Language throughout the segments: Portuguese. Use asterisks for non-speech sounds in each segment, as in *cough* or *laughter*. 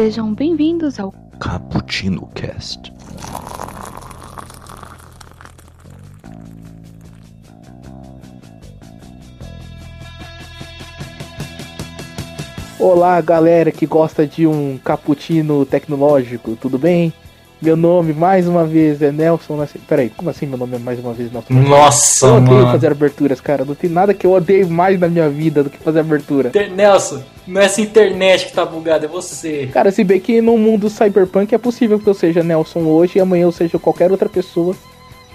Sejam bem-vindos ao Cappuccino Cast. Olá, galera que gosta de um cappuccino tecnológico, tudo bem? Meu nome, mais uma vez, é Nelson Nascimento. Peraí, como assim meu nome é mais uma vez Nelson? Nossa, Eu odeio mano. fazer aberturas, cara. Não tem nada que eu odeie mais na minha vida do que fazer abertura. Nelson, não é essa internet que tá bugada, é você. Cara, se bem que no mundo cyberpunk é possível que eu seja Nelson hoje e amanhã eu seja qualquer outra pessoa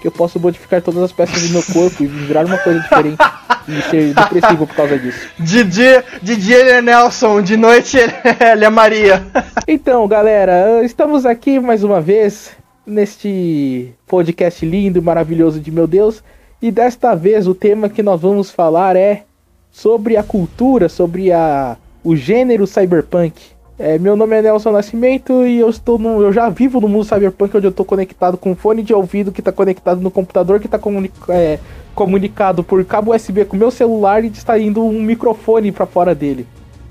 que eu posso modificar todas as peças do meu corpo e virar uma coisa diferente *laughs* e ser depressivo por causa disso. De dia, de dia ele é Nelson, de noite ele é, ele é Maria. *laughs* Então, galera, estamos aqui mais uma vez neste podcast lindo e maravilhoso de meu Deus. E desta vez o tema que nós vamos falar é sobre a cultura, sobre a, o gênero cyberpunk. É, meu nome é Nelson Nascimento e eu estou no, eu já vivo no mundo cyberpunk onde eu estou conectado com fone de ouvido que está conectado no computador que está é, comunicado por cabo USB com meu celular e está indo um microfone para fora dele.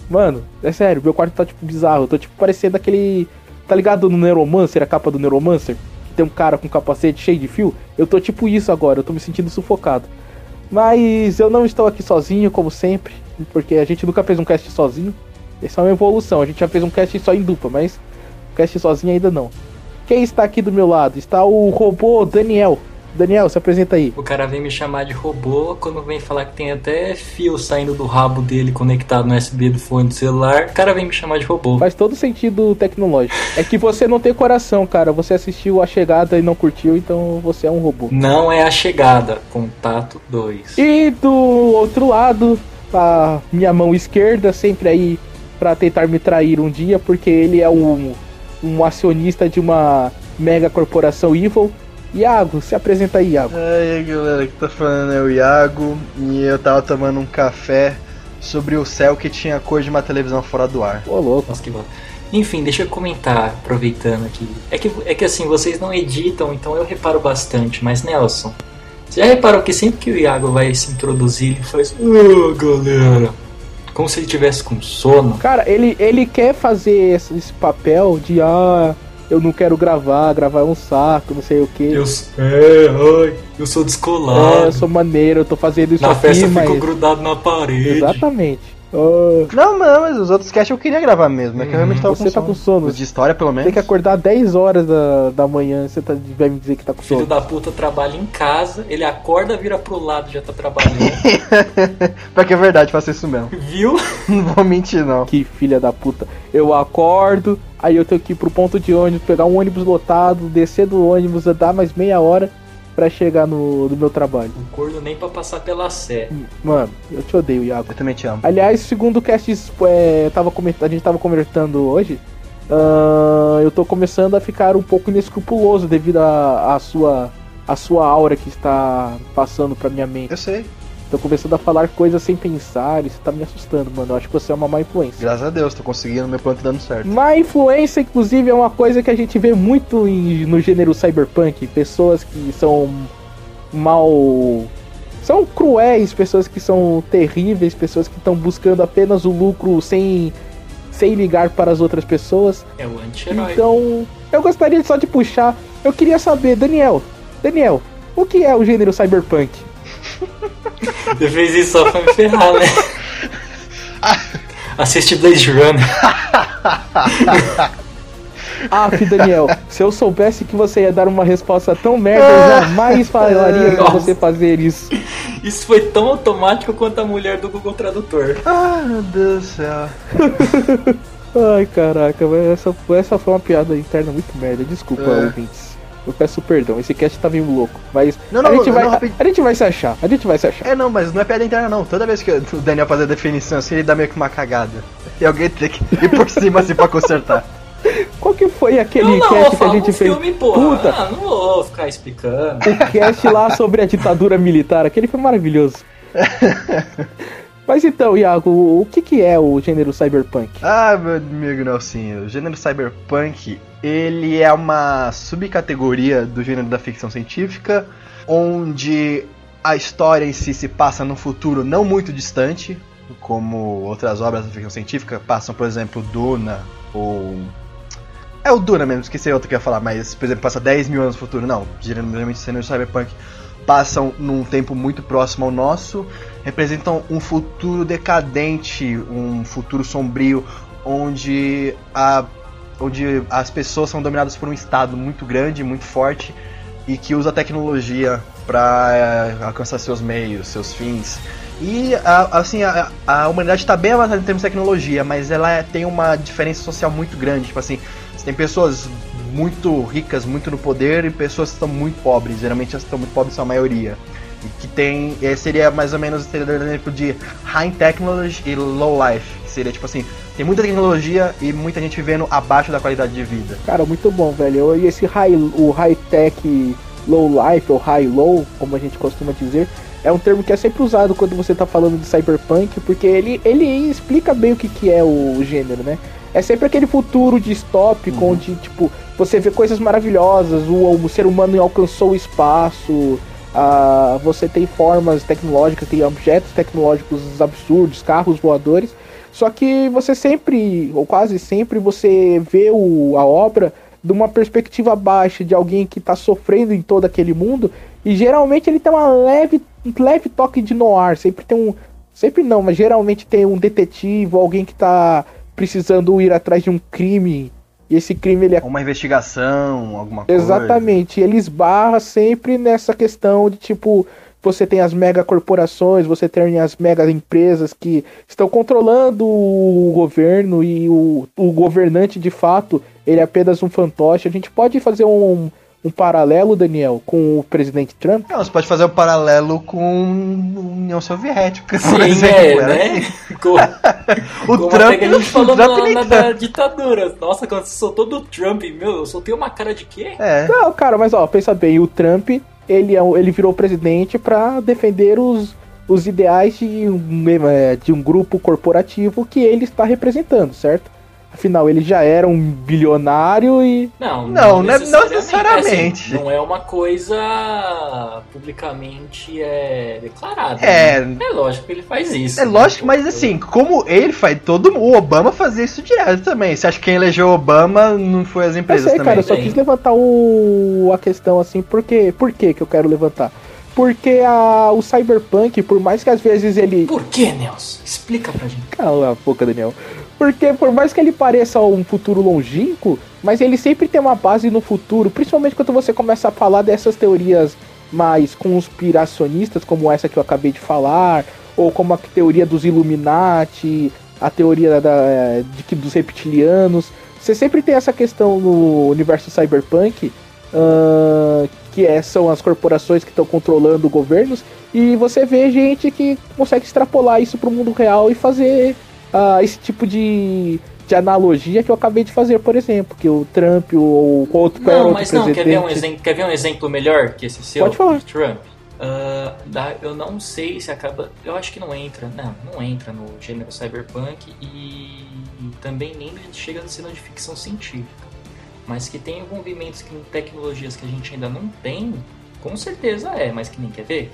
Mano, é sério, meu quarto tá tipo bizarro. Eu tô tipo parecendo aquele. Tá ligado no Neuromancer, a capa do Neuromancer? Que tem um cara com capacete cheio de fio? Eu tô tipo isso agora, eu tô me sentindo sufocado. Mas eu não estou aqui sozinho, como sempre, porque a gente nunca fez um cast sozinho. Essa é uma evolução, a gente já fez um cast só em dupla, mas cast sozinho ainda não. Quem está aqui do meu lado? Está o robô Daniel. Daniel, se apresenta aí. O cara vem me chamar de robô quando vem falar que tem até fio saindo do rabo dele conectado no USB do fone do celular. O cara vem me chamar de robô. Faz todo sentido tecnológico. É que você não tem coração, cara. Você assistiu a chegada e não curtiu, então você é um robô. Não é a chegada, contato 2. E do outro lado, a minha mão esquerda, sempre aí pra tentar me trair um dia, porque ele é um, um acionista de uma mega corporação evil. Iago, se apresenta aí, Iago. Aí galera, que tá falando é o Iago e eu tava tomando um café sobre o céu que tinha cor de uma televisão fora do ar. Ô, louco. Nossa, que bom. Enfim, deixa eu comentar, aproveitando aqui. É que, é que assim, vocês não editam, então eu reparo bastante, mas Nelson, você já reparou que sempre que o Iago vai se introduzir, ele faz. Ô galera! Como se ele tivesse com sono. Cara, ele, ele quer fazer esse, esse papel de, ah, eu não quero gravar, gravar é um saco, não sei o que. Eu, é, ai, eu sou É, descolado. eu sou maneiro, eu tô fazendo isso Na aqui, festa mas... fico grudado na parede. Exatamente. Ah, Não, não, mas os outros cast eu queria gravar mesmo. É que eu realmente tava você com tá com sono. Os de história, pelo menos. tem que acordar 10 horas da, da manhã, você tá, vai me dizer que tá com Filho sono. da puta trabalha em casa, ele acorda, vira pro lado já tá trabalhando. *laughs* Pra que é verdade, faço isso mesmo. Viu? Não vou mentir, não. Que filha da puta. Eu acordo, aí eu tenho que ir pro ponto de ônibus, pegar um ônibus lotado, descer do ônibus, andar mais meia hora pra chegar no, no meu trabalho. Não corno nem pra passar pela sé. Mano, eu te odeio, Iago. Eu também te amo. Aliás, segundo o cast, é, tava a gente tava conversando hoje, ah, eu tô começando a ficar um pouco inescrupuloso devido à a, sua a sua aura que está passando pra minha mente. Eu sei. Tô começando a falar coisas sem pensar, isso tá me assustando, mano. Eu acho que você é uma má influência. Graças a Deus, tô conseguindo, meu plano tá dando certo. Má influência, inclusive, é uma coisa que a gente vê muito em- no gênero cyberpunk. Pessoas que são mal. São cruéis, pessoas que são terríveis, pessoas que estão buscando apenas o lucro sem, sem ligar para as outras pessoas. É o anti-herói. Então, eu gostaria só de puxar. Eu queria saber, Daniel, Daniel, o que é o gênero cyberpunk? Você fez isso só pra me ferrar, né? Assiste Blade Runner. Ah, Daniel, se eu soubesse que você ia dar uma resposta tão merda, eu jamais falaria pra Nossa. você fazer isso. Isso foi tão automático quanto a mulher do Google Tradutor. Ah, meu Deus do céu. *laughs* Ai, caraca, mas essa, essa foi uma piada interna muito merda. Desculpa, É. ouvintes. Eu peço perdão, esse cast tá meio louco. Mas Não, não, a, gente não, vai, não, a, a gente vai se achar, a gente vai se achar. É, não, mas não é piada interna, não. Toda vez que o Daniel faz a definição assim, ele dá meio que uma cagada. E alguém tem que ir por *laughs* cima assim pra consertar. Qual que foi aquele Não, não, cast que a gente um fez? filme, porra. Puta, Ah, não vou ficar explicando. o cast lá sobre a ditadura militar, aquele foi maravilhoso. *laughs* Mas então, Iago, o que, que é o gênero cyberpunk? Ah, meu amigo Nelsinho, o gênero cyberpunk, ele é uma subcategoria do gênero da ficção científica, onde a história em si se passa num futuro não muito distante, como outras obras da ficção científica passam, por exemplo, Duna ou É o Duna mesmo, esqueci outro que eu ia falar, mas, por exemplo, passa 10 mil anos no futuro. Não, geralmente cenários cyberpunk passam num tempo muito próximo ao nosso, representam um futuro decadente, um futuro sombrio, onde, a, onde as pessoas são dominadas por um Estado muito grande, muito forte, e que usa a tecnologia para alcançar seus meios, seus fins. E assim, a, a humanidade está bem avançada em termos de tecnologia, mas ela é, tem uma diferença social muito grande. Tipo assim, tem pessoas muito ricas, muito no poder, e pessoas que estão muito pobres. Geralmente as que estão muito pobres são a maioria. Que tem. seria mais ou menos seria o exemplo de high technology e low life. Que seria tipo assim, tem muita tecnologia e muita gente vivendo abaixo da qualidade de vida. Cara, muito bom, velho. E esse high, o high tech low life, ou high low, como a gente costuma dizer, é um termo que é sempre usado quando você está falando de cyberpunk, porque ele, ele explica bem o que, que é o gênero, né? É sempre aquele futuro distópico uhum. onde, tipo, você vê coisas maravilhosas, o, o ser humano alcançou o espaço, uh, você tem formas tecnológicas, tem objetos tecnológicos absurdos, carros voadores, só que você sempre, ou quase sempre, você vê o, a obra de uma perspectiva baixa de alguém que está sofrendo em todo aquele mundo e geralmente ele tem uma leve, um leve toque de noir, sempre tem um, sempre não, mas geralmente tem um detetive, alguém que está precisando ir atrás de um crime e esse crime ele é uma investigação, alguma coisa. Exatamente, ele esbarra sempre nessa questão de tipo você tem as mega corporações, você tem as mega empresas que estão controlando o governo e o, o governante de fato ele é apenas um fantoche. A gente pode fazer um, um paralelo, Daniel, com o presidente Trump? Não, você pode fazer um paralelo com a União Soviética, Sim, *laughs* exemplo. É, né? Com, *laughs* o como Trump, que a gente falou Trump na, da ditadura. Nossa, quando você soltou do Trump, meu, eu soltei uma cara de quê? É. Não, cara, mas ó, pensa bem, o Trump, ele, é, ele virou presidente para defender os, os ideais de um, é, de um grupo corporativo que ele está representando, certo? Afinal, ele já era um bilionário e. Não, não, não necessariamente. necessariamente. Assim, não é uma coisa publicamente é, declarada. É. Né? É lógico que ele faz isso. É né? lógico, mas assim, como ele faz. Todo o Obama fazia isso direto também. Você acha que quem elegeu Obama não foi as empresas eu sei, também? Cara, eu só quis levantar o, a questão assim, porque. Por que que eu quero levantar? Porque a, o Cyberpunk, por mais que às vezes ele. Por que, Nelson? Explica pra gente. Cala a boca, Daniel. Porque por mais que ele pareça um futuro longínquo, mas ele sempre tem uma base no futuro, principalmente quando você começa a falar dessas teorias mais conspiracionistas, como essa que eu acabei de falar, ou como a teoria dos Illuminati, a teoria da, de que dos reptilianos. Você sempre tem essa questão no universo cyberpunk, uh, que é, são as corporações que estão controlando governos, e você vê gente que consegue extrapolar isso para o mundo real e fazer uh, esse tipo de, de analogia que eu acabei de fazer, por exemplo, que o Trump ou o outro, não, outro mas não, Quer ver, um exemplo, quer ver um exemplo melhor que esse seu? Pode falar. Trump. Uh, eu não sei se acaba. Eu acho que não entra. Não, não entra no gênero cyberpunk e também nem chega a ser de ficção científica. Mas que tem envolvimentos com tecnologias que a gente ainda não tem, com certeza é, mas que nem quer ver.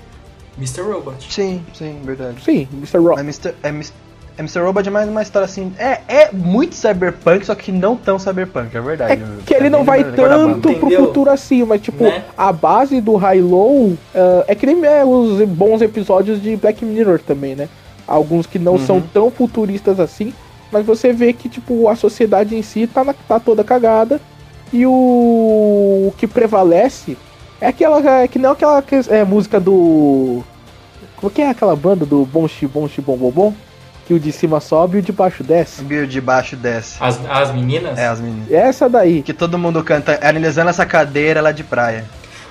Mr. Robot. Sim, sim, verdade. Sim, Mr. Robot. É Mr. É Mr. Mr. Robot é mais uma história assim. É, é muito cyberpunk, só que não tão cyberpunk, é verdade. É que ele não vai tanto pro futuro assim, mas tipo, né? a base do High-Low uh, é que nem é, os bons episódios de Black Mirror também, né? Alguns que não uhum. são tão futuristas assim, mas você vê que tipo, a sociedade em si tá, na, tá toda cagada e o, o que prevalece é aquela. É que não aquela é, música do. Como que é aquela banda do Bom Xi Bom Xi Bom Bom Bom? Que o de cima sobe e o de baixo desce. E o de baixo desce. As, as meninas? É, as meninas. Essa daí. Que todo mundo canta, analisando essa cadeira lá de praia.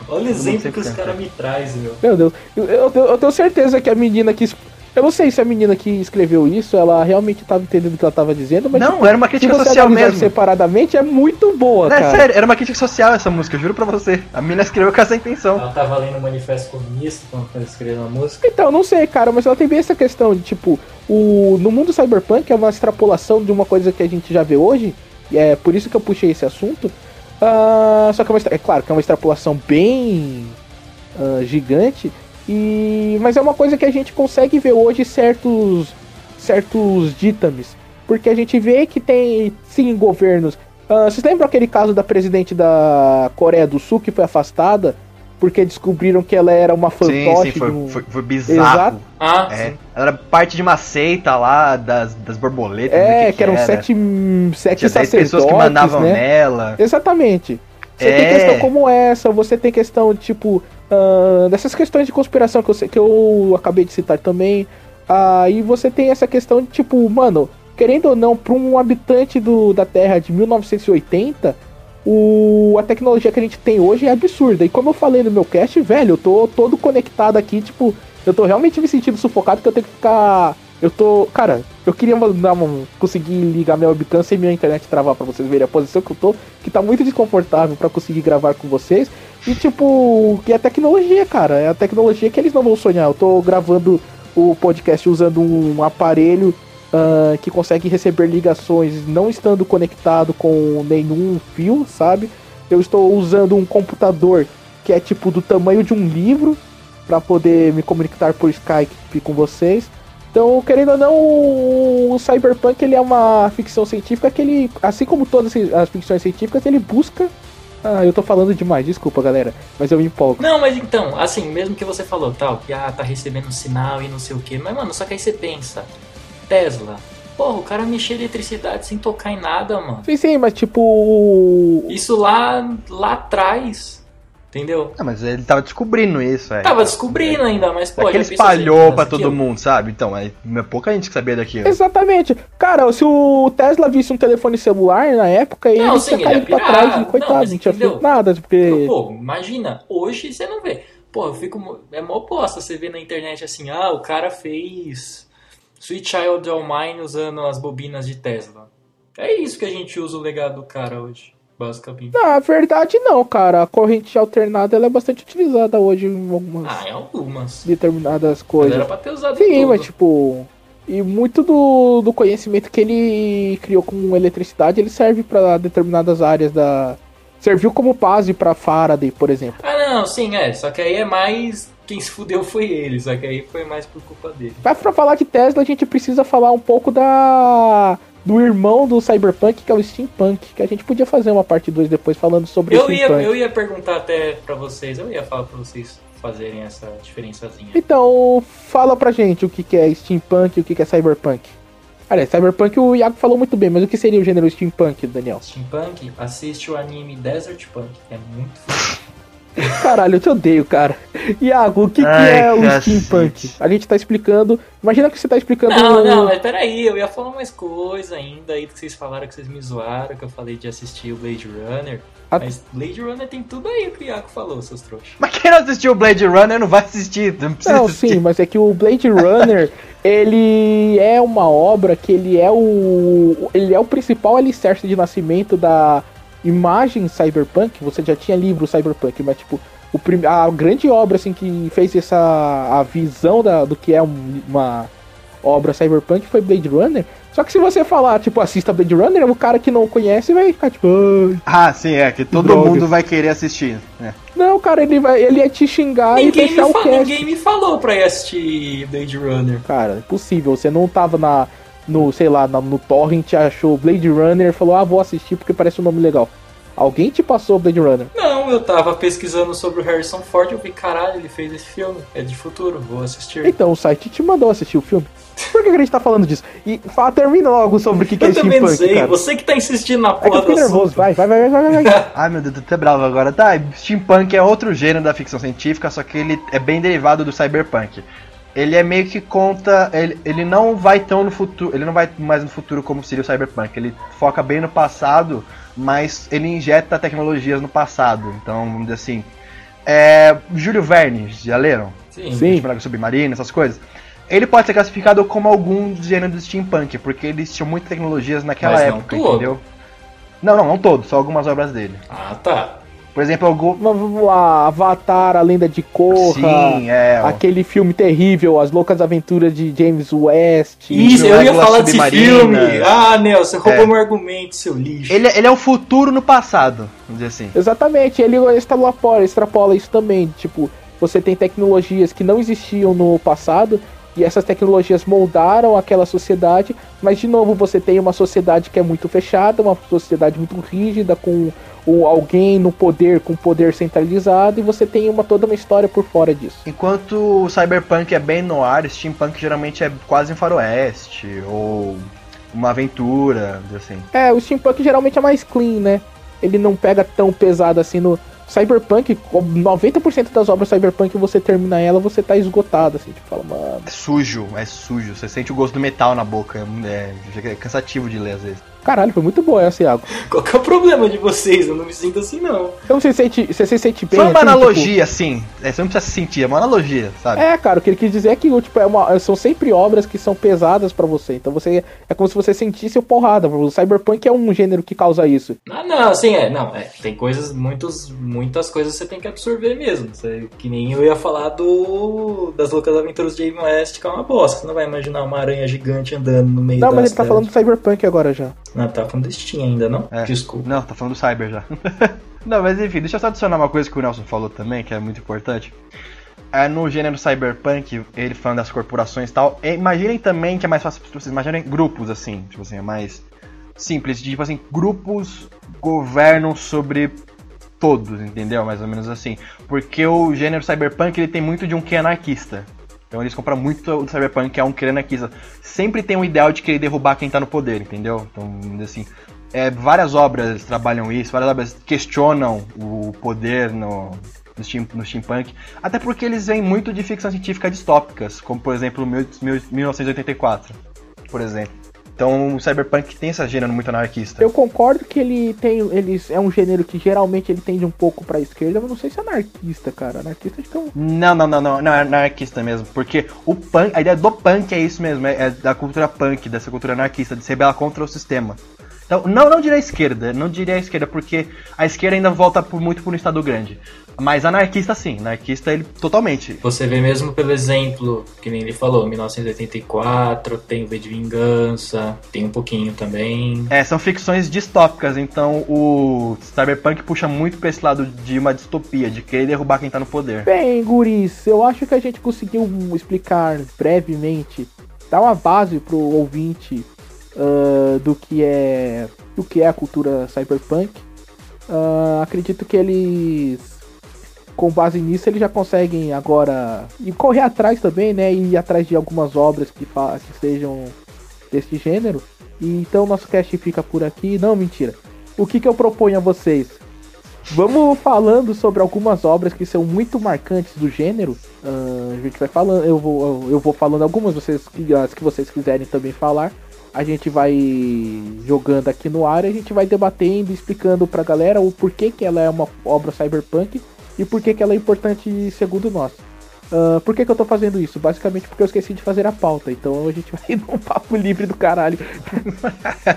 Olha o exemplo que os caras me traz, meu. Meu Deus. Eu, eu, eu, tenho certeza que a menina que. Eu não sei se a menina que escreveu isso, ela realmente estava entendendo o que ela estava dizendo, mas. Não, tipo, era uma crítica social mesmo. separadamente é muito boa, não, cara. É sério, era uma crítica social essa música, juro pra você. A menina escreveu com essa intenção. Ela tava lendo o manifesto comunista quando escreveu a música. Então, não sei, cara, mas ela tem bem essa questão de, tipo, o, no mundo cyberpunk é uma extrapolação de uma coisa que a gente já vê hoje, e é por isso que eu puxei esse assunto. Uh, só que é, uma, é, claro que é uma extrapolação bem uh, gigante, e mas é uma coisa que a gente consegue ver hoje certos certos ditames, porque a gente vê que tem sim governos Ah, vocês lembram aquele caso da presidente da Coreia do Sul que foi afastada porque descobriram que ela era uma Sim, fantoche sim, foi, de um- foi, foi bizarro. Exato. Ah, É, sim. ela era parte de uma seita lá das, das borboletas. É, do que, eram era. sete, sete Tinha 10 sacerdotes, pessoas que mandavam né? nela. Exatamente. Você É. tem questão como essa, você tem questão, tipo, ah, dessas questões de conspiração que eu, que eu acabei de citar também. Aí você tem essa questão de, tipo, mano, querendo ou não, para um habitante do, da Terra de 1980, o, a tecnologia que a gente tem hoje é absurda. E como eu falei no meu cast, velho, eu tô todo conectado aqui, tipo, eu tô realmente me sentindo sufocado que eu tenho que ficar. Eu tô. Cara, eu queria dar uma, conseguir ligar minha webcam sem minha internet travar pra vocês verem a posição que eu tô, que tá muito desconfortável pra conseguir gravar com vocês. E tipo, que é tecnologia, cara. É a tecnologia que eles não vão sonhar. Eu tô gravando o podcast usando um aparelho ah, que consegue receber ligações não estando conectado com nenhum fio, sabe? Eu estou usando um computador que é tipo do tamanho de um livro para poder me comunicar por Skype com vocês. Então, querendo ou não, o Cyberpunk ele é uma ficção científica que ele, assim como todas as ficções científicas, ele busca. Ah, eu tô falando demais, desculpa, galera, mas eu me empolgo. Não, mas então, assim, mesmo que você falou tal, que ah, tá recebendo sinal e não sei o que, mas mano, só que aí você pensa, Tesla, porra, o cara mexer eletricidade sem tocar em nada, mano. Sim, sim, mas tipo. Isso lá, lá atrás, entendeu? Ah, mas ele tava descobrindo isso, é. Tava descobrindo ainda, mas pô, É que ele assim, espalhou mas pra todo aquilo- mundo, sabe? Então, é é pouca gente que sabia daquilo. Exatamente. Cara, se o Tesla visse um telefone celular na época, ele Não, tinha sim, caído ele pra trás. e Coitado, Não, tinha feito nada, porque. Pô, imagina, hoje você não vê. Pô, eu fico. É mó bosta você vê na internet assim, ah, o cara fez Sweet Child of Mine usando as bobinas de Tesla. É isso que a gente usa o legado do cara hoje, basicamente. Na verdade, não, cara. A corrente alternada ela é bastante utilizada hoje em algumas Ah, em algumas. determinadas Mas coisas. era pra ter usado Sim, mas tipo. E muito do, do conhecimento que ele criou com eletricidade, ele serve pra determinadas áreas da. Serviu como base pra Faraday, por exemplo. Ah, não, sim, é. Só que aí é mais. Quem se fudeu foi ele, só que aí foi mais por culpa dele. Mas pra falar de Tesla, a gente precisa falar um pouco da. Do irmão do Cyberpunk, que é o Steampunk. Que a gente podia fazer uma parte 2 depois falando sobre o Eu ia, Steampunk. eu ia perguntar até pra vocês, eu ia falar pra vocês fazerem essa diferençazinha. Então, fala pra gente o que, que é steampunk e o que, que é cyberpunk. Aliás, cyberpunk o Iago falou muito bem, mas o que seria o gênero steampunk, Daniel? Steampunk, assiste o anime Desert Punk, que é muito. Caralho, eu te odeio, cara. Iago, o que, que Ai, é o cacete. steampunk? A gente tá explicando. Imagina que você tá explicando. Não, não, mas peraí, eu ia falar mais coisa ainda aí que vocês falaram que vocês me zoaram, que eu falei de assistir o Blade Runner. Ah. Mas Blade Runner tem tudo aí que o Iago falou, seus trouxas. Mas quem não assistiu o Blade Runner não vai assistir. Não precisa Não, assistir. sim, mas é que o Blade Runner, *laughs* ele é uma obra que ele é o. Ele é o principal alicerce de nascimento da imagem cyberpunk. Você já tinha livro cyberpunk, mas tipo, o prim- a grande obra assim que fez essa. a visão da, do que é um- uma obra cyberpunk foi Blade Runner. Só que se você falar, tipo, assista Blade Runner, o cara que não conhece vai ficar tipo. Ah, sim, é que todo Droga. mundo vai querer assistir. né? Não, cara, ele vai. Ele ia te xingar Ninguém e me, fechar o cast. ninguém me falou pra ir assistir Blade Runner. Cara, é possível. Você não tava na. No, sei lá, na- no Torrent, achou Blade Runner e falou, ah, vou assistir porque parece um nome legal. Alguém te passou Blade Runner. Não, eu tava pesquisando sobre o Harrison Ford e eu vi, caralho, ele fez esse filme. É de futuro, vou assistir. Então o site te mandou assistir o filme. Por que, que a gente tá falando disso? E fala, termina logo sobre o que, que é eu também não steampunk, sei, cara. você que tá insistindo na É que eu porra nervoso. vai, vai, vai, vai, vai. *laughs* Ai meu Deus, tô até bravo agora. Tá, steampunk é outro gênero da ficção científica, só que ele é bem derivado do cyberpunk. Ele é meio que conta. Ele, ele não vai tão no futuro. Ele não vai mais no futuro como seria o cyberpunk. Ele foca bem no passado, mas ele injeta tecnologias no passado. Então, vamos dizer assim. É, Júlio Verne, já leram? Sim. Sim. Tipo, submarino, essas coisas. Ele pode ser classificado como algum gênero do steampunk, porque eles tinham muitas tecnologias naquela Mas não época, todo. entendeu? Não, não, não todos, só algumas obras dele. Ah, tá. Por exemplo, algum. Mas Vamos lá, Avatar, a lenda de Korra. Sim, é. Aquele filme terrível, As Loucas Aventuras de James West. Isso, eu ia falar desse filme. Ah, Nel, você roubou É. meu argumento, seu lixo. Ele, ele é o futuro no passado, vamos dizer assim. Exatamente, ele extrapola, extrapola isso também. Tipo, você tem tecnologias que não existiam no passado e essas tecnologias moldaram aquela sociedade, mas de novo você tem uma sociedade que é muito fechada, uma sociedade muito rígida, com o, alguém no poder, com poder centralizado, e você tem uma toda uma história por fora disso. Enquanto o Cyberpunk é bem no ar, Steampunk geralmente é quase um faroeste, ou uma aventura, assim. É, o Steampunk geralmente é mais clean, né? Ele não pega tão pesado assim no. Cyberpunk, 90% das obras Cyberpunk você termina ela, você tá esgotado, assim, tipo, fala, mano. É sujo, é sujo. Você sente o gosto do metal na boca. É, é cansativo de ler às vezes. Caralho, foi muito boa essa, Iago. Qual que é o problema de vocês? Eu não me sinto assim, não. Então você sente, você se sente bem. Foi uma assim, analogia, assim. É, você não precisa se sentir, é uma analogia, sabe? É, cara, o que ele quis dizer é que tipo, é uma, são sempre obras que são pesadas pra você. Então você é como se você sentisse o porrada. O Cyberpunk é um gênero que causa isso. Ah, não, assim, é. Não, é. Tem coisas, muitos, muitas coisas você tem que absorver mesmo. Você, que nem eu ia falar do das loucas aventuras de James West, que é uma bosta. Você não vai imaginar uma aranha gigante andando no meio Não, mas ele tá falando do Cyberpunk agora já. Não, tá falando do Steam ainda, não? É. Desculpa. Não, tá falando do Cyber já. *laughs* não, mas enfim, deixa eu só adicionar uma coisa que o Nelson falou também, que é muito importante. É, no gênero cyberpunk, ele falando das corporações e tal, imaginem também que é mais fácil pra vocês imaginem grupos assim, tipo assim, é mais simples, de, tipo assim, grupos governam sobre todos, entendeu? Mais ou menos assim. Porque o gênero cyberpunk ele tem muito de um que anarquista. Então eles compram muito o cyberpunk, que é um que anarquista. Sempre tem um ideal de querer derrubar quem tá no poder, entendeu? Então, assim, é, várias obras trabalham isso, várias obras questionam o poder no, no, steam, no steampunk, até porque eles vêm muito de ficção científica distópicas, como por exemplo mil- mil- 1984, por exemplo. Então o cyberpunk tem esse gênero muito anarquista. Eu concordo que ele tem. Ele é um gênero que geralmente ele tende um pouco pra esquerda, mas não sei se é anarquista, cara. Anarquista acho que é. Não, não, não, não, não é anarquista mesmo, porque o punk, a ideia do punk é isso mesmo, é, é da cultura punk, dessa cultura anarquista, de se rebelar contra o sistema. Então, não, não diria a esquerda, não diria a esquerda, porque a esquerda ainda volta por, muito por um Estado grande. Mas anarquista sim, anarquista ele totalmente. Você vê mesmo pelo exemplo, que nem ele falou, 1984, tem o V de Vingança, tem um pouquinho também. É, são ficções distópicas, então o cyberpunk puxa muito pra esse lado de uma distopia, de querer derrubar quem tá no poder. Bem, guris, eu acho que a gente conseguiu explicar brevemente, dar uma base pro ouvinte ah, do que é do que é a cultura cyberpunk. Ah, acredito que eles, com base nisso, eles já conseguem agora e correr atrás também, né? E ir atrás de algumas obras que, que sejam desse gênero. E então nosso cast fica por aqui. Não, mentira. O que, que eu proponho a vocês? Vamos falando sobre algumas obras que são muito marcantes do gênero. Ah, a gente vai falando, eu vou, eu vou falando algumas, vocês, as que vocês quiserem também falar. A gente vai jogando aqui no ar, e a gente vai debatendo, explicando pra galera o porquê que ela é uma obra cyberpunk e por que ela é importante segundo nós. Ah, por que, que eu tô fazendo isso? Basicamente porque eu esqueci de fazer a pauta, então a gente *laughs* vai num papo livre do caralho.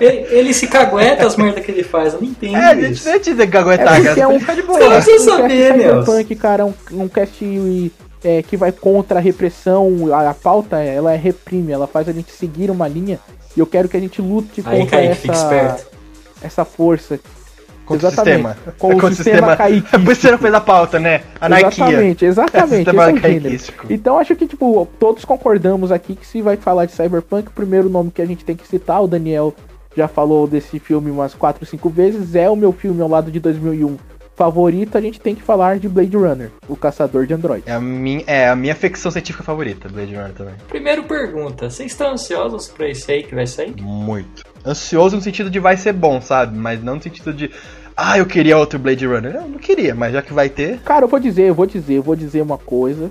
Ele, ele se cagueta as merdas que ele faz, eu não entendo É, deixa isso. eu te dizer que aguentar, É porque cara. é um- Fica de Você boa. não precisa *laughs* Um saber, cast Nelson. cyberpunk, cara, é um, um cast é, que vai contra a repressão, a, a pauta, ela é reprime, ela faz a gente seguir uma linha, e eu quero que a gente lute Aí, contra Kaique, fica essa, esperto. essa força. Contra o Exatamente. sistema. Com o Contra sistema Kaique. Por isso você não fez a pauta, né? Anarquia. Exatamente, exatamente. Sistema é o gênero. kaiquístico. Então acho que, tipo, todos concordamos aqui que se vai falar de Cyberpunk, o primeiro nome que a gente tem que citar, o Daniel já falou desse filme umas 4, 5 vezes, é o meu filme ao lado de 2001 favorito, a gente tem que falar de Blade Runner, o caçador de androides. É a, minha, é a minha ficção científica favorita, Blade Runner também. Primeiro pergunta, vocês estão ansiosos pra esse aí que vai sair? Muito. Ansioso no sentido de vai ser bom, sabe? Mas não no sentido de. Ah, eu queria outro Blade Runner. Eu não queria, mas já que vai ter. Cara, eu vou dizer, eu vou dizer, eu vou dizer uma coisa.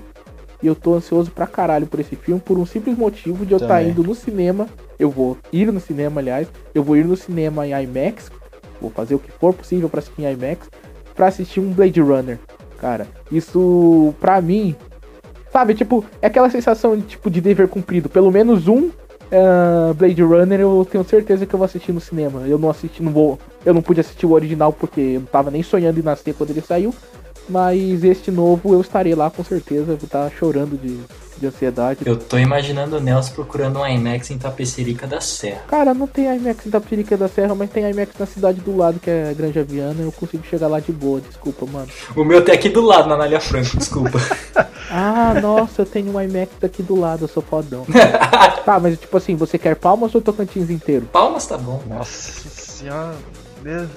E eu tô ansioso pra caralho por esse filme, por um simples motivo de eu estar Também. indo no cinema. Eu vou ir no cinema, aliás. Eu vou ir no cinema em IMAX. Vou fazer o que for possível pra assistir em IMAX. Pra assistir um Blade Runner. Cara, isso pra mim. Sabe, tipo, é aquela sensação tipo, de dever cumprido. Pelo menos um ah, Blade Runner eu tenho certeza que eu vou assistir no cinema. Eu não assisti, não vou. Eu não pude assistir o original porque eu não tava nem sonhando em nascer quando ele saiu. Mas este novo eu estarei lá com certeza, vou estar chorando de, de ansiedade. Eu tô imaginando o Nelson procurando um IMAX em Tapecerica da Serra. Cara, não tem IMAX em Tapirica da Serra, mas tem IMAX na cidade do lado, que é Granja Viana. Eu consigo chegar lá de boa, desculpa, mano. O meu tem aqui do lado, na Anália Franco, desculpa. *laughs* Ah, nossa, eu tenho um IMAX daqui do lado, eu sou fodão. *laughs* tá, mas tipo assim, você quer Palmas ou Tocantins inteiro? Palmas tá bom. Nossa senhora, Deus.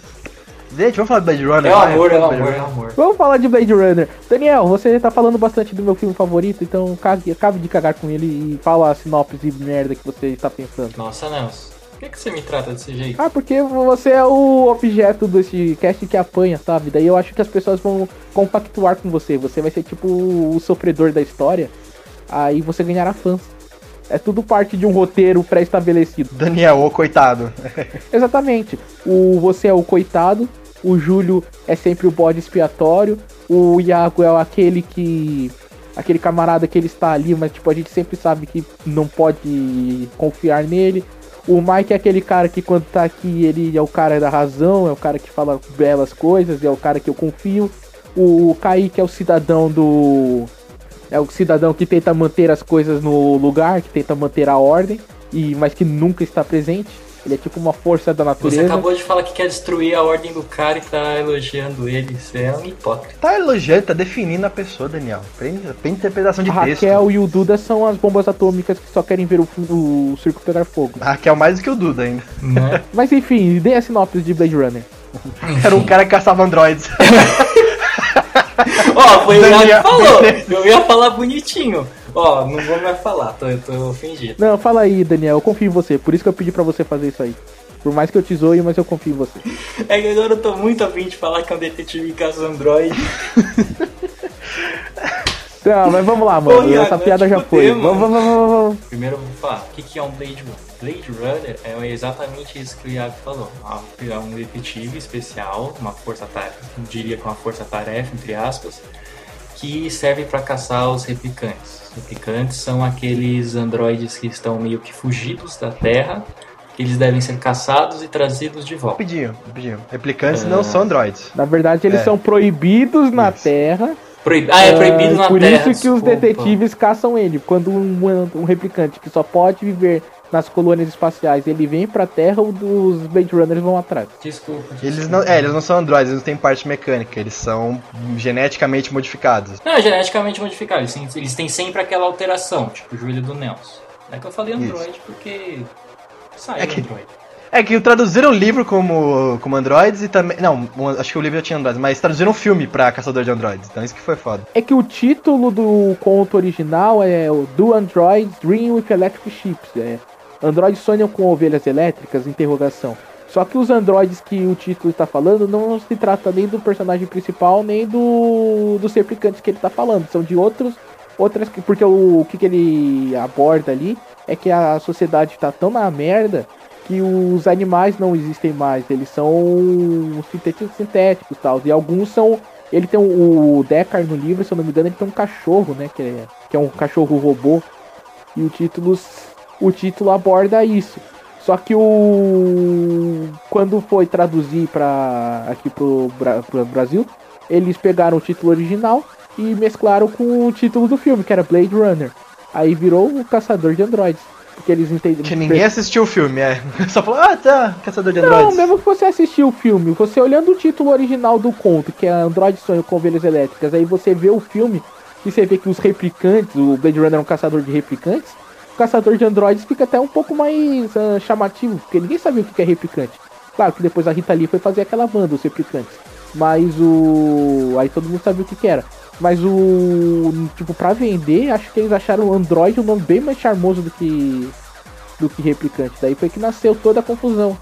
Gente, vamos falar de Blade Runner. É o vai, amor, é o amor, é o amor. Vamos falar de Blade Runner. Daniel, você tá falando bastante do meu filme favorito, então cague, acabe de cagar com ele e fala a sinopse e merda que você está pensando. Nossa, Nelson, por que, que você me trata desse jeito? Ah, porque você é o objeto desse cast que apanha, sabe? Daí eu acho que as pessoas vão compactuar com você. Você vai ser tipo o sofredor da história. Aí você ganhará fãs. É tudo parte de um roteiro pré-estabelecido. Daniel, ô coitado. *laughs* Exatamente. O você é o coitado, o Júlio é sempre o bode expiatório, o Iago é aquele que aquele camarada que ele está ali, mas tipo a gente sempre sabe que não pode confiar nele. O Mike é aquele cara que quando tá aqui ele é o cara da razão, é o cara que fala belas coisas, é o cara que eu confio. O Kaique é o cidadão do é o cidadão que tenta manter as coisas no lugar, que tenta manter a ordem, e mas que nunca está presente. Ele é tipo uma força da Você natureza. acabou de falar que quer destruir a ordem do cara e tá elogiando ele. Você é um hipócrita. Tá elogiando, tá definindo a pessoa, Daniel. Tem, tem interpretação de A texto. Raquel e o Duda são as bombas atômicas que só querem ver o, o circo pegar fogo. A Raquel mais do que o Duda ainda. Né? *laughs* Mas enfim, dê a sinopse de Blade Runner. Era um cara que caçava androides. *laughs* Ó, foi o Iago que falou. Eu ia falar bonitinho. Ó, não vou mais falar, tô, eu tô ofendido. Não, fala aí, Daniel, eu confio em você. Por isso que eu pedi pra você fazer isso aí. Por mais que eu te zoe, mas eu confio em você. É que agora eu tô muito afim de falar que é um detetive que caça android. *laughs* Tá, mas vamos lá, mano. Ô, Iago, Essa piada é já tipo foi. Vamos, vamos, vamos, vamos. Primeiro eu vou falar, o que, que é um Blade Runner? Blade Runner é exatamente isso que o Iago falou. É um detetive especial, uma força-tarefa, diria que uma força-tarefa, entre aspas, que serve para caçar os replicantes. Os replicantes são aqueles androides que estão meio que fugidos da Terra, que eles devem ser caçados e trazidos de volta. Rapidinho, rapidinho. Replicantes É. não são androids. Na verdade, eles É. são proibidos na Isso. Terra. Proib- Ah, é proibido Ah, na Por Terra. isso que os desculpa. detetives caçam ele. Quando um, um replicante que só pode viver nas colônias espaciais ele vem pra Terra, os Blade Runners vão atrás. Desculpa. Eles não, é, eles não são androids, eles não têm parte mecânica, eles são geneticamente modificados. Não, é geneticamente modificado. Eles têm, eles têm sempre aquela alteração, tipo o joelho do Nelson. É que eu falei Android porque saiu É que- Android. É que traduziram o livro como, como androids e também. Não, acho que o livro já tinha androids, mas traduziram um filme pra Caçador de Androids, então isso que foi foda. É que o título do conto original é o Do Androids Dream with Electric Ships. É, Androids sonham com ovelhas elétricas? Interrogação. Só que os androides que o título está falando não se trata nem do personagem principal, nem do dos replicantes que ele está falando. São de outros. Outras. que- Porque o, o que, que ele aborda ali é que a sociedade está tão na merda que os animais não existem mais. Eles são sintéticos e tal. E alguns são ele tem o Deckard no livro, se eu não me engano, ele tem um cachorro, né? Que é, que é um cachorro robô. E o título, o título aborda isso. Só que o. Quando foi traduzir para aqui pro, pro Brasil, eles pegaram o título original e mesclaram com o título do filme, que era Blade Runner. Aí virou o Caçador de Androids. Porque eles entenderam. Que ninguém assistiu o filme, é. *laughs* Só falou, ah tá, Caçador de Não, Androids. mesmo que você assistiu o filme, você olhando o título original do conto, que é Android Sonho com Ovelhas Elétricas, aí você vê o filme e você vê que os replicantes, o Blade Runner é um caçador de replicantes, o caçador de androides fica até um pouco mais ah, chamativo, porque ninguém sabia o que é replicante. Claro que depois a Rita Lee foi fazer aquela banda, os replicantes. Mas o. Aí todo mundo sabia o que, que era. Mas o. Tipo, pra vender, acho que eles acharam o Android um nome bem mais charmoso do que. do que replicante. Daí foi que nasceu toda a confusão.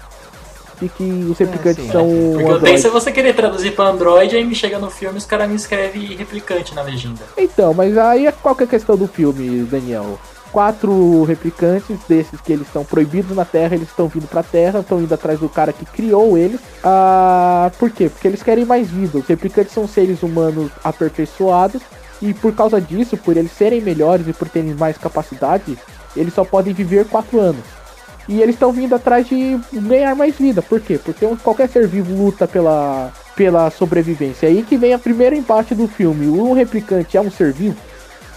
De que os replicantes sim, são Porque eu tenho se você querer traduzir pra Android, aí me chega no filme e os caras me escrevem replicante na legenda. Então, mas aí qual que é a questão do filme, Daniel? Quatro replicantes desses que eles estão proibidos na Terra, eles estão vindo pra Terra, estão indo atrás do cara que criou eles. Ah, por quê? Porque eles querem mais vida. Os replicantes são seres humanos aperfeiçoados e por causa disso, por eles serem melhores e por terem mais capacidade, eles só podem viver quatro anos. E eles estão vindo atrás de ganhar mais vida. Por quê? Porque um- qualquer ser vivo luta pela pela sobrevivência. Aí que vem a primeira empate do filme. O replicante é um ser vivo,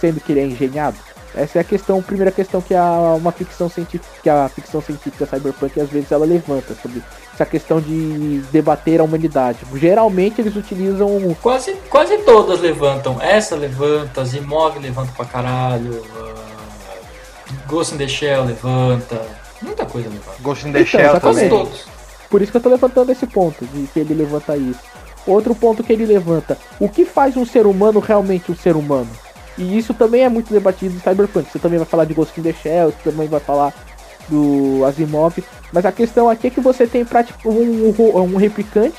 sendo que ele é engenhado? Essa é a questão, a primeira questão que a, uma ficção científica, que a ficção científica cyberpunk às vezes ela levanta sobre essa questão de debater a humanidade. Geralmente eles utilizam Quase, quase todas levantam. Essa levanta, Zimov levanta pra caralho. Uh, Ghost in the Shell levanta. Muita coisa levanta. Ghost in the Então, Shell Quase todos. Por isso que eu tô levantando esse ponto, de que ele levanta isso. Outro ponto que ele levanta, o que faz um ser humano realmente um ser humano? E isso também é muito debatido em Cyberpunk. Você também vai falar de Ghost in the Shell, você também vai falar do Asimov. Mas a questão aqui é que você tem prati- um, um, um replicante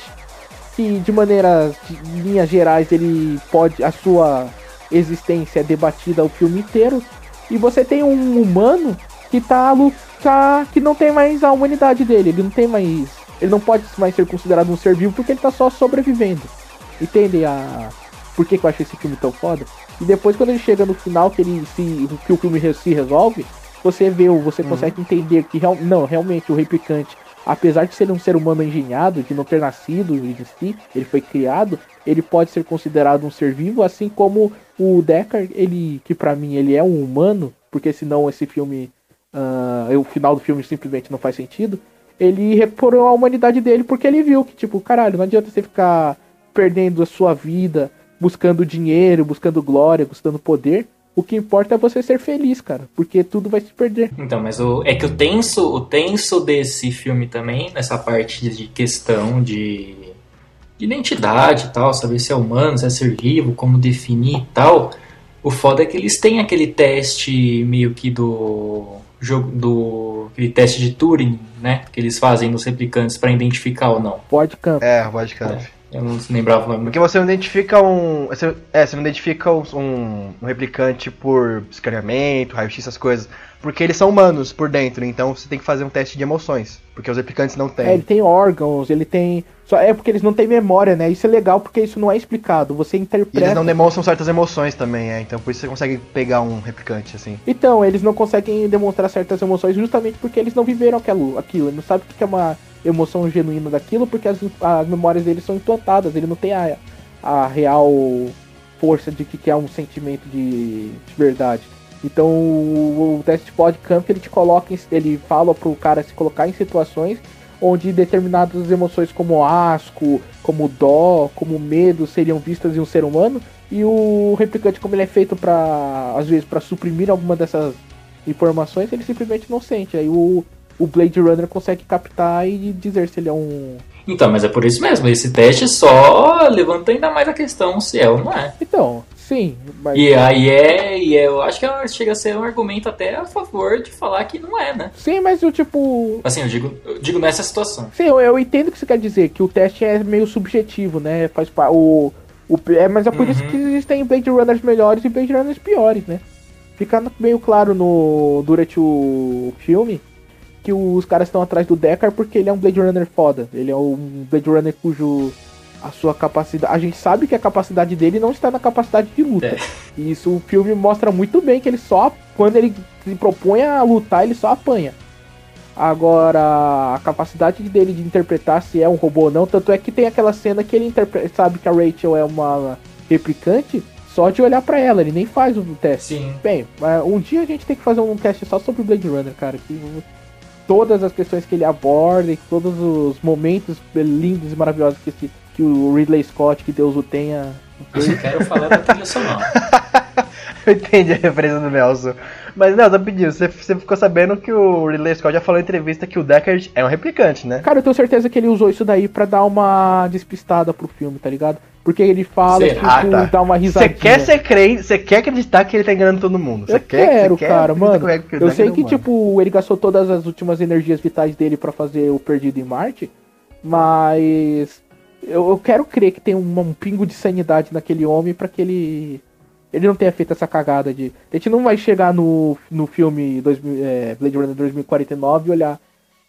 que de maneiras, de linhas gerais, ele pode. A sua existência é debatida o filme inteiro. E você tem um humano que tá lutar. que não tem mais a humanidade dele. Ele não tem mais. Ele não pode mais ser considerado um ser vivo porque ele tá só sobrevivendo. Entende a. Por que, que eu acho esse filme tão foda? E depois quando ele chega no final, que ele se. que o filme se resolve, você vê, você consegue entender que real, não, realmente o replicante, apesar de ser um ser humano engenhado, de não ter nascido em si, ele foi criado, ele pode ser considerado um ser vivo, assim como o Deckard, ele, que pra mim ele é um humano, porque senão esse filme, ah, o final do filme simplesmente não faz sentido. Ele recuperou a humanidade dele porque ele viu que, tipo, caralho, não adianta você ficar perdendo a sua vida, buscando dinheiro, buscando glória, buscando poder. O que importa é você ser feliz, cara, porque tudo vai se perder. Então, mas o, é que o tenso, o tenso desse filme também, nessa parte de questão de, de identidade e tal, saber se é humano, se é ser vivo, como definir e tal. O foda é que eles têm aquele teste meio que do jogo do aquele teste de Turing, né, que eles fazem nos replicantes pra identificar ou não. Pode. É, Vodcamp. Eu não lembrava o nome. Porque você não identifica um. você- é, você não identifica um, um replicante por escaneamento, raio-x, essas coisas. Porque eles são humanos por dentro, então você tem que fazer um teste de emoções. Porque os replicantes não têm. É, ele tem órgãos, ele tem. Só é porque eles não têm memória, né? Isso é legal porque isso não é explicado. Você E eles interpreta. não demonstram certas emoções também, é. Então por isso você consegue pegar um replicante, assim. Então, eles não conseguem demonstrar certas emoções justamente porque eles não viveram aquilo. aquilo. Ele não sabe o que é uma emoção genuína daquilo porque as, as memórias deles são implantadas. Ele não tem a, a real força de que que é um sentimento de, de verdade. Então, o, o teste Podcamp ele te coloca, ele fala pro cara se colocar em situações onde determinadas emoções como asco, como dó, como medo seriam vistas em um ser humano e o replicante como ele é feito para às vezes para suprimir alguma dessas informações, ele simplesmente não sente. Aí o, o Blade Runner consegue captar e dizer se ele é um Então, mas é por isso mesmo, esse teste só levanta ainda mais a questão se é ou não é. Então, sim, mas E aí é, e é- eu acho que é- chega a ser um argumento até a favor de falar que não é, né? sim, mas o tipo, Assim, eu digo, eu digo nessa situação. sim, eu, eu entendo o que você quer dizer, que o teste é meio subjetivo, né? Faz o, o é, mas é por isso Uhum. que existem Blade Runners melhores e Blade Runners piores, né? Fica meio claro no durante o filme que os caras estão atrás do Deckard porque ele é um Blade Runner foda. Ele é um Blade Runner cujo a sua capacidade, a gente sabe que a capacidade dele não está na capacidade de luta. É. E isso o filme mostra muito bem que ele só quando ele se propõe a lutar, ele só apanha. Agora, a capacidade dele de interpretar se é um robô ou não, tanto é que tem aquela cena que ele sabe que a Rachel é uma replicante só de olhar pra ela, ele nem faz o teste. Sim. Bem, mas um dia a gente tem que fazer um teste só sobre o Blade Runner, cara. Que todas as questões que ele aborda e todos os momentos lindos e maravilhosos que, esse- que o Ridley Scott, que Deus o tenha. Eu quero falar da trilha sonora. *laughs* Eu entendi a referência do Nelson. Mas, Nelson, rapidinho, você, você ficou sabendo que o Ridley Scott já falou em entrevista que o Deckard é um replicante, né? Cara, eu tenho certeza que ele usou isso daí pra dar uma despistada pro filme, tá ligado? Porque ele fala, Será? tipo, Ah, tá. dá uma Você risadinha. quer ser crente, você quer acreditar que ele tá enganando todo mundo. Você Eu quer, quero, você quer cara, mano. que o Eu sei que, humano. tipo, ele gastou todas as últimas energias vitais dele pra fazer o Perdido em Marte, mas eu, eu quero crer que tem um, um pingo de sanidade naquele homem pra que ele ele não tenha feito essa cagada de. A gente não vai chegar no, no filme 2000, é, Blade Runner 2049 e olhar.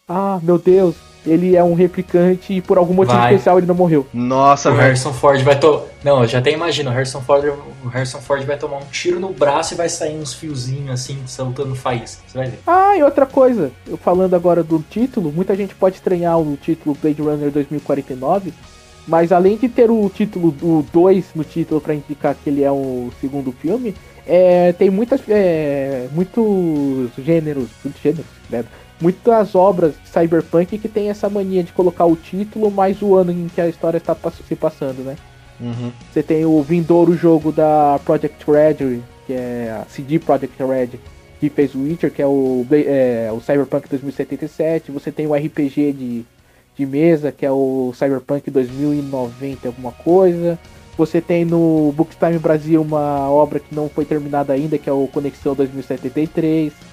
Ah, meu Deus, ele é um replicante e por algum motivo Vai. especial ele não morreu. Nossa, O velho. Harrison Ford vai to... Não, eu já até imagino, o Harrison Ford, o Harrison Ford vai tomar um tiro no braço e vai sair uns fiozinhos assim, soltando faísca. Você vai ver. Ah, e outra coisa, eu falando agora do título, muita gente pode estranhar o título Blade Runner 2049, Mas além de ter o título do 2 no título para indicar que ele é o segundo filme, é, tem muitas é, muitos gêneros, muitos gêneros, né? Muitas obras de cyberpunk que tem essa mania de colocar o título mais o ano em que a história está se passando, né? Uhum. Você tem o vindouro jogo da Project Red, que é a CD Project Red, que fez o Witcher, que é o, é, o Cyberpunk 2077. Você tem o RPG de, de mesa, que é o Cyberpunk 2090, alguma coisa. Você tem no Booktime Brasil uma obra que não foi terminada ainda, que é o Conexão 2073.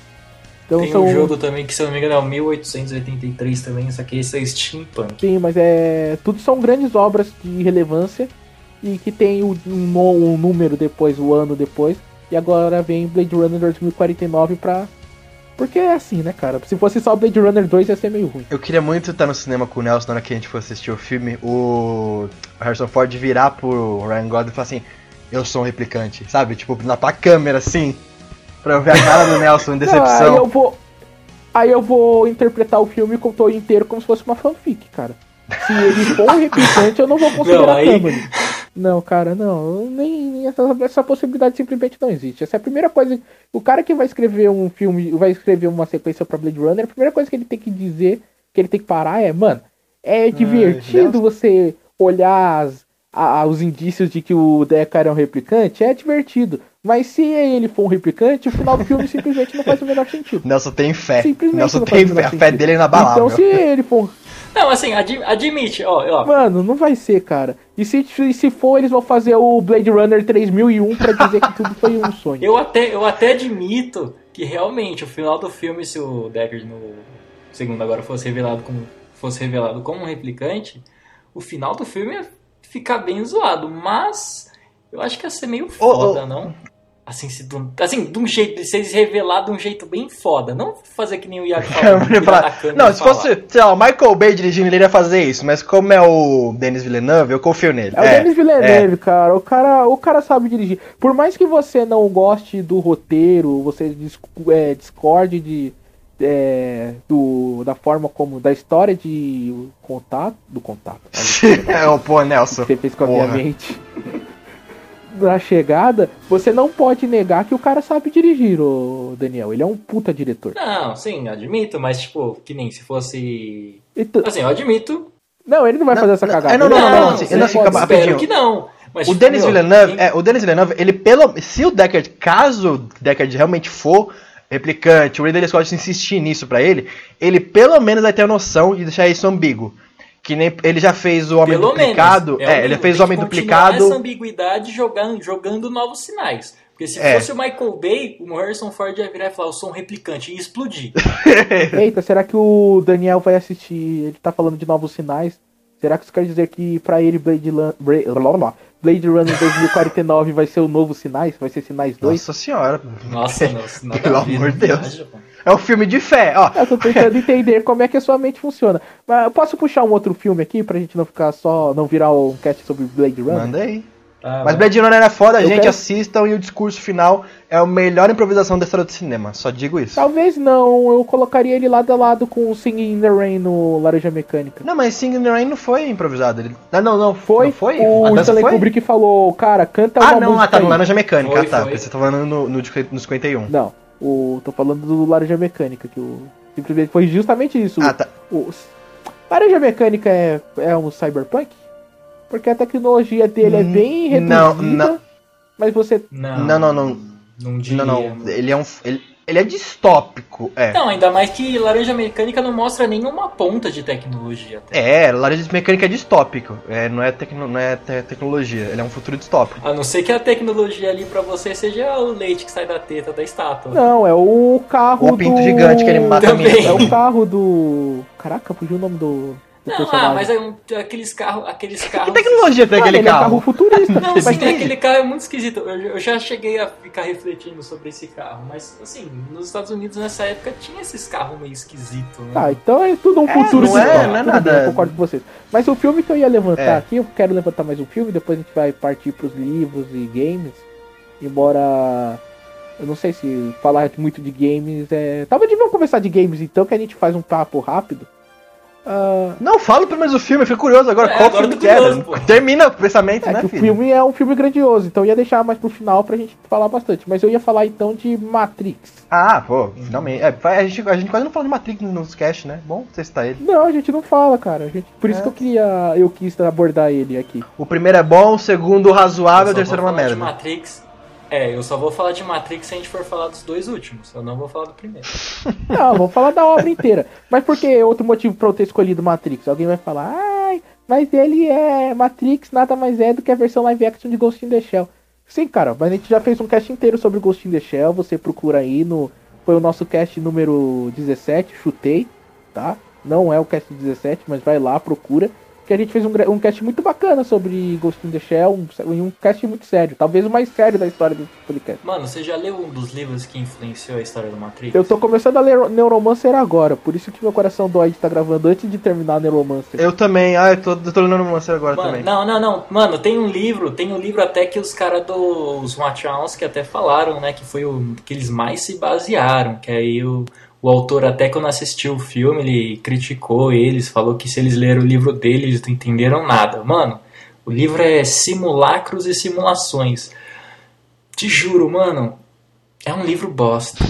Então, tem são... um jogo também que, se eu não me engano, é o 1883 também, só que esse é Steampunk. Sim, mas é. Tudo são grandes obras de relevância e que tem um, um número depois, o um ano depois. E agora vem Blade Runner 2049 pra. Porque é assim, né, cara? Se fosse só Blade Runner 2 ia ser meio ruim. Eu queria muito estar no cinema com o Nelson na hora que a gente for assistir o filme, o Harrison Ford virar pro Ryan Gosling e falar assim: Eu sou um replicante, sabe? Tipo, na tua câmera assim. Pra eu ver a cara do Nelson em decepção. Não, aí eu vou. Aí eu vou interpretar o filme todo inteiro como se fosse uma fanfic, cara. Se ele for um replicante, eu não vou considerar não, aí... Não, cara, não. Nem essa, essa possibilidade simplesmente não existe. Essa é a primeira coisa. O cara que vai escrever um filme, vai escrever uma sequência pra Blade Runner, a primeira coisa que ele tem que dizer, que ele tem que parar é, mano, é ah, divertido ah, você olhar as, a, os indícios de que o Deckard é um replicante, é divertido. Mas se ele for um replicante, o final do filme simplesmente não faz o menor sentido. Nelson tem fé. Nelson tem fé. A fé dele é inabalável. Então, se ele for não, assim, ad, admite, ó, ó. Mano, não vai ser, cara. E se, se for, eles vão fazer o Blade Runner 3001 pra dizer que tudo foi um sonho. *laughs* Eu até, eu até admito que realmente o final do filme, se o Deckard no segundo agora fosse revelado como, fosse revelado como um replicante, o final do filme ia ficar bem zoado. Mas eu acho que ia ser meio foda, oh, oh. não? Assim, se, assim, de um jeito, se eles revelar de um jeito bem foda. Não fazer que nem o Iago *laughs* falou. Não, se fosse, sei lá, o Michael Bay dirigindo, ele iria fazer isso. Mas como é o Denis Villeneuve, eu confio nele. É, é o Denis Villeneuve, é. cara. O cara. O cara sabe dirigir. Por mais que você não goste do roteiro, você é, discorde de. É, do, da forma como. Da história de contato. Do contato. *laughs* é, o pô, Nelson. Você fez com a Porra. minha mente da chegada, você não pode negar que o cara sabe dirigir, o Daniel. Ele é um puta diretor. Não, sim, admito, mas tipo, que nem se fosse. Então... Assim, eu admito. Não, ele não vai não, fazer essa cagada. Não, não, não, não, não, assim, não, não, não, espero que não. Mas, o Denis Villeneuve, é, o Denis Villeneuve, ele pelo, se o Deckard, caso o Deckard realmente for replicante, o Ridley Scott insistir nisso para ele, ele pelo menos vai ter a noção de deixar isso ambíguo. Que nem ele já fez o Homem Pelo Duplicado. Menos, é, é ele fez o Homem Duplicado. essa ambiguidade jogando, jogando novos sinais. Porque se é. fosse o Michael Bay, o Harrison Ford ia virar e falar: Eu sou um replicante e explodir. *laughs* Eita, será que o Daniel vai assistir? Ele tá falando de novos sinais. Será que isso quer dizer que pra ele Blade, Blade Runner 2049 vai ser o novo Sinais? Vai ser Sinais 2? Nossa senhora. Nossa, *laughs* nossa Pelo amor de Deus. É um filme de fé, ó. Eu tô tentando entender como é que a sua mente funciona. Mas eu posso puxar um outro filme aqui pra gente não ficar só. não virar um cast sobre Blade Runner? Manda aí. Ah, Mas Blade Runner é foda, eu gente, quero... assistam e o discurso final é a melhor improvisação da história do cinema. Só digo isso. Talvez não, eu colocaria ele lado a lado com o Singing in the Rain no Laranja Mecânica. Não, mas Singing in the Rain não foi improvisado. Ele... Não, não, não foi. Não foi? O Stanley foi? Kubrick falou, cara, canta ah, uma não, Ah, não, ah, tá no Laranja Mecânica, foi, ah, tá. Foi. Você tá falando no, no, no 51. Não. O, tô falando do Laranja Mecânica, que o, simplesmente foi justamente isso. Ah, tá. O, Laranja Mecânica é, é um cyberpunk? Porque a tecnologia dele é bem reduzida. Não, não. Mas você. Não, não, não. Não, não, não, não. Ele é um. Ele, ele é distópico, é. Não, ainda mais que Laranja Mecânica não mostra nenhuma ponta de tecnologia. Até. É, Laranja Mecânica é distópico. É, não é, tecno, não é te tecnologia, ele é um futuro distópico. A não ser que a tecnologia ali pra você seja o leite que sai da teta da estátua. Não, é o carro o pinto do... gigante que ele mata Também. É o carro do... Caraca, fugiu o nome do... Não, ah, mas é um, aqueles carros. Aqueles carros. Que tecnologia tem aquele carro? É um carro futurista. *laughs* Não, sim, aquele carro é muito esquisito. Eu, eu, já cheguei a ficar refletindo sobre esse carro. Mas, assim, nos Estados Unidos nessa época tinha esses carros meio esquisitos. Né? Ah, então é tudo um é, futuro. Não é, não é nada. Bem, eu concordo com vocês. Mas o filme que eu ia levantar é. aqui, eu quero levantar mais um filme, depois a gente vai partir pros livros e games. Embora. Eu não sei se falar muito de games é. Talvez deviam conversar de games então, que a gente faz um papo rápido. Ah, Não, fala pelo menos o filme, eu fico curioso agora. É, qual agora filme que era? pô. Termina o pensamento, é né, que o filho? filme é um filme grandioso, então eu ia deixar mais pro final pra gente falar bastante. Mas eu ia falar então de Matrix. Ah, pô, finalmente. É, a, gente, a gente quase não falou de Matrix nos cast, né? Bom você citar ele. Não, a gente não fala, cara. A gente, por isso É. que eu queria. Eu quis abordar ele aqui. O primeiro é bom, o segundo razoável, o terceiro é uma merda. Matrix. É, eu só vou falar de Matrix se a gente for falar dos dois últimos. Eu não vou falar do primeiro. *laughs* Não, vamos falar da obra inteira. Mas por que outro motivo pra eu ter escolhido Matrix? Alguém vai falar, ai, mas ele é. Matrix nada mais é do que a versão live action de Ghost in the Shell. Sim, cara, mas a gente já fez um cast inteiro sobre Ghost in the Shell. Você procura aí no. Foi o nosso cast número 17, chutei, tá? Não é o cast 17, mas vai lá, procura. Que a gente fez um, um cast muito bacana sobre Ghost in the Shell, um, um cast muito sério. Talvez o mais sério da história desse podcast. Mano, você já leu um dos livros que influenciou a história do Matrix? Eu tô começando a ler Neuromancer agora, por isso que meu coração dói de estar gravando antes de terminar Neuromancer. Eu também, ah, eu tô, eu tô lendo o Monster agora Mano, também. não, não, não. Mano, tem um livro, tem um livro até que os caras dos Wachowski até falaram, né? Que foi o que eles mais se basearam. Que aí o, o autor, até quando assistiu o filme, ele criticou eles, falou que se eles leram o livro dele, eles não entenderam nada. Mano, o livro é Simulacros e Simulações. Te juro, mano, é um livro bosta.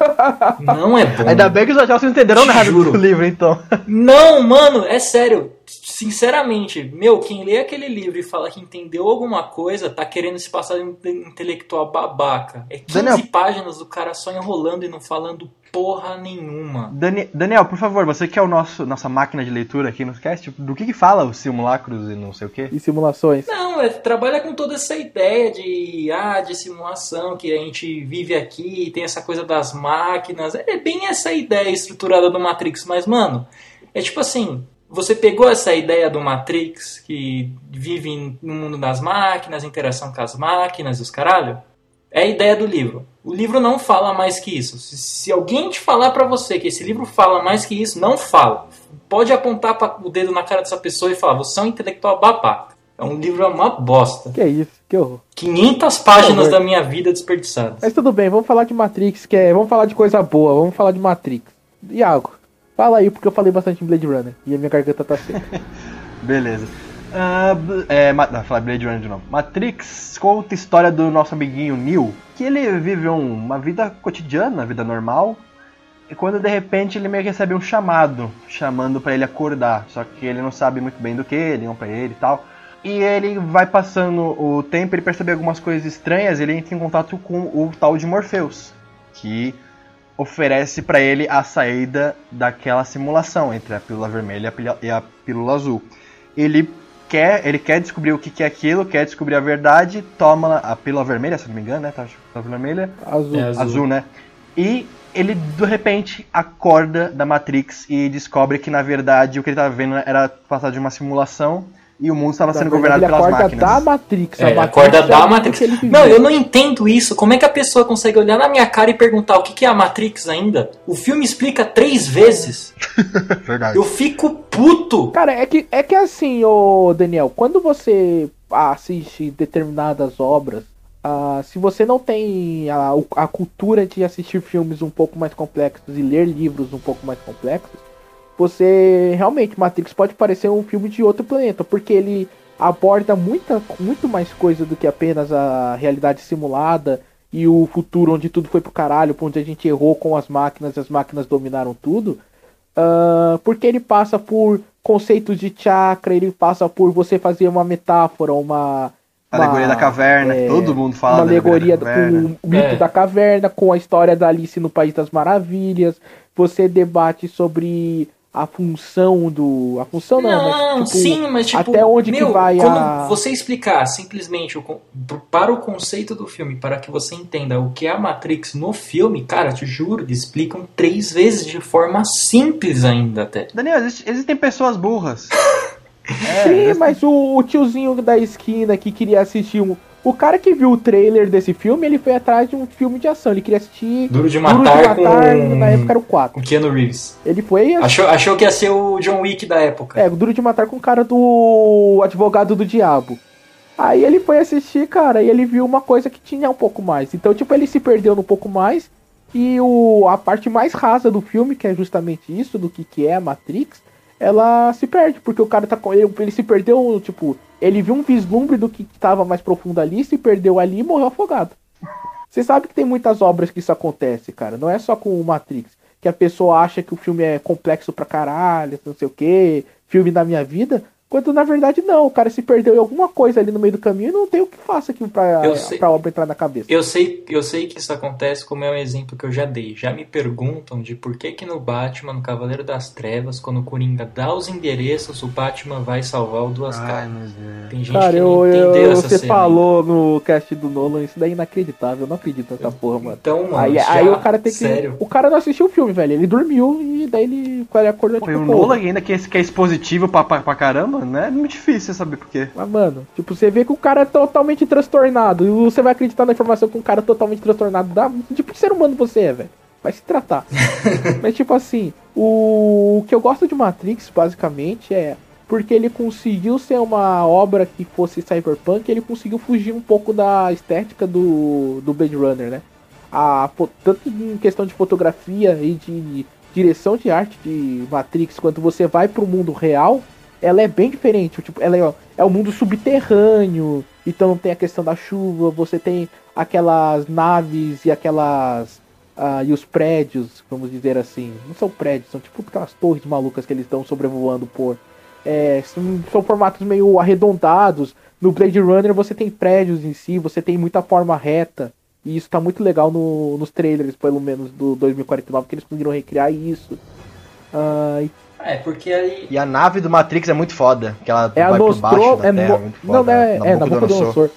*laughs* não é bom. Ainda bem que os Wachowski não entenderam Te nada juro. do livro, então. Não, mano, é sério. Sinceramente, meu, quem lê aquele livro e fala que entendeu alguma coisa, tá querendo se passar de um intelectual babaca. É 15 Daniel. páginas do cara só enrolando e não falando porra nenhuma. Dani- Daniel, por favor, você que é o nosso nossa máquina de leitura aqui no cast, do que que fala os simulacros e não sei o quê? E simulações. Não, é, trabalha com toda essa ideia de, ah, de simulação, que a gente vive aqui, tem essa coisa das máquinas. É bem essa ideia estruturada do Matrix, mas, mano, é tipo assim, você pegou essa ideia do Matrix, que vive no mundo das máquinas, interação com as máquinas, os caralho? É a ideia do livro. O livro não fala mais que isso. Se, se alguém te falar pra você que esse livro fala mais que isso, não fala. Pode apontar pra- o dedo na cara dessa pessoa e falar: você é um intelectual babaca. É um livro é uma bosta. Que isso, que horror. 500 páginas da minha vida desperdiçadas. Mas tudo bem, vamos falar de Matrix, que é. Vamos falar de coisa boa, vamos falar de Matrix. Iago, fala aí, porque eu falei bastante em Blade Runner e a minha garganta tá seca. *laughs* Beleza. B- é, ah, falar Blade Runner de novo. Matrix conta a história do nosso amiguinho Neo, que ele vive um- uma vida cotidiana, vida normal, e quando de repente ele meio que recebe um chamado, chamando pra ele acordar, só que ele não sabe muito bem do que, ligam pra ele e tal. E ele vai passando o tempo, ele percebe algumas coisas estranhas, ele entra em contato com o tal de Morpheus, que oferece pra ele a saída daquela simulação entre a pílula vermelha e a pílula- azul. Ele quer, ele quer descobrir o que que é aquilo, quer descobrir a verdade, toma a pílula vermelha, se não me engano, né? Tá, a pílula vermelha, Azul. É, azul. azul, né? E ele de repente acorda da Matrix e descobre que na verdade o que ele estava vendo era passado de uma simulação e o mundo estava sendo governado pelas acorda máquinas. da Matrix. É, a Matrix acorda é da Matrix. Não, eu não entendo isso. Como é que a pessoa consegue olhar na minha cara e perguntar o que que é a Matrix ainda? O filme explica três vezes. *laughs* Verdade. Eu fico puto. Cara, é que, é que assim, ô Daniel, quando você assiste determinadas obras, ah, se você não tem a, a cultura de assistir filmes um pouco mais complexos e ler livros um pouco mais complexos, você realmente, Matrix pode parecer um filme de outro planeta, porque ele aborda muita, muito mais coisa do que apenas a realidade simulada e o futuro onde tudo foi pro caralho, onde a gente errou com as máquinas e as máquinas dominaram tudo. Ah, porque ele passa por conceitos de chakra, ele passa por você fazer uma metáfora, uma. Alegoria uma- da caverna, é, todo mundo fala Uma da alegoria da com o mito É. da caverna, com a história da Alice no País das Maravilhas. Você debate sobre a função do. A função não, Não, mas tipo, sim, mas tipo, até onde meu, que vai quando a. você explicar simplesmente o para o conceito do filme, para que você entenda o que é a Matrix no filme, cara, te juro, eles explicam três vezes de forma simples ainda até. Daniel, existe- existem pessoas burras. *laughs* É, Sim, mas o, o tiozinho da esquina que queria assistir um. O cara que viu o trailer desse filme, ele foi atrás de um filme de ação. Ele queria assistir Duro de Duro de matar, Matar, com, na época era o 4. com Keanu Reeves. Ele foi. Achou, achou que ia ser o John Wick da época. É, Duro de Matar com o cara do Advogado do Diabo. Aí ele foi assistir, cara, e ele viu uma coisa que tinha um pouco mais. Então, tipo, ele se perdeu no pouco mais. E o, a parte mais rasa do filme, que é justamente isso, do que, que é a Matrix, ela se perde, porque o cara tá com ele, ele se perdeu, tipo, ele viu um vislumbre do que estava mais profundo ali, se perdeu ali e morreu afogado. Você sabe que tem muitas obras que isso acontece, cara. Não é só com o Matrix. Que a pessoa acha que o filme é complexo pra caralho, não sei o que, filme da minha vida. Quando na verdade não, o cara se perdeu em alguma coisa ali no meio do caminho e não tem o que faça aqui pra, sei, pra obra entrar na cabeça. Eu sei, eu sei que isso acontece, como é um exemplo que eu já dei. Já me perguntam de por que que no Batman, no Cavaleiro das Trevas, quando o Coringa dá os endereços, o Batman vai salvar o Duas Caras. Tem gente cara, que eu, não entendeu eu, essa você cena. falou no cast do Nolan, isso daí é inacreditável, eu não acredito nessa porra, mano. Então, mano, Aí, já- aí o cara tem que. Sério. O cara não assistiu o filme, velho. Ele dormiu e daí ele, acordou, Pô, tipo, e o Nolan ainda que é, que é expositivo pra, pra, pra caramba, né? É muito difícil você saber por quê. Mas, mano, tipo, você vê que o cara é totalmente transtornado. E você vai acreditar na informação que um cara totalmente transtornado dá. Tipo, que ser humano você é, velho. Vai se tratar. *laughs* Mas, tipo assim, o... o que eu gosto de Matrix, basicamente, é. Porque ele conseguiu ser uma obra que fosse cyberpunk, ele conseguiu fugir um pouco da estética do, do Blade Runner, né? A, tanto em questão de fotografia e de direção de arte de Matrix, quando você vai pro mundo real, ela é bem diferente. Tipo, ela é, é um mundo subterrâneo, então tem a questão da chuva, você tem aquelas naves e aquelas. ah, e os prédios, vamos dizer assim. Não são prédios, são tipo aquelas torres malucas que eles estão sobrevoando por. É, são, são formatos meio arredondados. No Blade Runner você tem prédios em si, você tem muita forma reta. E isso tá muito legal no- nos trailers, pelo menos, do 2049, que eles conseguiram recriar isso. E É, porque aí. E a nave do Matrix é muito foda, que ela é a vai por baixo Nostro... da É, terra, no... muito foda. Não, não é, é Nabucodonosor. Nabucodonosor.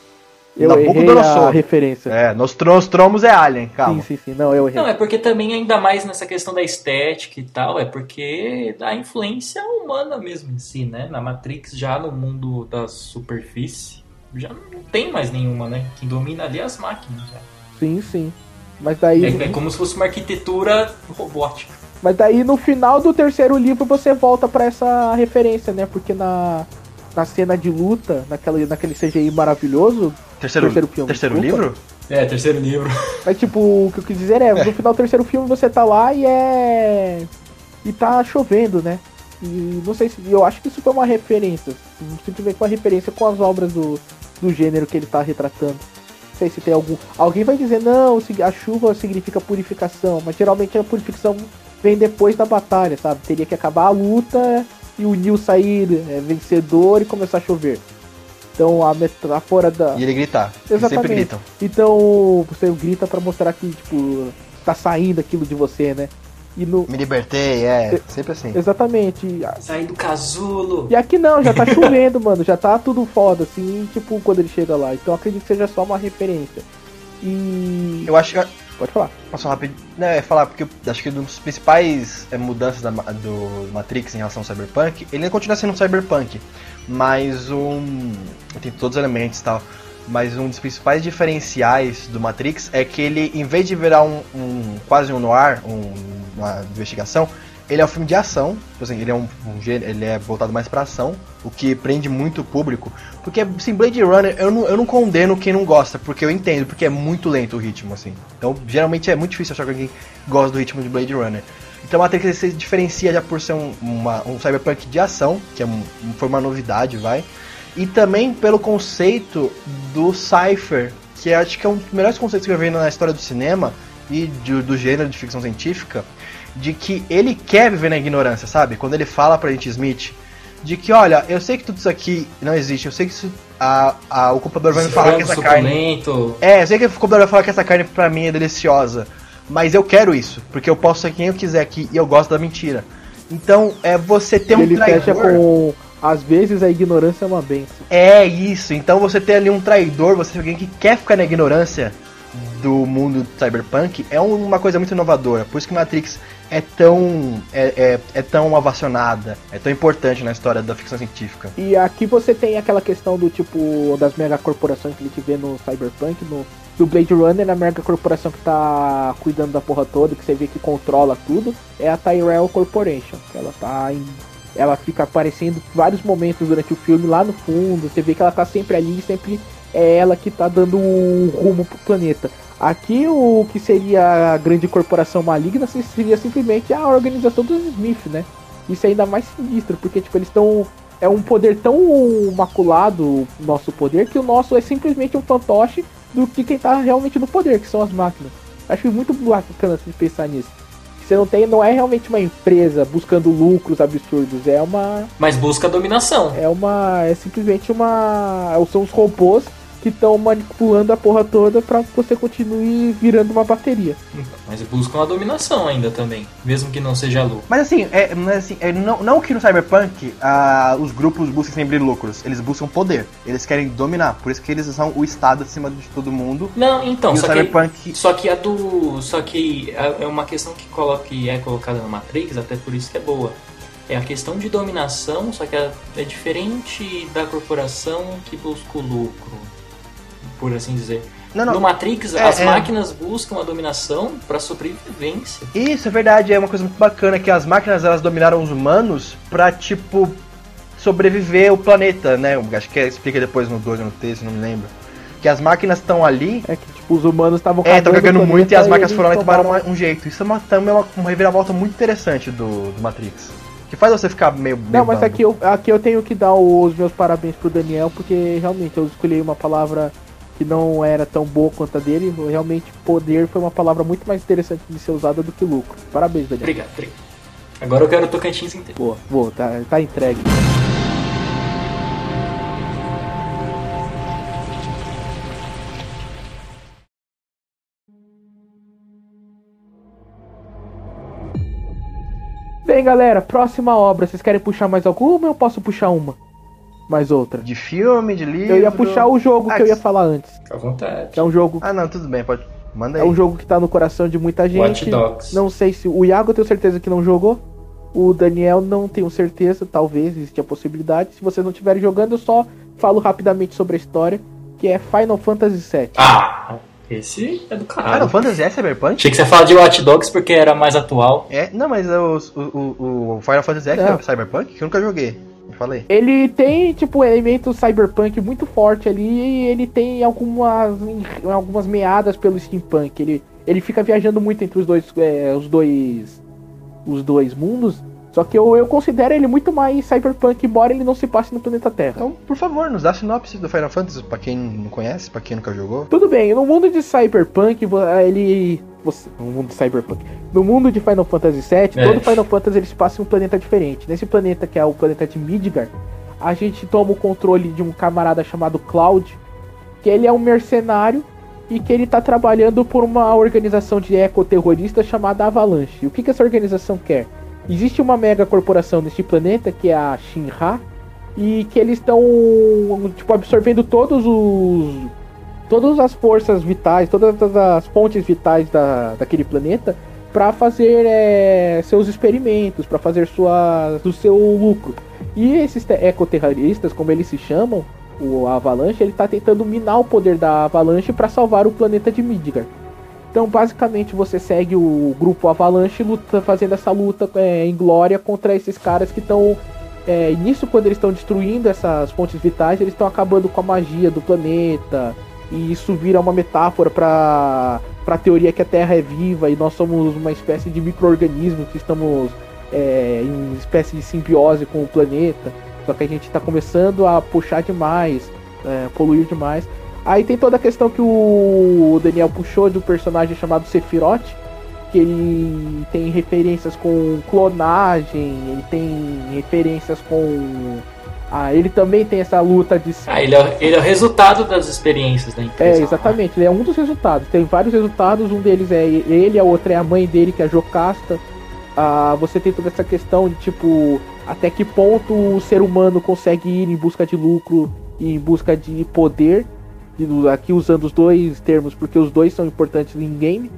Eu errei a Nabucodonosor. referência. É, Nostromos é Alien, sim, calma. sim, sim. Não, eu errei. Não, é porque também, ainda mais nessa questão da estética e tal, é porque da influência humana mesmo em si, né? Na Matrix, já no mundo da superfície, já não tem mais nenhuma, né? Quem domina ali é as máquinas. já. Sim, sim. Mas daí, É, é como se fosse uma arquitetura robótica. Mas daí no final do terceiro livro você volta pra essa referência, né? Porque na, na cena de luta, naquela, naquele CGI maravilhoso, Terceiro, Terceiro filme, terceiro desculpa. livro? É, terceiro livro. *laughs* Mas tipo, o que eu quis dizer é, no final do terceiro filme você tá lá e é. E tá chovendo, né? E não sei se. Eu acho que isso foi uma referência. Simplesmente uma referência com as obras do, do gênero que ele tá retratando. Não sei se tem algum. Alguém vai dizer, não, a chuva significa purificação, mas geralmente a purificação vem depois da batalha, sabe? Teria que acabar a luta e o Neil sair é, vencedor e começar a chover. Então a metáfora da. E ele gritar. Eles Exatamente. sempre gritam. Então você grita pra mostrar que, tipo, tá saindo aquilo de você, né? E no. Me libertei, é, sempre assim. Exatamente. Sair do casulo. E aqui não, já tá chovendo, *laughs* mano. Já tá tudo foda, assim, tipo, quando ele chega lá. Então acredito que seja só uma referência. E. Eu acho que. Pode falar. Posso? Não, é falar, porque acho que uma das principais é, mudanças da, do Matrix em relação ao Cyberpunk, ele continua sendo um Cyberpunk, mas um. tem todos os elementos e tal. Mas um dos principais diferenciais do Matrix é que ele, em vez de virar um, um- quase um noir, um- uma investigação, ele é um filme de ação. Tipo assim, ele é um, um ele é voltado mais pra ação, o que prende muito o público. Porque, assim, Blade Runner, eu não, eu não condeno quem não gosta, porque eu entendo, porque é muito lento o ritmo, assim. Então, geralmente é muito difícil achar que alguém gosta do ritmo de Blade Runner. Então, Matrix ele se diferencia já por ser um, uma- um cyberpunk de ação, que é um, foi uma novidade, vai. E também pelo conceito do Cypher, que eu acho que é um dos melhores conceitos que eu vi na história do cinema e de- do gênero de ficção científica, de que ele quer viver na ignorância, sabe? Quando ele fala pra gente Smith, de que, olha, eu sei que tudo isso aqui não existe, eu sei que isso, a, a, o computador vai me falar que essa carne... suculento. É, eu sei que o computador vai falar que essa carne pra mim é deliciosa, mas eu quero isso, porque eu posso ser quem eu quiser aqui e eu gosto da mentira. Então, é você ter um ele traidor... fecha com. Às vezes a ignorância é uma benção. É isso, então você ter ali um traidor, você ter alguém que quer ficar na ignorância do mundo cyberpunk é um- uma coisa muito inovadora. Por isso que Matrix é tão é, é, é tão ovacionada, é tão importante na história da ficção científica. E aqui você tem aquela questão do tipo das megacorporações que a gente vê no Cyberpunk, no do Blade Runner, a megacorporação que tá cuidando da porra toda, que você vê que controla tudo, é a Tyrell Corporation. Que ela tá em. Ela fica aparecendo vários momentos durante o filme lá no fundo. Você vê que ela tá sempre ali, sempre é ela que tá dando o rumo pro planeta. Aqui o que seria a grande corporação maligna seria simplesmente a organização dos Smith, né? isso é ainda mais sinistro, porque tipo, eles estão. É um poder tão maculado, o nosso poder, que o nosso é simplesmente um fantoche do que quem tá realmente no poder, que são as máquinas. Acho muito bacana assim, pensar nisso. Você não tem, não é realmente uma empresa buscando lucros absurdos, é uma. Mas busca dominação. É uma. É simplesmente uma. São os robôs que estão manipulando a porra toda para que você continue virando uma bateria. Mas buscam a dominação ainda também, mesmo que não seja lucro. Mas assim, é, assim é, não, não que no Cyberpunk ah, os grupos busquem sempre lucros, eles buscam poder, eles querem dominar, por isso que eles são o Estado acima de todo mundo. Não, então, só Cyberpunk... que, só que a do. Só que é uma questão que, coloca, que é colocada na Matrix, até por isso que é boa é a questão de dominação, só que é, é, diferente da corporação que busca o lucro por assim dizer. Não, não. No Matrix, é, as é... máquinas buscam a dominação para sobrevivência. Isso, é verdade. É uma coisa muito bacana que as máquinas elas dominaram os humanos pra, tipo, sobreviver o planeta, né? Acho que explica depois no 2 ou no 3, não me lembro. Que as máquinas estão ali. É que, tipo, os humanos estavam É, estão cagando muito e as máquinas foram lá e tomaram um jeito. Isso é uma, também é uma, uma reviravolta muito interessante do, do Matrix que faz você ficar meio. meio não, mas aqui eu, aqui eu tenho que dar os meus parabéns pro Daniel, porque realmente eu escolhi uma palavra que não era tão boa quanto a dele. Realmente, poder foi uma palavra muito mais interessante de ser usada do que lucro. Parabéns, Daniel. Obrigado, obrigado. Agora eu quero o Tocantins inteiro. Boa, boa, tá, tá entregue. Bem, galera, próxima obra. Vocês querem puxar mais alguma ou eu posso puxar uma? Mais outra. De filme, de livro. Eu ia puxar o jogo ah, que eu ia falar antes. À vontade. é um jogo. Ah, não, tudo bem, pode. Manda aí. É um jogo que tá no coração de muita gente. Watch Dogs. Não sei se. O Iago eu tenho certeza que não jogou. O Daniel não tenho certeza, talvez existe a possibilidade. Se vocês não estiverem jogando, eu só falo rapidamente sobre a história, que é Final Fantasy VII. Ah, esse é do caralho. Final Fantasy é Cyberpunk? Achei que você ia falar de Watch Dogs porque era mais atual. É, não, mas o, o, o Final Fantasy é, é Cyberpunk? Que eu nunca joguei. Falei. Ele tem, tipo, elementos cyberpunk muito forte ali e ele tem algumas, algumas meadas pelo steampunk. Ele, ele fica viajando muito entre os dois, é, os dois, os dois mundos. Só que eu, eu considero ele muito mais cyberpunk, embora ele não se passe no planeta Terra. Então, por favor, nos dá sinopse do Final Fantasy pra quem não conhece, pra quem nunca jogou. Tudo bem, no mundo de cyberpunk, ele. Você, no mundo de cyberpunk. No mundo de Final Fantasy VII, é. todo Final Fantasy ele se passa em um planeta diferente. Nesse planeta, que é o planeta de Midgard, a gente toma o controle de um camarada chamado Cloud, que ele é um mercenário e que ele tá trabalhando por uma organização de ecoterroristas chamada Avalanche. E o que, que essa organização quer? Existe uma mega corporação neste planeta que é a Shinra e que eles estão tipo absorvendo todos os todas as forças vitais, todas as fontes vitais da, daquele planeta para fazer é, seus experimentos, para fazer sua, do seu lucro. E esses ecoterroristas, como eles se chamam, o Avalanche, ele está tentando minar o poder da Avalanche para salvar o planeta de Midgard. Então, basicamente, você segue o grupo Avalanche luta, fazendo essa luta é, em glória contra esses caras que estão. É, nisso, quando eles estão destruindo essas fontes vitais, eles estão acabando com a magia do planeta. E isso vira uma metáfora para a teoria que a Terra é viva e nós somos uma espécie de micro-organismo que estamos é, em espécie de simbiose com o planeta. Só que a gente está começando a puxar demais, é, poluir demais. Aí tem toda a questão que o Daniel puxou de um personagem chamado Sephiroth, que ele tem referências com clonagem, ele tem referências com. Ah, ele também tem essa luta de. Ah, ele é, ele é o resultado das experiências da empresa. É, exatamente, ele é um dos resultados. Tem vários resultados, um deles é ele, a outra é a mãe dele, que é a Jocasta. Ah, você tem toda essa questão de tipo, até que ponto o ser humano consegue ir em busca de lucro e em busca de poder aqui usando os dois termos porque os dois são importantes em game.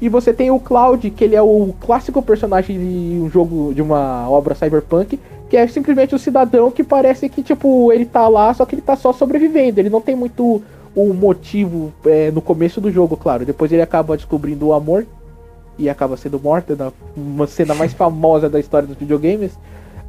E você tem o Cloud, que ele é o clássico personagem de um jogo, de uma obra cyberpunk, que é simplesmente o um cidadão que parece que, tipo, ele tá lá, só que ele tá só sobrevivendo. Ele não tem muito o motivo é, no começo do jogo, claro. Depois ele acaba descobrindo o amor e acaba sendo morto, na uma cena mais *laughs* famosa da história dos videogames.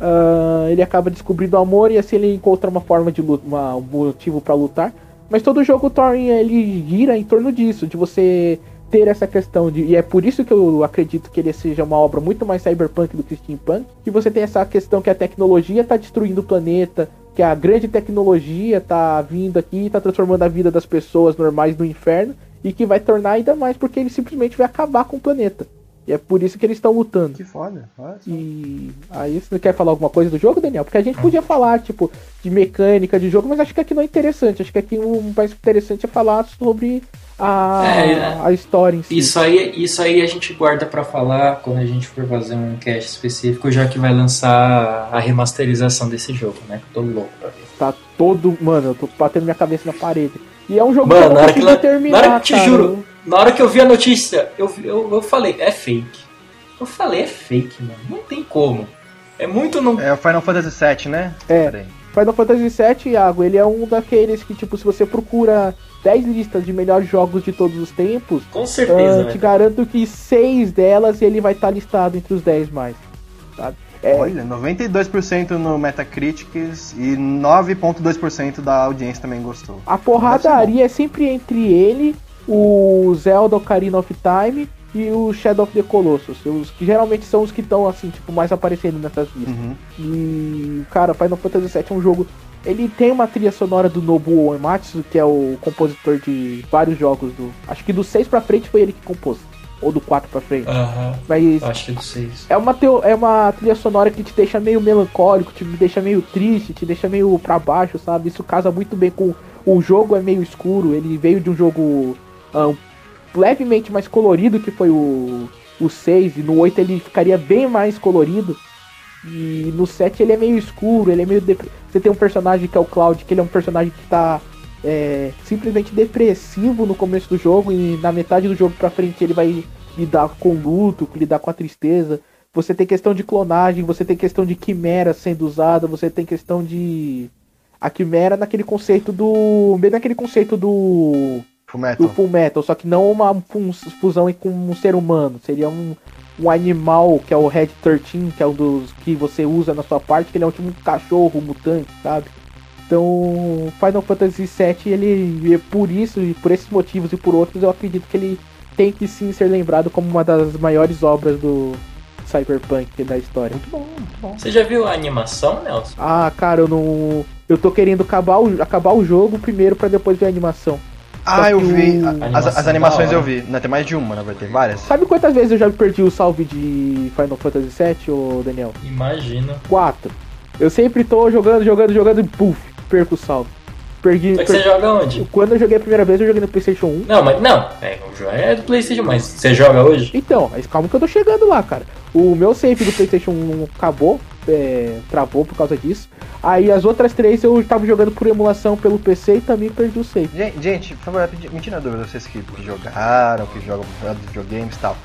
Uh, ele acaba descobrindo o amor e assim ele encontra uma forma de luta, um motivo para lutar. Mas todo jogo torna ele gira em torno disso, de você ter essa questão de. E é por isso que eu acredito que ele seja uma obra muito mais cyberpunk do que steampunk. Que você tem essa questão que a tecnologia tá destruindo o planeta, que a grande tecnologia tá vindo aqui e tá transformando a vida das pessoas normais no inferno. E que vai tornar ainda mais porque ele simplesmente vai acabar com o planeta. E é por isso que eles estão lutando. Que foda. olha só. E aí você quer falar alguma coisa do jogo, Daniel? Porque a gente podia falar, tipo, de mecânica de jogo, mas acho que aqui não é interessante. Acho que aqui o mais interessante é falar sobre a, É, a história em si. Isso aí, isso aí a gente guarda pra falar quando a gente for fazer um cast específico, já que vai lançar a remasterização desse jogo, né? Tô louco pra ver. Tá todo. Mano, eu tô batendo minha cabeça na parede. E é um jogo Mano, que eu na não hora que, consegui terminar, na hora que te cara. juro, na hora que eu vi a notícia, eu, eu, eu falei, é fake. Eu falei, é fake, mano. Não tem como. É muito não. É o Final Fantasy VII, né? É. Peraí. Final Fantasy VII, Iago, ele é um daqueles que, tipo, se você procura 10 listas de melhores jogos de todos os tempos, Com certeza, ah, te né? garanto que seis delas ele vai estar listado entre os 10 mais. Sabe? É, Olha, 92% no Metacritics e 9.2% da audiência também gostou. A porradaria é sempre entre ele, o Zelda Ocarina of Time e o Shadow of the Colossus. Os que geralmente são os que estão assim, tipo, mais aparecendo nessas listas. Uhum. E, cara, Final Fantasy VII é um jogo. Ele tem uma trilha sonora do Nobuo Uematsu, que é o compositor de vários jogos do. Acho que do 6 pra frente foi ele que compôs. Ou do 4 pra frente. Aham. Mas Acho que é do 6. é uma, teo- é uma trilha sonora que te deixa meio melancólico, te deixa meio triste, te deixa meio pra baixo, sabe? Isso casa muito bem com. O jogo é meio escuro, ele veio de um jogo ah, levemente mais colorido que foi o, o 6, e no 8 ele ficaria bem mais colorido. E no 7 ele é meio escuro, ele é meio. dep- Você tem um personagem que é o Cloud, que ele é um personagem que tá é, simplesmente depressivo no começo do jogo, e na metade do jogo pra frente ele vai lidar com o luto, lidar com a tristeza. Você tem questão de clonagem, você tem questão de quimera sendo usada, você tem questão de. A quimera naquele conceito do. Bem naquele conceito do. Full Do Metal. Full Metal, só que não uma fusão com um ser humano. Seria um, um animal que é o Red 13, que é um dos que você usa na sua parte, que ele é um tipo um cachorro mutante, sabe? Então, Final Fantasy VII, ele é por isso e por esses motivos e por outros, eu acredito que ele tem que sim ser lembrado como uma das maiores obras do Cyberpunk da história. Muito bom, muito bom. Você já viu a animação, Nelson? Ah, cara, eu não. Eu tô querendo acabar o, acabar o jogo primeiro pra depois ver a animação. Ah, eu vi. o- As, Animação as animações eu vi. Não, tem mais de uma, na verdade, tem várias. Sabe quantas vezes eu já perdi o salve de Final Fantasy VII, ô Daniel? Imagina. Quatro. Eu sempre tô jogando, jogando, jogando e puf, perco o salve. Perdi. Só que você joga onde? Quando eu joguei a primeira vez, eu joguei no PlayStation 1. Não, mas não. É, o jogo é do Playstation, mas você joga hoje? Então, mas calma que eu tô chegando lá, cara. O meu save do PlayStation 1 acabou, é, travou por causa disso. Aí as outras três eu tava jogando por emulação pelo PC e também perdi o save. Gente, gente, por favor, me tira a dúvida, vocês que, que jogaram, que jogam jogam videogames e tal.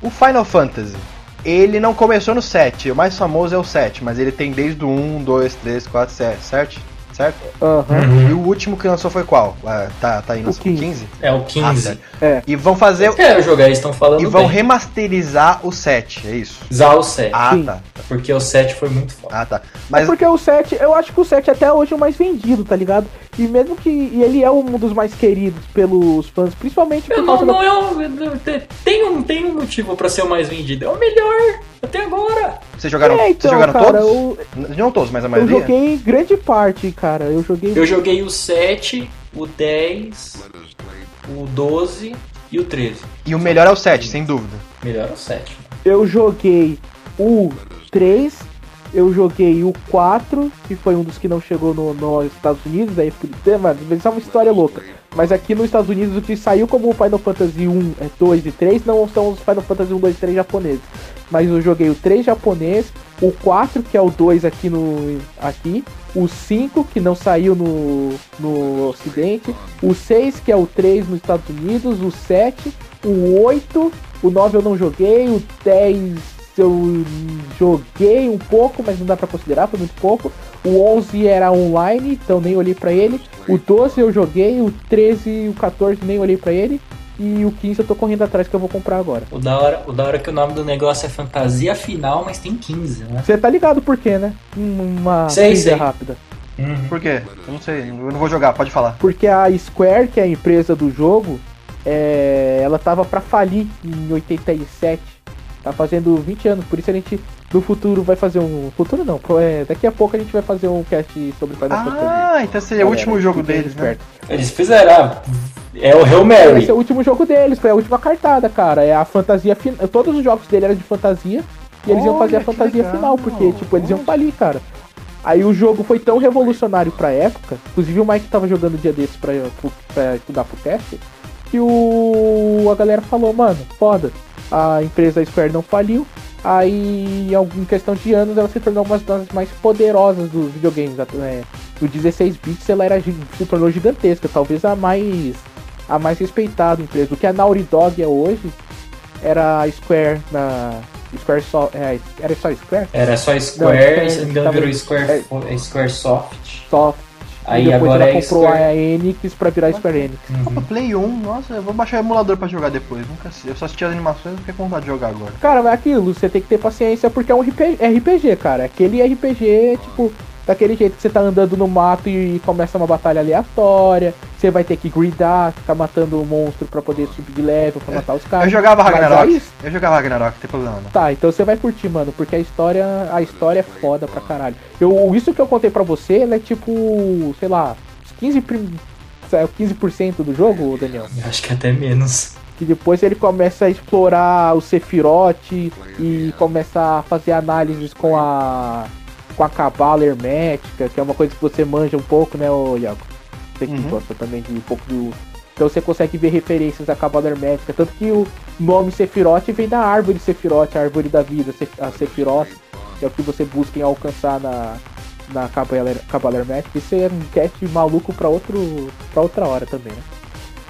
O Final Fantasy, ele não começou no 7, o mais famoso é o 7, mas ele tem desde o 1, 2, 3, 4, 7, certo? Certo? Aham. E o último que lançou foi qual? Ah, tá, tá aí no O 15. 15? É o Ah, 15. certo. É. E vão fazer. Eu quero jogar, eles estão falando E vão bem. remasterizar o 7, é isso? Usar o 7. Ah, Sim. tá. Porque o 7 foi muito foda. Ah, tá. É Mas porque o 7, eu acho que o 7 até hoje é o mais vendido, tá ligado? E mesmo que e ele é um dos mais queridos pelos fãs, principalmente por Eu causa não, da não é um, tem, um, tem um motivo pra ser o mais vendido. É o melhor até agora. vocês jogaram, É, então, vocês jogaram cara, todos? eu, Não todos, mas a eu maioria? joguei grande parte, cara. Eu joguei. Eu joguei o 7, o 10, o 12 e o 13. E o melhor é o 7, sem dúvida. Melhor é o 7. Eu joguei o 3, eu joguei o 4, que foi um dos que não chegou no, nos Estados Unidos, aí por ter, mano, isso é uma história louca. Mas aqui nos Estados Unidos o que saiu como Final Fantasy 1, é 2 e 3 não são os Final Fantasy 1, 2 e 3 japoneses. Mas eu joguei o 3 japonês, o 4, que é o 2 aqui no. aqui, o 5, que não saiu no, no ocidente, o 6, que é o 3 nos Estados Unidos, o 7, o 8, o 9 eu não joguei, o 10 eu joguei um pouco, mas não dá pra considerar, foi muito pouco. O 11 era online, então nem olhei pra ele. O 12 eu joguei, o 13 e o 14 nem olhei pra ele. E o 15 eu tô correndo atrás que eu vou comprar agora. O da hora, o da hora é que o nome do negócio é Fantasia Final, mas tem 15, né? Você tá ligado por quê, né? Uma Sei, trivia sei. rápida. Uhum. Por quê? Eu não sei, eu não vou jogar, pode falar. Porque a Square, que é a empresa do jogo, é, ela tava pra falir em 87. Tá fazendo 20 anos, por isso a gente no futuro vai fazer um. Futuro não, é, daqui a pouco a gente vai fazer um cast sobre Final Fantasy. Ah, então seria o último jogo deles, né? espertos. Eles fizeram. ah, É o Hail Mary. Esse é o último jogo deles, foi a última cartada, cara. É a fantasia final. Todos os jogos dele eram de fantasia. E eles iam fazer Olha, a fantasia legal. final, porque, tipo, eles iam falir, cara. Aí o jogo foi tão revolucionário pra época, inclusive o Mike tava jogando um dia desses pra, pro- pra estudar pro teste, que o. a galera falou, mano, foda. A empresa Square não faliu. Aí, em questão de anos, ela se tornou uma das mais poderosas dos videogames. É, no 16 bits ela era, se tornou gigantesca, talvez a mais a mais respeitada empresa. O que a Naughty Dog é hoje era a Square na Square so, é, era só Square Era só Não, Square, Square e se não me engano virou Square, é. é Squaresoft. Soft. Aí e depois agora ela é comprou Square. a Enix pra virar Square Enix. Opa, Play 1, nossa, eu vou baixar o emulador pra jogar depois. Nunca sei. Eu só assisti as animações e fiquei com vontade de jogar agora. Cara, mas é aquilo, você tem que ter paciência porque é um RPG, RPG cara. Aquele RPG, tipo, daquele jeito que você tá andando no mato e começa uma batalha aleatória. Você vai ter que gridar, ficar matando o monstro pra poder subir de level, pra matar os caras. Eu jogava Mas Ragnarok. aí- Eu jogava Ragnarok, não tem problema não. Tá, então você vai curtir, mano, porque a história, a história é foda pra caralho. Eu, isso que eu contei pra você, ela é tipo, sei lá, uns 15, prim- é, 15% do jogo, Daniel. Eu Acho que até menos. Que depois ele começa a explorar o Sephiroth e começa a fazer análises com a com a cabala hermética, que é uma coisa que você manja um pouco, né, ô Iago? Você que Uhum. gosta também de um pouco do. Então você consegue ver referências à cabala hermética. Tanto que o nome Sephiroth vem da árvore Sephiroth, a árvore da vida, a Sephiroth, que é o que você busca em alcançar na, na cabala, cabala hermética. Isso é um cast maluco pra, outro, pra outra hora também, né?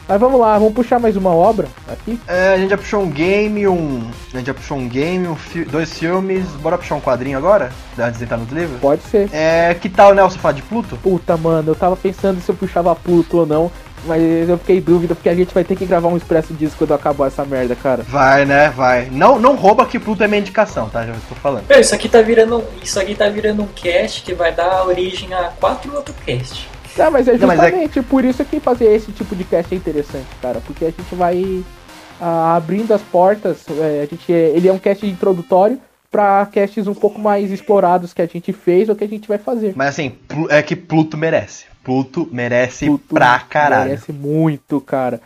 Mas vamos lá, vamos puxar mais uma obra aqui. É, a gente já puxou um game, um. A gente já puxou um game, um fi- dois filmes. Bora puxar um quadrinho agora? Antes de entrar nos livros? Pode ser. É. Que tal, Nelson, falar de Pluto? Puta, mano, eu tava pensando se eu puxava Pluto ou não, mas eu fiquei em dúvida porque a gente vai ter que gravar um expresso disso quando acabar essa merda, cara. Vai, né? Vai. Não, não rouba que Pluto é minha indicação, tá? Já tô falando. Meu, isso aqui tá virando. Isso aqui tá virando um cast que vai dar origem a quatro outros cast. Não, mas é Não, mas é- justamente por isso que fazer esse tipo de cast é interessante, cara, porque a gente vai ah, abrindo as portas, é, a gente, é- ele é um cast introdutório pra casts um pouco mais explorados que a gente fez ou que a gente vai fazer. Mas assim, é que Pluto merece. Pluto merece Pluto pra caralho. Merece muito, cara.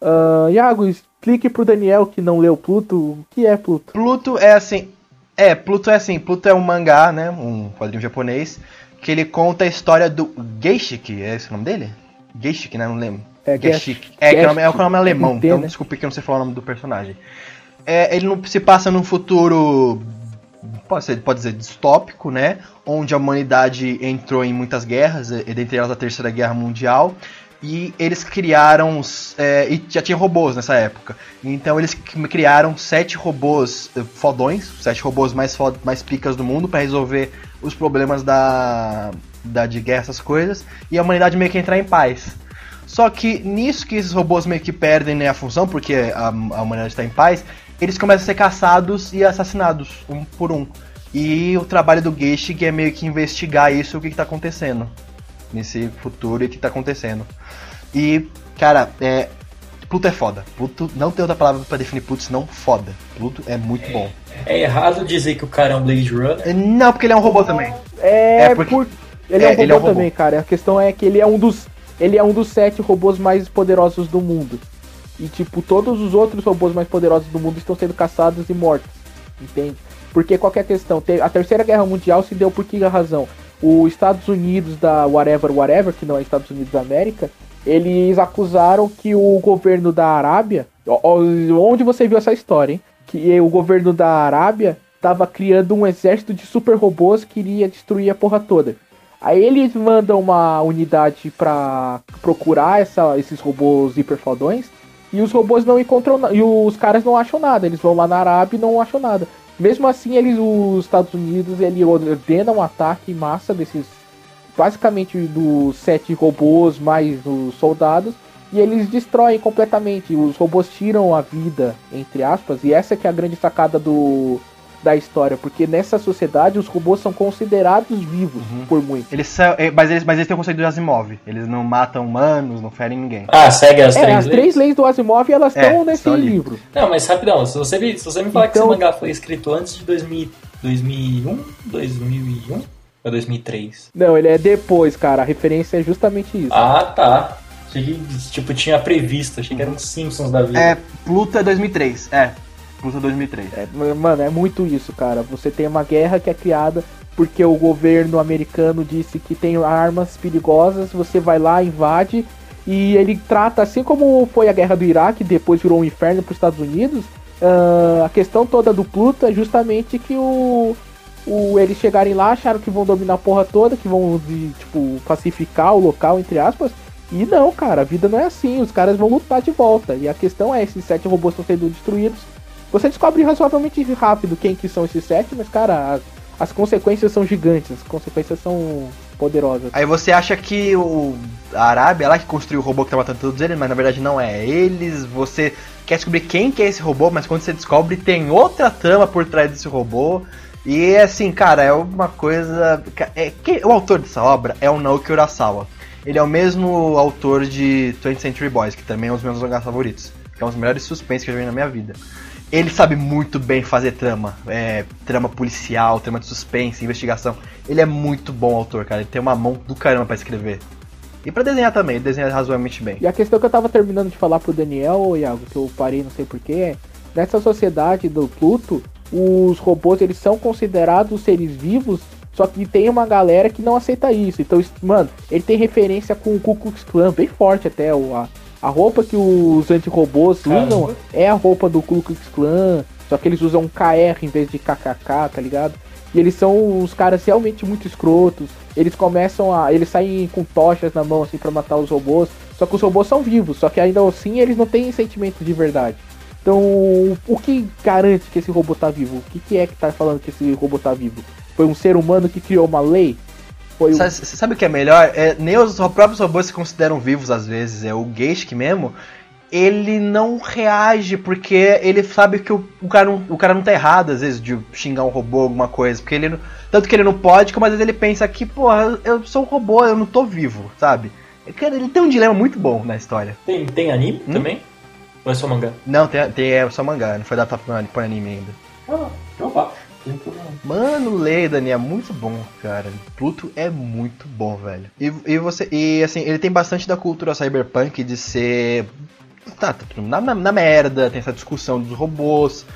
Ah, Iago, explique pro Daniel que não leu Pluto o que é Pluto. Pluto é assim. É, Pluto é assim, Pluto é um mangá, né? Um quadrinho japonês. Que ele conta a história do Geishiki, é esse o nome dele? Geishiki, né? Não lembro. É, Geishiki. Gesh- É, que é o nome, é o nome alemão, T, então né? desculpe que eu não sei falar o nome do personagem. É, ele não se passa num futuro. Pode, ser, pode dizer distópico, né? Onde a humanidade entrou em muitas guerras, e dentre elas a Terceira Guerra Mundial. E eles criaram. é, e já tinha robôs nessa época. Então eles criaram sete robôs eh, fodões, sete robôs mais, fod- mais picas do mundo para resolver os problemas da, da de guerra, essas coisas. E a humanidade meio que entrar em paz. Só que nisso que esses robôs meio que perdem né, a função, porque a, a humanidade está em paz, eles começam a ser caçados e assassinados, um por um. E o trabalho do Geishig é meio que investigar isso, o que, está acontecendo nesse futuro e o que está acontecendo. E, cara, é, Pluto é foda. Pluto, não tem outra palavra para definir Pluto senão foda. Pluto é muito bom. É errado dizer que o cara é um Blade Runner. É, Não, porque ele é um robô também. É, É, porque- por... Ele é, é, um robô ele é um robô. também, cara. A questão é que ele é um dos. Ele é um dos sete robôs mais poderosos do mundo. E tipo, todos os outros robôs mais poderosos do mundo estão sendo caçados e mortos. Entende? Porque qualquer questão. te- A terceira guerra mundial se deu por que razão? Os Estados Unidos da Whatever Whatever, que não é Estados Unidos da América, eles acusaram que o governo da Arábia. Onde você viu essa história, hein? Que o governo da Arábia tava criando um exército de super robôs que iria destruir a porra toda. Aí eles mandam uma unidade pra procurar essa- esses robôs hiperfodões e os robôs não encontram e os caras não acham nada. Eles vão lá na Arábia e não acham nada. Mesmo assim, eles, os Estados Unidos, ele ordenam um ataque em massa desses, basicamente dos sete robôs mais os soldados e eles destroem completamente. Os robôs tiram a vida, entre aspas, e essa que é a grande sacada do da história, porque nessa sociedade os robôs são considerados vivos Uhum. por muitos. Eles são, é, mas, eles, mas eles têm o conceito do Asimov. Eles não matam humanos, não ferem ninguém. Ah, segue as É, três as leis? três leis do Asimov elas É, estão nesse livro. Não, mas rapidão, se você, me- se você me falar que Então- esse mangá foi escrito antes de 2000, 2001, 2001 ou 2003? Não, ele é depois, cara. A referência é justamente isso. Ah, tá. Achei que, tipo, tinha previsto, achei que era um Simpsons da vida. É, Pluto é 2003. É, Pluto é 2003. É, mano, é muito isso, cara. Você tem uma guerra que é criada porque o governo americano disse que tem armas perigosas, você vai lá, invade, e ele trata, assim como foi a guerra do Iraque, depois virou um inferno para os Estados Unidos, ah, a questão toda do Pluto é justamente que o, o- eles chegarem lá, acharam que vão dominar a porra toda, que vão, de, tipo, pacificar o local, entre aspas, e não, cara, a vida não é assim, os caras vão lutar de volta, e a questão é, esses sete robôs estão sendo destruídos, você descobre razoavelmente rápido quem que são esses sete, mas, cara, as, as consequências são gigantes, as consequências são poderosas. Aí você acha que o, a Arábia é lá que construiu o robô que tá matando todos eles, mas na verdade não é eles. Você quer descobrir quem que é esse robô, mas quando você descobre tem outra trama por trás desse robô. E assim, cara, é uma coisa. É, que, o autor dessa obra é o Naoki Urasawa. Ele é o mesmo autor de 20th Century Boys, que também é um dos meus mangás favoritos. Que é um dos melhores suspense que eu já vi na minha vida. Ele sabe muito bem fazer trama. É, trama policial, trama de suspense, investigação. Ele é muito bom autor, cara. Ele tem uma mão do caramba pra escrever. E pra desenhar também, ele desenha razoavelmente bem. E a questão que eu tava terminando de falar pro Daniel, Iago, que eu parei não sei porquê, é nessa sociedade do Pluto, os robôs eles são considerados seres vivos, só que tem uma galera que não aceita isso. Então, mano, ele tem referência com o Ku Klux Klan, bem forte até. O, a, a roupa que os antirrobôs usam é a roupa do Ku Klux Klan, só que eles usam KR em vez de KKK, tá ligado? E eles são os caras realmente muito escrotos. Eles começam a. Eles saem com tochas na mão assim pra matar os robôs. Só que os robôs são vivos, só que ainda assim eles não têm sentimento de verdade. Então, o que garante que esse robô tá vivo? O que, que é que tá falando que esse robô tá vivo? Foi um ser humano que criou uma lei? Foi um... Sabe, você sabe o que é melhor? É, nem os próprios robôs se consideram vivos às vezes. É o Geishic mesmo. Ele não reage porque ele sabe que o, o, cara não, o cara não tá errado, às vezes, de xingar um robô, alguma coisa. Porque ele não- Tanto que ele não pode, como às vezes ele pensa que, porra, eu sou um robô, eu não tô vivo, sabe? Cara, ele tem um dilema muito bom na história. Tem, tem anime Hum? também? Ou é só mangá? Não, tem, tem é só mangá, não foi adaptado pra pra anime ainda. Ah, eu baixo. Mano, lê, Dani, é muito bom, cara. Pluto é muito bom, velho. E, e você. E assim, ele tem bastante da cultura cyberpunk de ser. Tá, tá tudo na, na, na merda, tem essa discussão dos robôs.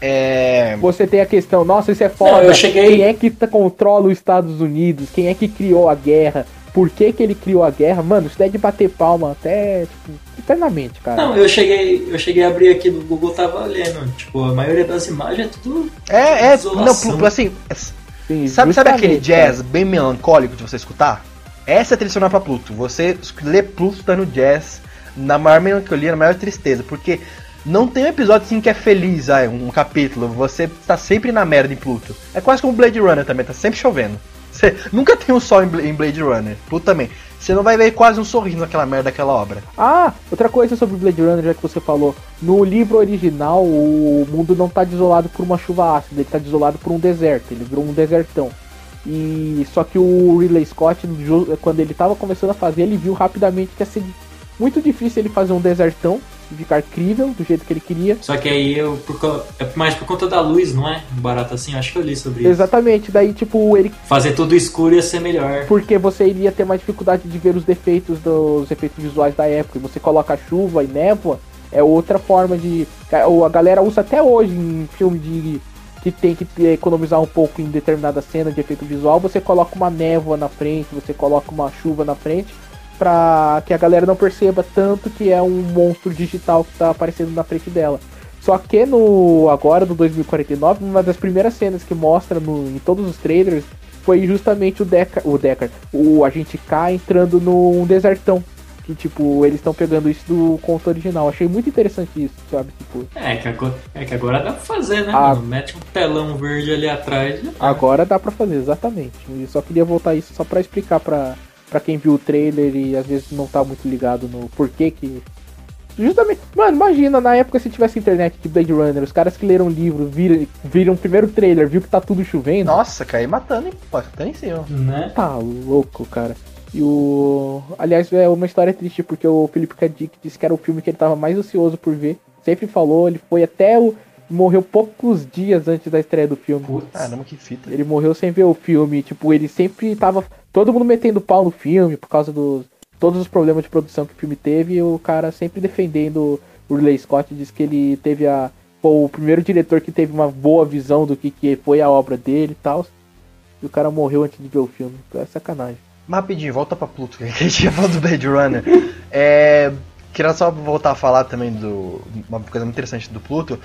É. Você tem a questão, nossa, isso é foda. Não, eu cheguei- Quem é que controla os Estados Unidos? Quem é que criou a guerra? Por que, que ele criou a guerra? Mano, isso daí é de bater palma até, tipo, eternamente, cara. Não, eu cheguei, eu cheguei a abrir aqui do Google, tava lendo. Tipo, a maioria das imagens é tudo. É, é. Não, Pluto, assim. Sim, Sabe, sabe aquele jazz cara. bem melancólico de você escutar? Essa é sonora pra Pluto. Você lê Pluto tá no jazz, na maior melancolia, na maior tristeza, porque não tem um episódio assim que é feliz, ah, um capítulo. Você tá sempre na merda em Pluto. É quase como Blade Runner também, tá sempre chovendo. Você nunca tem um sol em Bla- em Blade Runner. Pluto também. Você não vai ver quase um sorriso naquela merda daquela obra. Ah, outra coisa sobre Blade Runner, já que você falou. No livro original, o mundo não tá desolado por uma chuva ácida, ele tá desolado por um deserto, ele virou um desertão. E só que o Ridley Scott, quando ele tava começando a fazer, ele viu rapidamente que ia ser muito difícil ele fazer um desertão ficar crível do jeito que ele queria. Só que aí eu. Por, é mais por conta da luz, não é? Barato assim, acho que eu li sobre isso. Exatamente, daí tipo, ele Fazer tudo escuro ia ser melhor. porque você iria ter mais dificuldade de ver os defeitos dos efeitos visuais da época. E Você coloca chuva e névoa, é outra forma de. A galera usa até hoje em filme de. que tem que economizar um pouco em determinada cena de efeito visual, você coloca uma névoa na frente, você coloca uma chuva na frente, pra que a galera não perceba tanto que é um monstro digital que tá aparecendo na frente dela. Só que no agora do 2049, uma das primeiras cenas que mostra no, em todos os trailers foi justamente o Deckard, o Deckard, o agente K entrando num desertão. Que tipo, eles estão pegando isso do conto original. Achei muito interessante isso, sabe? Tipo, É que, agora, é que agora dá pra fazer, né? Mano? Mete um telão verde ali atrás. agora dá pra fazer, exatamente. E só queria voltar isso só pra explicar pra, pra quem viu o trailer e às vezes não tá muito ligado no porquê que Justamente. Mano, imagina, na época se tivesse internet de Blade Runner, os caras que leram o livro, viram, viram o primeiro trailer, viu que tá tudo chovendo. Nossa, caí matando, hein? Pô, matando em cima. Né? Tá louco, cara. E o. Aliás, é uma história triste, porque o Felipe K. Dick disse que era o filme que ele tava mais ansioso por ver. Sempre falou, ele foi até o. Morreu poucos dias antes da estreia do filme. Putz. Caramba, que fita. Ele morreu sem ver o filme. Tipo, ele sempre tava. Todo mundo metendo pau no filme por causa dos. Todos os problemas de produção que o filme teve. E o cara sempre defendendo o Ridley Scott. Diz que ele teve a. Foi o primeiro diretor que teve uma boa visão do que, que foi a obra dele e tal. E o cara morreu antes de ver o filme. É sacanagem. Mas rapidinho, volta pra Pluto, *laughs* que a gente ia falar do Blade Runner. É, queria só voltar a falar também do. Uma coisa muito interessante do Pluto.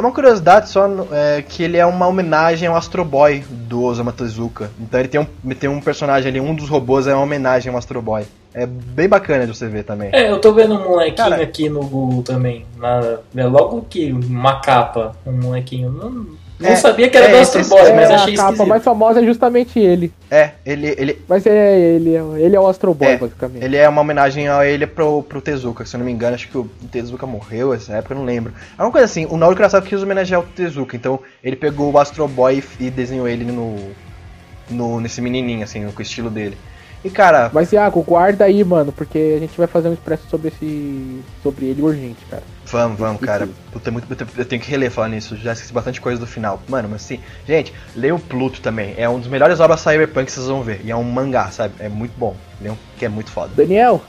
É uma curiosidade só é, que ele é uma homenagem ao Astro Boy do Osamu Tezuka. Então ele tem um, tem um personagem ali, um dos robôs é uma homenagem ao Astro Boy. É bem bacana de você ver também. É, eu tô vendo um molequinho Cara- aqui no Google também. Na, é logo que uma capa, um molequinho. Não, não É, sabia que era é, do Astro Boy, é, mas a achei capa esquisito. mais famosa é justamente ele. É, ele, ele, Mas é ele, é- ele é o Astro Boy, É, basicamente. Ele é uma homenagem a ele pro, pro Tezuka, se eu não me engano, acho que o Tezuka morreu nessa época, eu não lembro. É uma coisa assim, o Naoki Urasawa quis homenagear o Tezuka, então ele pegou o Astro Boy e, e desenhou ele no, no nesse menininho, assim, com o estilo dele. E cara, Mas, Iago, guarda aí, mano, porque a gente vai fazer um expresso sobre esse. sobre ele urgente, cara. Vamos, vamos, cara. Puta, é muito, eu tenho que reler falar nisso, já esqueci bastante coisa do final. Mano, mas assim, gente, leia o Pluto também, é um dos melhores obras cyberpunk que vocês vão ver, e é um mangá, sabe? É muito bom, leiam, que é muito foda. Daniel,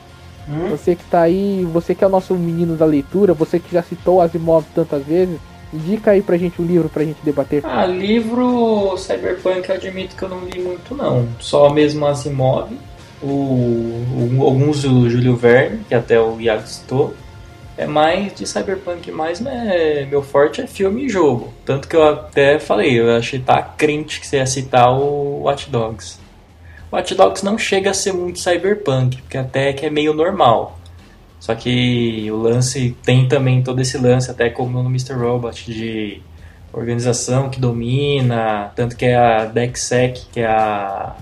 Hum? você que tá aí, você que é o nosso menino da leitura, você que já citou Asimov tantas vezes, indica aí pra gente um livro pra gente debater. Ah, livro Cyberpunk eu admito que eu não li muito não. Só mesmo Asimov, o, o- alguns do Júlio Verne, que até o Iago citou. É mais de Cyberpunk, mais né, meu forte é filme e jogo. Tanto que eu até falei, eu achei tá crente que você ia citar o Watch Dogs. Watch Dogs não chega a ser muito Cyberpunk, porque até que é meio normal. Só que o lance tem também todo esse lance, até como no Mr. Robot, de organização que domina, tanto que é a DECSEC, que é a,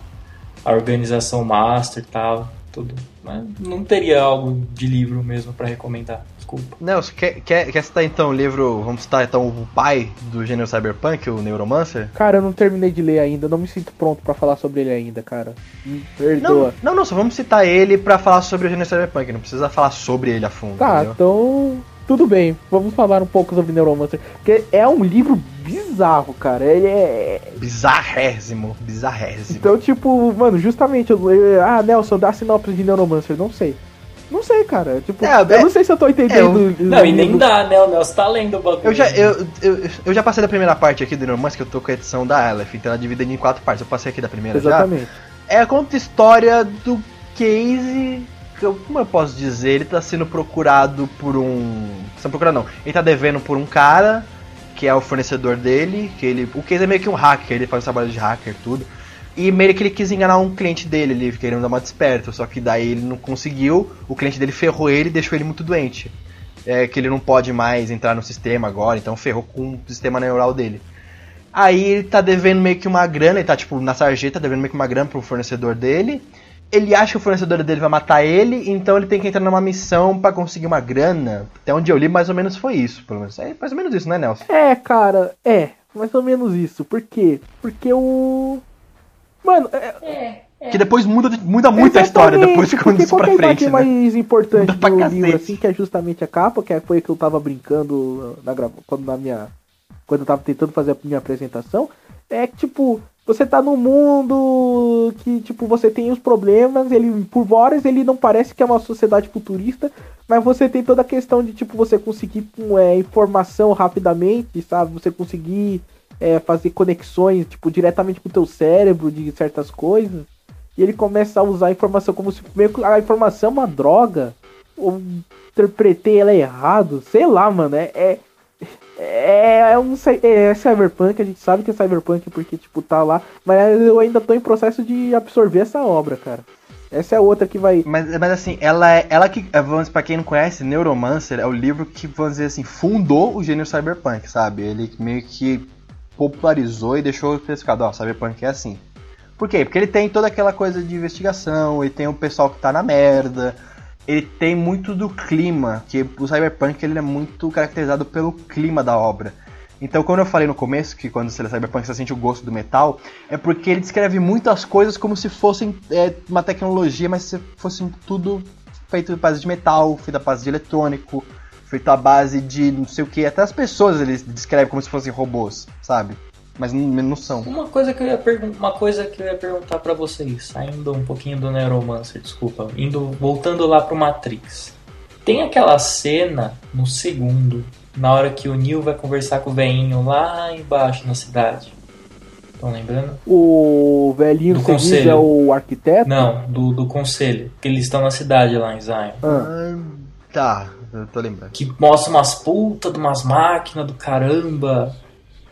a organização master e tal, tudo. Mas não teria algo de livro mesmo pra recomendar, desculpa. Nelson, quer, quer, quer citar então o livro, vamos citar então o pai do gênero cyberpunk, o Neuromancer? Cara, eu não terminei de ler ainda, não me sinto pronto pra falar sobre ele ainda, cara. Me Não, perdoa. não, não, só vamos citar ele pra falar sobre o gênero cyberpunk, não precisa falar sobre ele a fundo, Tá, entendeu? então. Tudo bem, vamos falar um pouco sobre Neuromancer. Porque é um livro bizarro, cara. Ele é. Bizarrésimo, bizarrésimo. Então, tipo, mano, justamente. eu- Ah, Nelson, dá sinopse de Neuromancer. Não sei. Não sei, cara. Tipo, É, eu é- não sei se eu tô entendendo. o Não, e nem dá, né? O Nelson tá lendo o bagulho. Eu já, eu, eu, eu já passei da primeira parte aqui do Neuromancer, que eu tô com a edição da Aleph, então ela é dividida em quatro partes. Eu passei aqui da primeira já. Exatamente. É, conta a história do Casey. que eu- Como eu posso dizer? Ele tá sendo procurado por um. Não procurado não. Ele tá devendo por um cara, que é o fornecedor dele. Que ele. O Casey é meio que um hacker, ele faz trabalho de hacker tudo. E meio que ele quis enganar um cliente dele, ele querendo dar uma desperta. Só que daí ele não conseguiu, o cliente dele ferrou ele e deixou ele muito doente. É que ele não pode mais entrar no sistema agora, então ferrou com o sistema neural dele. Aí ele tá devendo meio que uma grana, ele tá tipo na sarjeta, devendo meio que uma grana pro fornecedor dele. Ele acha que o fornecedor dele vai matar ele, então ele tem que entrar numa missão pra conseguir uma grana. Até onde eu li, mais ou menos foi isso, pelo menos. É mais ou menos isso, né, Nelson? É, cara, é. Mais ou menos isso. Por quê? Porque o. Mano, é, Que depois muda, muda muito a história, depois quando isso pra é frente, né? mais importante do cacete. livro, assim, que é justamente a capa, que foi que eu tava brincando na grava... quando na minha. Quando eu tava tentando fazer a minha apresentação, é que, tipo, você tá num mundo que, tipo, você tem os problemas, ele, por horas, ele não parece que é uma sociedade futurista, mas você tem toda a questão de, tipo, você conseguir é, informação rapidamente, sabe? Você conseguir é, fazer conexões, tipo, diretamente com o teu cérebro de certas coisas. E ele começa a usar a informação como se meio que a informação é uma droga. Ou interpretei ela errado. Sei lá, mano. É. É, é, é um cy- é cyberpunk, a gente sabe que é cyberpunk porque, tipo, tá lá. Mas eu ainda tô em processo de absorver essa obra, cara. Essa é outra que vai. Mas, mas assim, ela é. Ela que. eh, Vamos, pra quem não conhece, Neuromancer é o livro que, vamos dizer assim, fundou o gênero cyberpunk, sabe? Ele meio que popularizou e deixou especificado, ó, cyberpunk é assim. Por quê? Porque ele tem toda aquela coisa de investigação, ele tem o pessoal que tá na merda. ele tem muito do clima, que o Cyberpunk ele é muito caracterizado pelo clima da obra. Então, quando eu falei no começo que quando você lê Cyberpunk você sente o gosto do metal, é porque ele descreve muitas coisas como se fossem é, uma tecnologia, mas se fosse tudo feito à base de metal, feito à base de eletrônico, feito à base de não sei o que. Até as pessoas ele descreve como se fossem robôs, sabe? Mas não, não são. Uma coisa que eu ia perguntar, uma coisa que eu ia perguntar para vocês, saindo um pouquinho do Neuromancer, desculpa, indo voltando lá pro Matrix. Tem aquela cena no segundo, na hora que o Neo vai conversar com o velhinho lá embaixo na cidade. Estão lembrando? O velhinho Do conselho. é o arquiteto? Não, do, do conselho. Que eles estão na cidade lá em Zion. Ah, Ah, tá, eu tô lembrando. Que mostra umas putas de umas máquinas do caramba.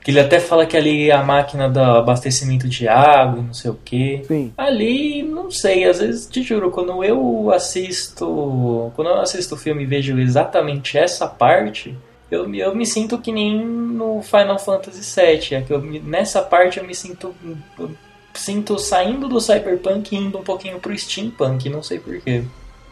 Que ele até fala que ali é a máquina do abastecimento de água e não sei o que. sim. Ali, não sei, às vezes, te juro, quando eu assisto. Quando eu assisto o filme e vejo exatamente essa parte, eu, me- eu me sinto que nem no Final Fantasy VII. É que eu nessa parte eu me sinto. eu sinto saindo do Cyberpunk e indo um pouquinho pro Steampunk, não sei porquê.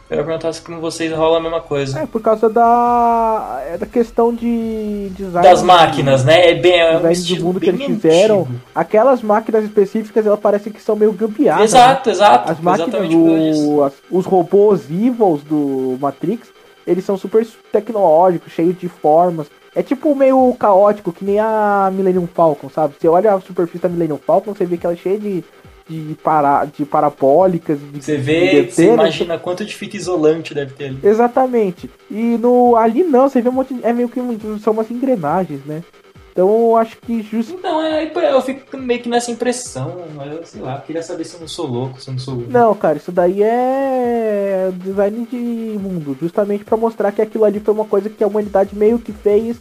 Eu ia perguntar se com vocês rola a mesma coisa. É por causa da, é da questão de design. Das máquinas, né? É bem. É um do estilo mundo que eles fizeram. antigo. Aquelas máquinas específicas, elas parecem que são meio gambiarras. né? Exato, exato. As máquinas, o, as- os robôs evils do Matrix, eles são super tecnológicos, cheios de formas. É tipo meio caótico, que nem a Millennium Falcon, sabe? Você olha a superfície da Millennium Falcon, você vê que ela é cheia de, de, para, de parabólicas, de Você de vê, você leteiras. imagina quanto de fita isolante deve ter ali. Exatamente. E no ali não, você vê um monte de, é meio que são umas engrenagens, né? Então eu acho que just, Então, é, eu fico meio que nessa impressão, mas eu sei lá, queria saber se eu não sou louco, se eu não sou. Não, cara, isso daí é design de mundo, justamente pra mostrar que aquilo ali foi uma coisa que a humanidade meio que fez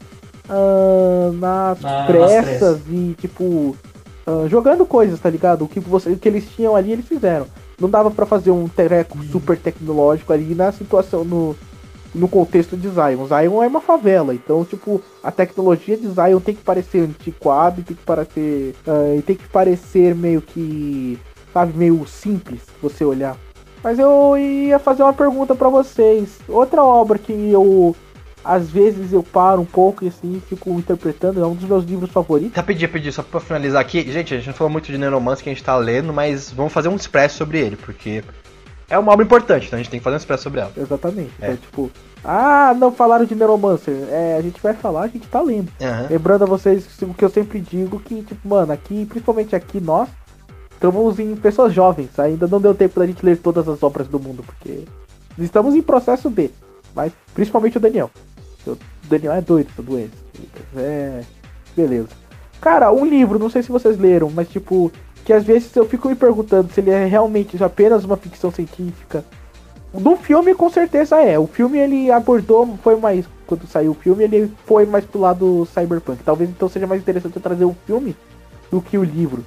ah, nas, Na- nas pressas pressas. e tipo ah, jogando coisas, tá ligado? O que você, o que eles tinham ali, eles fizeram. Não dava pra fazer um tereco super tecnológico ali na situação no no contexto de Zion. Zion é uma favela, então, tipo, a tecnologia de Zion tem que parecer antiquado, tem que parecer. e tem que parecer meio que. Sabe, meio simples você olhar. Mas eu ia fazer uma pergunta pra vocês. Outra obra que eu. Às vezes eu paro um pouco e assim fico interpretando, é um dos meus livros favoritos. Rapidinho, rapidinho, só pra finalizar aqui. Gente, a gente não falou muito de Neuromancer que a gente tá lendo, mas vamos fazer um expresso sobre ele, porque é uma obra importante, então a gente tem que fazer um expresso sobre ela. Exatamente. É. Então, tipo, ah, não falaram de Neuromancer. É, a gente vai falar, a gente tá lendo. Aham. Lembrando a vocês o que eu sempre digo, que, tipo, mano, aqui, principalmente aqui, nós estamos em pessoas jovens. Ainda não deu tempo da gente ler todas as obras do mundo, porque estamos em processo de. Mas principalmente o Daniel. O Daniel é doido essa doença. É. Beleza. Cara, um livro, não sei se vocês leram, mas tipo, que às vezes eu fico me perguntando se ele é realmente apenas uma ficção científica. No filme, com certeza é. O filme ele abordou, foi mais. Quando saiu o filme, ele foi mais pro lado cyberpunk. Talvez então seja mais interessante eu trazer o filme do que o livro.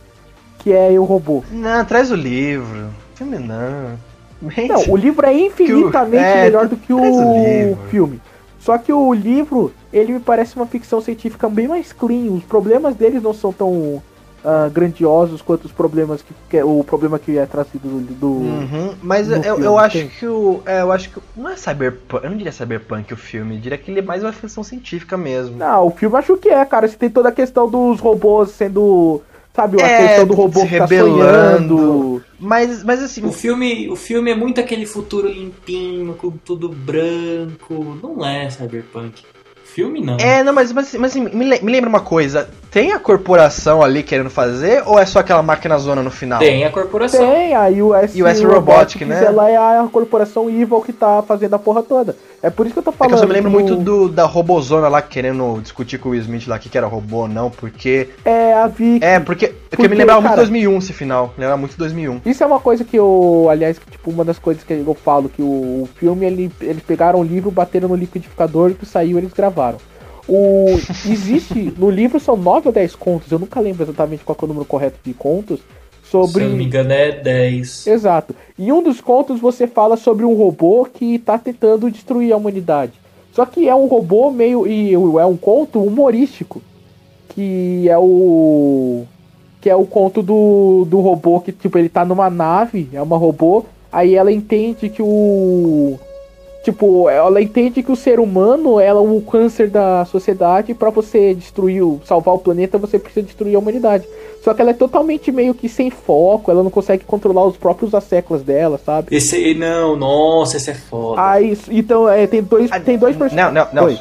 Que é o robô. Não, traz o livro. Filme não. Mente. Não, o livro é infinitamente é, melhor do que o o filme. Só que o livro, ele me parece uma ficção científica bem mais clean. Os problemas deles não são tão ah, grandiosos quanto os problemas que, que- o problema que é trazido do, do- Uhum, mas no eu, filme, eu acho que o. É, eu acho que. Não é cyberpunk. Eu não diria cyberpunk o filme, eu diria que ele é mais uma ficção científica mesmo. Não, o filme acho que é, cara. Você tem toda a questão dos robôs sendo. Sabe, a É, questão do robô se que tá rebelando. sonhando. Mas, mas assim. O filme, o filme é muito aquele futuro limpinho, com tudo branco. Não é cyberpunk. Filme não. É, não, mas, mas, mas assim, me, me lembra uma coisa. Tem a corporação ali querendo fazer ou é só aquela máquina zona no final? Tem a corporação. Tem, a US, US Robotic, né? Ela é a corporação Evil que tá fazendo a porra toda. É por isso que eu tô É falando. que eu só me lembro do- muito do, da robozona lá querendo discutir com o Will Smith lá que que era robô ou não, porque. É, a Vicky. É, porque. Porque, Porque, me lembrava muito cara- 2001 esse final. Me lembrava muito 2001. Isso é uma coisa que eu, aliás, que, tipo, uma das coisas que eu falo, que o, o filme, ele, eles pegaram o livro, bateram no liquidificador, que saiu, eles gravaram. O, existe, no livro são 9 ou 10 contos, eu nunca lembro exatamente qual é o número correto de contos, Se eu não me sobre... engano é 10. Exato. E um dos contos você fala sobre um robô que tá tentando destruir a humanidade. Só que é um robô meio, e é um conto humorístico, que é o que é o conto do, do robô que, tipo, ele tá numa nave, é uma robô, aí ela entende que o Tipo, ela entende que o ser humano é o câncer da sociedade e pra você destruir, o- salvar o planeta, você precisa destruir a humanidade. Só que ela é totalmente meio que sem foco, ela não consegue controlar os próprios asseclas dela, sabe? Esse aí, não, nossa, esse é foda. Aí, então, é, tem dois, tem dois Não, personagens. não, não. Oi.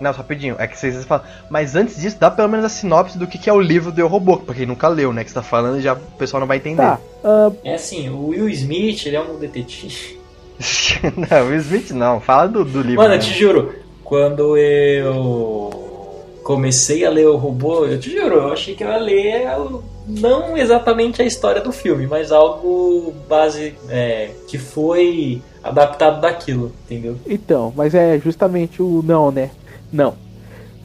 Não, só rapidinho. É que vocês falam. Mas antes disso, dá pelo menos a sinopse do que, que é o livro do Eu Robô. Pra quem nunca leu, né? Que você tá falando, já o pessoal não vai entender. Tá. ah, É assim, o Will Smith, ele é um detetive. *laughs* não, o Smith não. Fala do, do livro. Mano, eu né? te juro, quando eu comecei a ler o robô, eu te juro, eu achei que eu ia ler não exatamente a história do filme, mas algo base é, que foi adaptado daquilo, entendeu? então, mas é justamente o não, né? Não.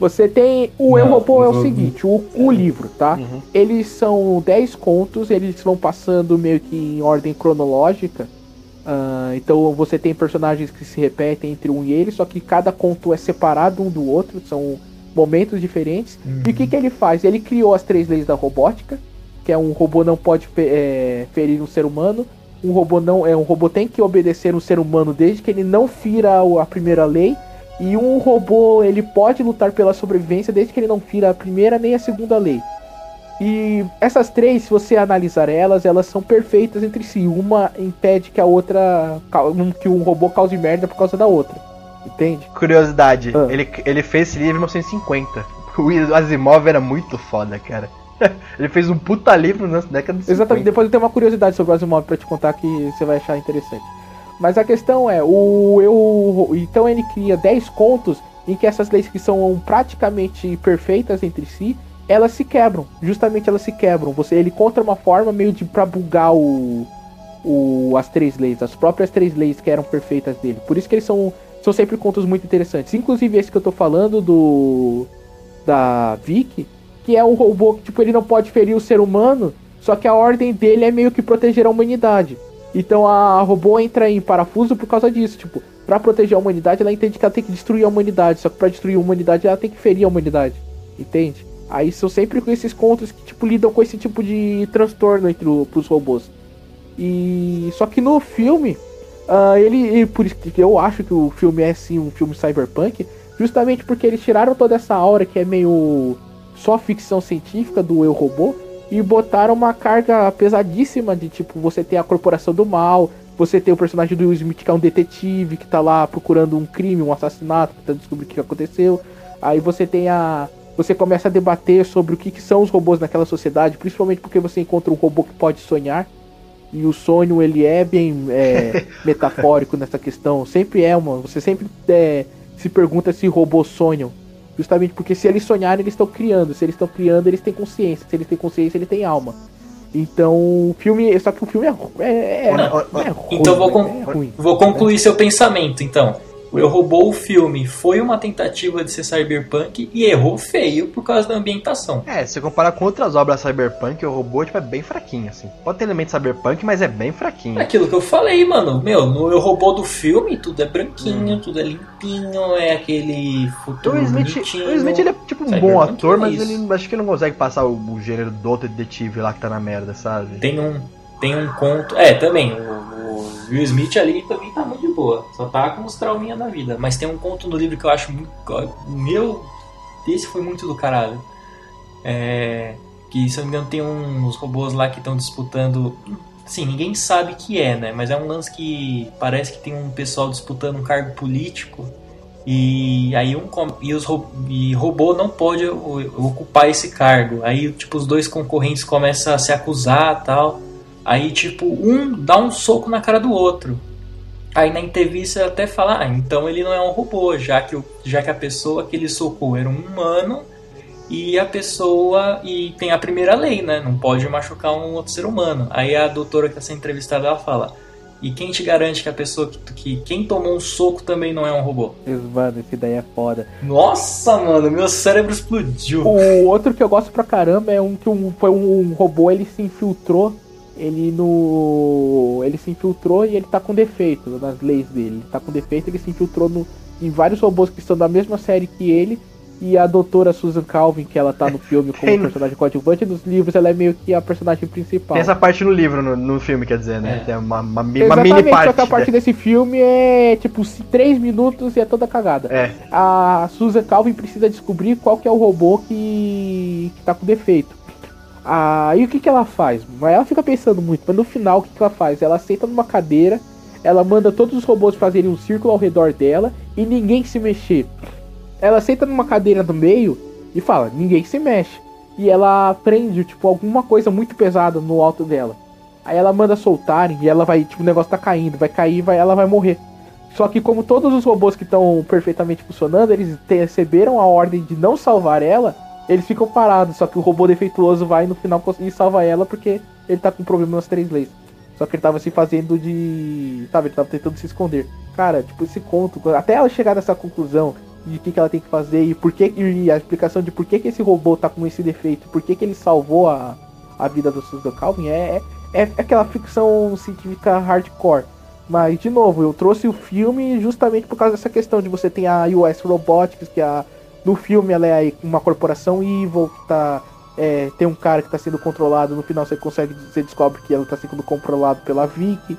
Você tem. O Eu Não, Robô é o vou- seguinte, o, o livro, tá? Uhum. Eles são 10 contos, eles vão passando meio que em ordem cronológica. Ah, então você tem personagens que se repetem entre um e ele, só que cada conto é separado um do outro, são momentos diferentes. E o que, que ele faz? Ele criou as três leis da robótica, que é um robô não pode é, ferir um ser humano, um robô não é um robô tem que obedecer um ser humano desde que ele não fira a primeira lei, e um robô ele pode lutar pela sobrevivência desde que ele não fira a primeira nem a segunda lei. E essas três, se você analisar elas, elas são perfeitas entre si. Uma impede que a outra. que um robô cause merda por causa da outra. Entende? Curiosidade, Ah. ele, ele fez esse livro em 1950. O Asimov era muito foda, cara. *laughs* ele fez um puta livro na década de 50. Exatamente. Depois eu tenho uma curiosidade sobre o Asimov pra te contar que você vai achar interessante. Mas a questão é, o eu então ele cria 10 contos em que essas leis que são praticamente perfeitas entre si, elas se quebram. Justamente elas se quebram. Você ele encontra uma forma meio de pra bugar o, o as três leis, as próprias três leis que eram perfeitas dele. Por isso que eles são são sempre contos muito interessantes. Inclusive esse que eu tô falando do da Vicky, que é um robô que tipo ele não pode ferir o ser humano, só que a ordem dele é meio que proteger a humanidade. Então a robô entra em parafuso por causa disso, tipo, Pra proteger a humanidade, ela entende que ela tem que destruir a humanidade, só que pra destruir a humanidade ela tem que ferir a humanidade. Entende? Aí são sempre com esses contos que tipo lidam com esse tipo de transtorno entre o, pros robôs. E só que no filme, ah, ele, por isso que eu acho que o filme é sim um filme cyberpunk, justamente porque eles tiraram toda essa aura que é meio só ficção científica do Eu Robô e botaram uma carga pesadíssima de tipo você tem a corporação do mal, você tem o personagem do Will Smith que é um detetive que tá lá procurando um crime, um assassinato, tentando descobrir o que aconteceu. Aí você tem a você começa a debater sobre o que, que são os robôs naquela sociedade, principalmente porque você encontra um robô que pode sonhar. E o sonho ele é bem é, *laughs* metafórico nessa questão. Sempre é uma. Você sempre é, se pergunta se robôs sonham. Justamente porque se eles sonharem, eles estão criando. Se eles estão criando, eles têm consciência. Se eles têm consciência, eles têm alma. Então, o filme. Só que o filme é, é, é, Não, é ruim. Então vou, né? con- é ruim. vou concluir seu pensamento, então. O Eu Robô, o filme, foi uma tentativa de ser cyberpunk e errou feio por causa da ambientação. É, se você comparar com outras obras cyberpunk, o robô tipo, é bem fraquinho, assim. Pode ter elementos cyberpunk, mas é bem fraquinho. É aquilo que eu falei, mano. Meu, no Eu Robô do filme, tudo é branquinho, Hum. tudo é limpinho, é aquele O futuro Will Smith, bonitinho. o Smith ele é tipo um Cyberpunk bom ator, é mas ele acho que ele não consegue passar o, o gênero do detetive lá que tá na merda, sabe? Tem um, tem um conto. É, também. O, o Will Smith ali também tá muito de boa. Só tá com uns trauminha na vida. Mas tem um conto no livro que eu acho muito. Meu. Esse foi muito do caralho. É. Que se eu não me engano tem uns robôs lá que estão disputando. Sim, ninguém sabe que é, né? Mas é um lance que parece que tem um pessoal disputando um cargo político. E aí um e os e robô não pode ocupar esse cargo. Aí tipo os dois concorrentes começam a se acusar, tal. Aí tipo um dá um soco na cara do outro. Aí na entrevista até fala, ah, então ele não é um robô, já que o, já que a pessoa que ele socou era um humano e a pessoa e tem a primeira lei, né? Não pode machucar um outro ser humano. Aí a doutora que está sendo entrevistada ela fala: "E quem te garante que a pessoa que, que quem tomou um soco também não é um robô?" Mano, esse daí é foda. Nossa, mano, meu cérebro explodiu. O outro que eu gosto pra caramba é um que um, foi um robô, ele se infiltrou. Ele no. Ele se infiltrou e ele tá com defeito nas leis dele. Ele tá com defeito, ele se infiltrou no, em vários robôs que estão da mesma série que ele. E a doutora Susan Calvin, que ela tá no filme como *laughs* personagem coadjuvante, nos livros ela é meio que a personagem principal. Tem essa parte no livro, no, no filme, quer dizer, né? É. Tem uma, uma, uma Exatamente, mini parte. só que a parte né? desse filme é tipo 3 minutos e é toda cagada. É, A Susan Calvin precisa descobrir qual que é o robô que, que tá com defeito. Aí o que, que ela faz? Ela fica pensando muito, mas no final o que, que ela faz? Ela senta numa cadeira, ela manda todos os robôs fazerem um círculo ao redor dela e ninguém se mexer. Ela senta numa cadeira no meio e fala, ninguém se mexe. E ela prende, tipo, alguma coisa muito pesada no alto dela. Aí ela manda soltarem e ela vai, tipo, o negócio tá caindo, vai cair, vai, ela vai morrer. Só que como todos os robôs que estão perfeitamente funcionando, eles receberam a ordem de não salvar ela, eles ficam parados. Só que o robô defeituoso vai no final conseguir salvar ela porque ele tá com problema nas três leis. Só que ele tava se fazendo de. Sabe, ele tava tentando se esconder. Cara, tipo, esse conto, até ela chegar nessa conclusão de o que, que ela tem que fazer e por que. E a explicação de por que, que esse robô tá com esse defeito, por que, que ele salvou a, a vida do Susan Calvin é, é, é aquela ficção científica hardcore. Mas, de novo, eu trouxe o filme justamente por causa dessa questão de você tem a US Robotics, que a, no filme ela é uma corporação evil, que tá. é, tem um cara que está sendo controlado, no final você consegue. Você descobre que ela está sendo controlado pela Vicky,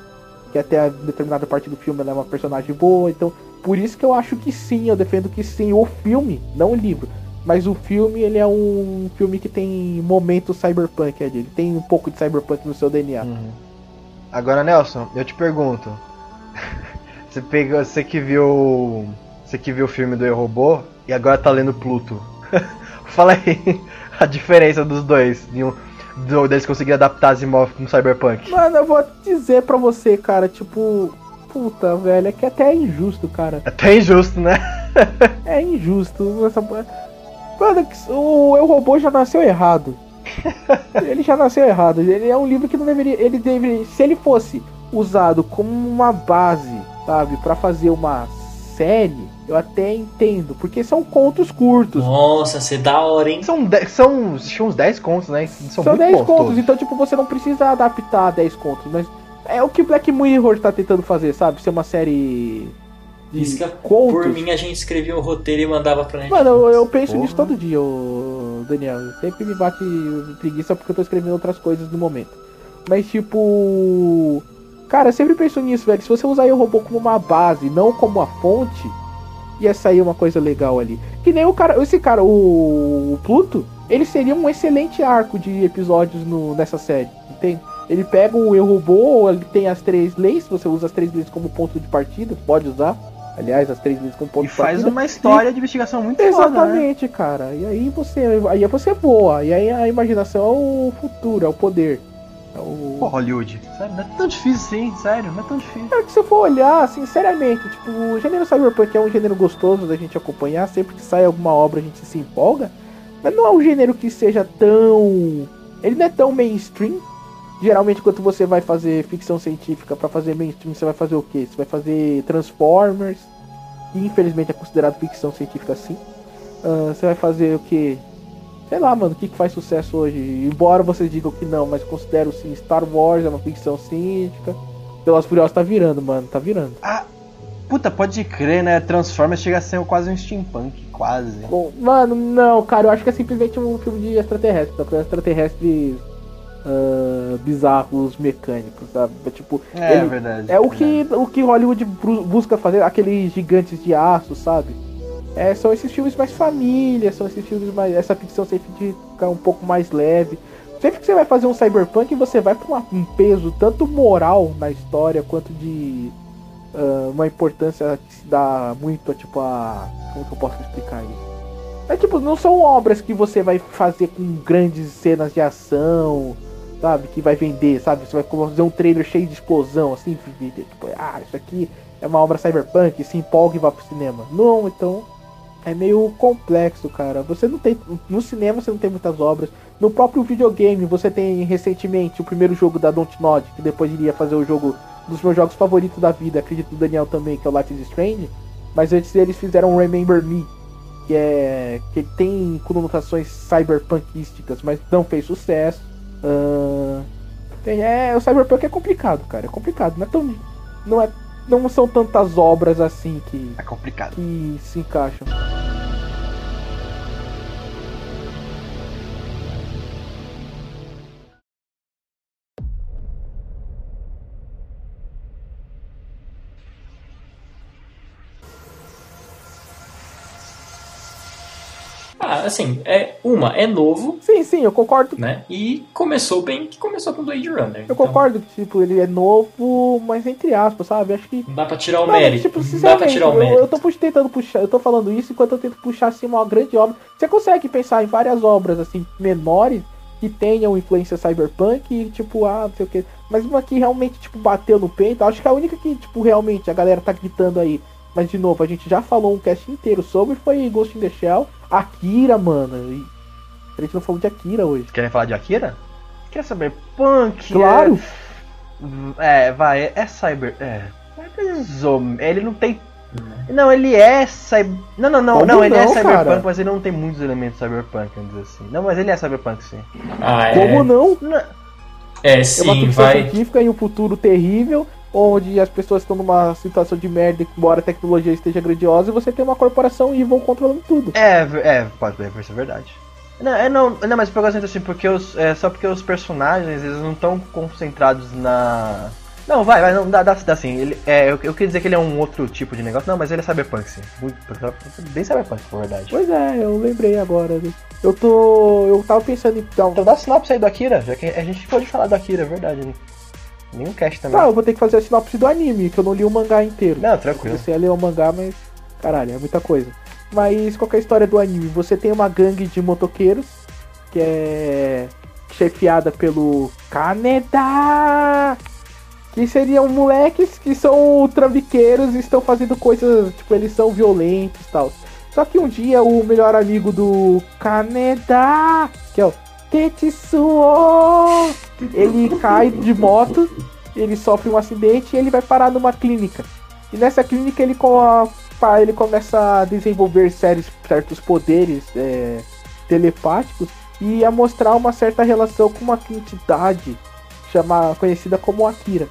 que até determinada parte do filme ela é uma personagem boa, então. Por isso que eu acho que sim, eu defendo que sim, o filme, não o livro. Mas o filme, ele é um filme que tem momento cyberpunk ali. Ele tem um pouco de cyberpunk no seu DNA. Uhum. Agora, Nelson, eu te pergunto. *laughs* Você pegou, você que viu, você que viu o filme do Eu Robô e agora tá lendo Pluto. *laughs* Fala aí *laughs* a diferença dos dois, de um, do, deles conseguirem adaptar Asimov com Cyberpunk. Mano, eu vou dizer pra você, cara, tipo. Puta, velho, é que até é injusto, cara. É até injusto, né? *laughs* É injusto. Essa... Mano, o Eu Robô já nasceu errado. ele já nasceu errado. Ele é um livro que não deveria. Ele deveria. Se ele fosse usado como uma base, sabe, pra fazer uma série, eu até entendo. Porque são contos curtos. Nossa, você da hora, hein? São, de- são uns 10 contos, né? São, São muito 10 bons contos, todos. então tipo, você não precisa adaptar 10 contos, mas é o que Black Mirror tá tentando fazer, sabe? Ser uma série que contos. por mim a gente escrevia um roteiro e mandava pra gente. Mano, eu, eu penso Porra. nisso todo dia, ô, Daniel. Sempre me bate preguiça porque eu tô escrevendo outras coisas no momento. Mas tipo. Cara, eu sempre penso nisso, velho. Se você usar o robô como uma base, não como a fonte, ia sair uma coisa legal ali. Que nem o cara. Esse cara, o, o Pluto, ele seria um excelente arco de episódios no, nessa série, entende? Ele pega o Eu Robô, ele tem as três leis, você usa as três leis como ponto de partida, pode usar. Aliás, as três leis como ponto E de faz partida. uma história de investigação muito foda, né? Exatamente, cara. E aí você, aí você voa. E aí a imaginação é o futuro, é o poder. É o... Pô, Hollywood. Sério, não é tão difícil assim, sério, não é tão difícil. Cara, que se eu for olhar, sinceramente, tipo, o gênero cyberpunk é um gênero gostoso da gente acompanhar. Sempre que sai alguma obra a gente se empolga. Mas não é um gênero que seja tão. Ele não é tão mainstream. Geralmente, quando você vai fazer ficção científica pra fazer mainstream, você vai fazer o quê? Você vai fazer Transformers, que infelizmente é considerado ficção científica assim. Ah, você vai fazer o que? Sei lá, mano, o que, que faz sucesso hoje? Embora vocês digam que não, mas considero sim Star Wars é uma ficção científica. Velozes Furiosos tá virando, mano, tá virando. Ah, puta, pode crer, né? Transformers chega a ser quase um steampunk, quase. Bom, mano, não, cara, eu acho que é simplesmente um filme de extraterrestre, tá? extraterrestres ah, bizarros mecânicos, sabe? É Tipo, É, ele- verdade. é o verdade. que, o que Hollywood busca fazer, aqueles gigantes de aço, sabe? É, são esses filmes mais família, são esses filmes mais. Essa ficção científica um pouco mais leve. Sempre que você vai fazer um cyberpunk, você vai pra uma- um peso tanto moral na história quanto de ah, uma importância que se dá muito a tipo a. Como que eu posso explicar isso? É tipo, não são obras que você vai fazer com grandes cenas de ação, sabe? Que vai vender, sabe? Você vai fazer um trailer cheio de explosão, assim, tipo, ah, isso aqui é uma obra cyberpunk, se empolga e vá pro cinema. Não, então é meio complexo, cara. Você não tem. No cinema você não tem muitas obras. No próprio videogame, você tem recentemente o primeiro jogo da Dontnod, que depois iria fazer o jogo dos meus jogos favoritos da vida, acredito do Daniel também, que é o Life is Strange. Mas antes eles fizeram o Remember Me, que é. que tem conotações cyberpunkísticas, mas não fez sucesso. Ahn, tem- é, o cyberpunk é complicado, cara. É complicado. Não é tão. Não, é, não são tantas obras assim que É complicado. que se encaixam. Ah, assim, é uma, é novo, Sim, sim, eu concordo. né? E começou bem que começou com Blade Runner. Eu então concordo que, tipo, ele é novo, mas entre aspas, sabe? Acho que Não dá pra tirar o Não, mérito. tipo, dá pra tirar o eu, mérito. eu tô pux- tentando puxar, eu tô falando isso enquanto eu tento puxar assim uma grande obra. Você consegue pensar em várias obras assim menores que tenham influência cyberpunk e tipo, ah, não sei o que. Mas uma que realmente, tipo, bateu no peito, acho que a única que, tipo, realmente a galera tá gritando aí. Mas de novo, a gente já falou um cast inteiro sobre foi Ghost in the Shell, Akira, mano. E a gente não falou de Akira hoje. Querem falar de Akira? Quer saber? Punk? Claro! É, é, vai, é cyber. É. Ele não tem. Não, ele é cyber. Não, não, não, Como não, ele é não, cyberpunk, cara? mas ele não tem muitos elementos cyberpunk, vamos dizer assim. Não, mas ele é cyberpunk sim. Ah, é. Como não? Não, É, É uma sim, ficção vai. científica em um futuro terrível, onde as pessoas estão numa situação de merda, embora a tecnologia esteja grandiosa, e você tem uma corporação evil controlando tudo. É, é, pode ser verdade. Não, é, não, não, mas por causa assim, porque os, é só porque os personagens eles não estão concentrados na. Não, vai, vai, não, dá, dá, dá sim. Ele, é, eu, eu queria dizer que ele é um outro tipo de negócio, não, mas ele é cyberpunk sim. Muito, bem cyberpunk, por verdade. Pois é, eu lembrei agora. né? Eu tô. Eu tava pensando um. Então dá sinopse aí do Akira, já que a gente pode falar do Akira, é verdade. Né? Nenhum cast também. Tá, eu vou ter que fazer a sinopse do anime, que eu não li o mangá inteiro. Não, tranquilo. Comecei a ler o mangá, mas. Caralho, é muita coisa. Mas qual que é a história do anime? Você tem uma gangue de motoqueiros que é chefiada pelo Kaneda, que seriam moleques que são trambiqueiros e estão fazendo coisas, tipo, eles são violentos e tal. Só que um dia o melhor amigo do Kaneda, que é o Tetsuo, ele cai de moto, ele sofre um acidente e ele vai parar numa clínica. E nessa clínica ele, ele começa a desenvolver sérios, certos poderes é, telepáticos e a mostrar uma certa relação com uma entidade chama, conhecida como Akira.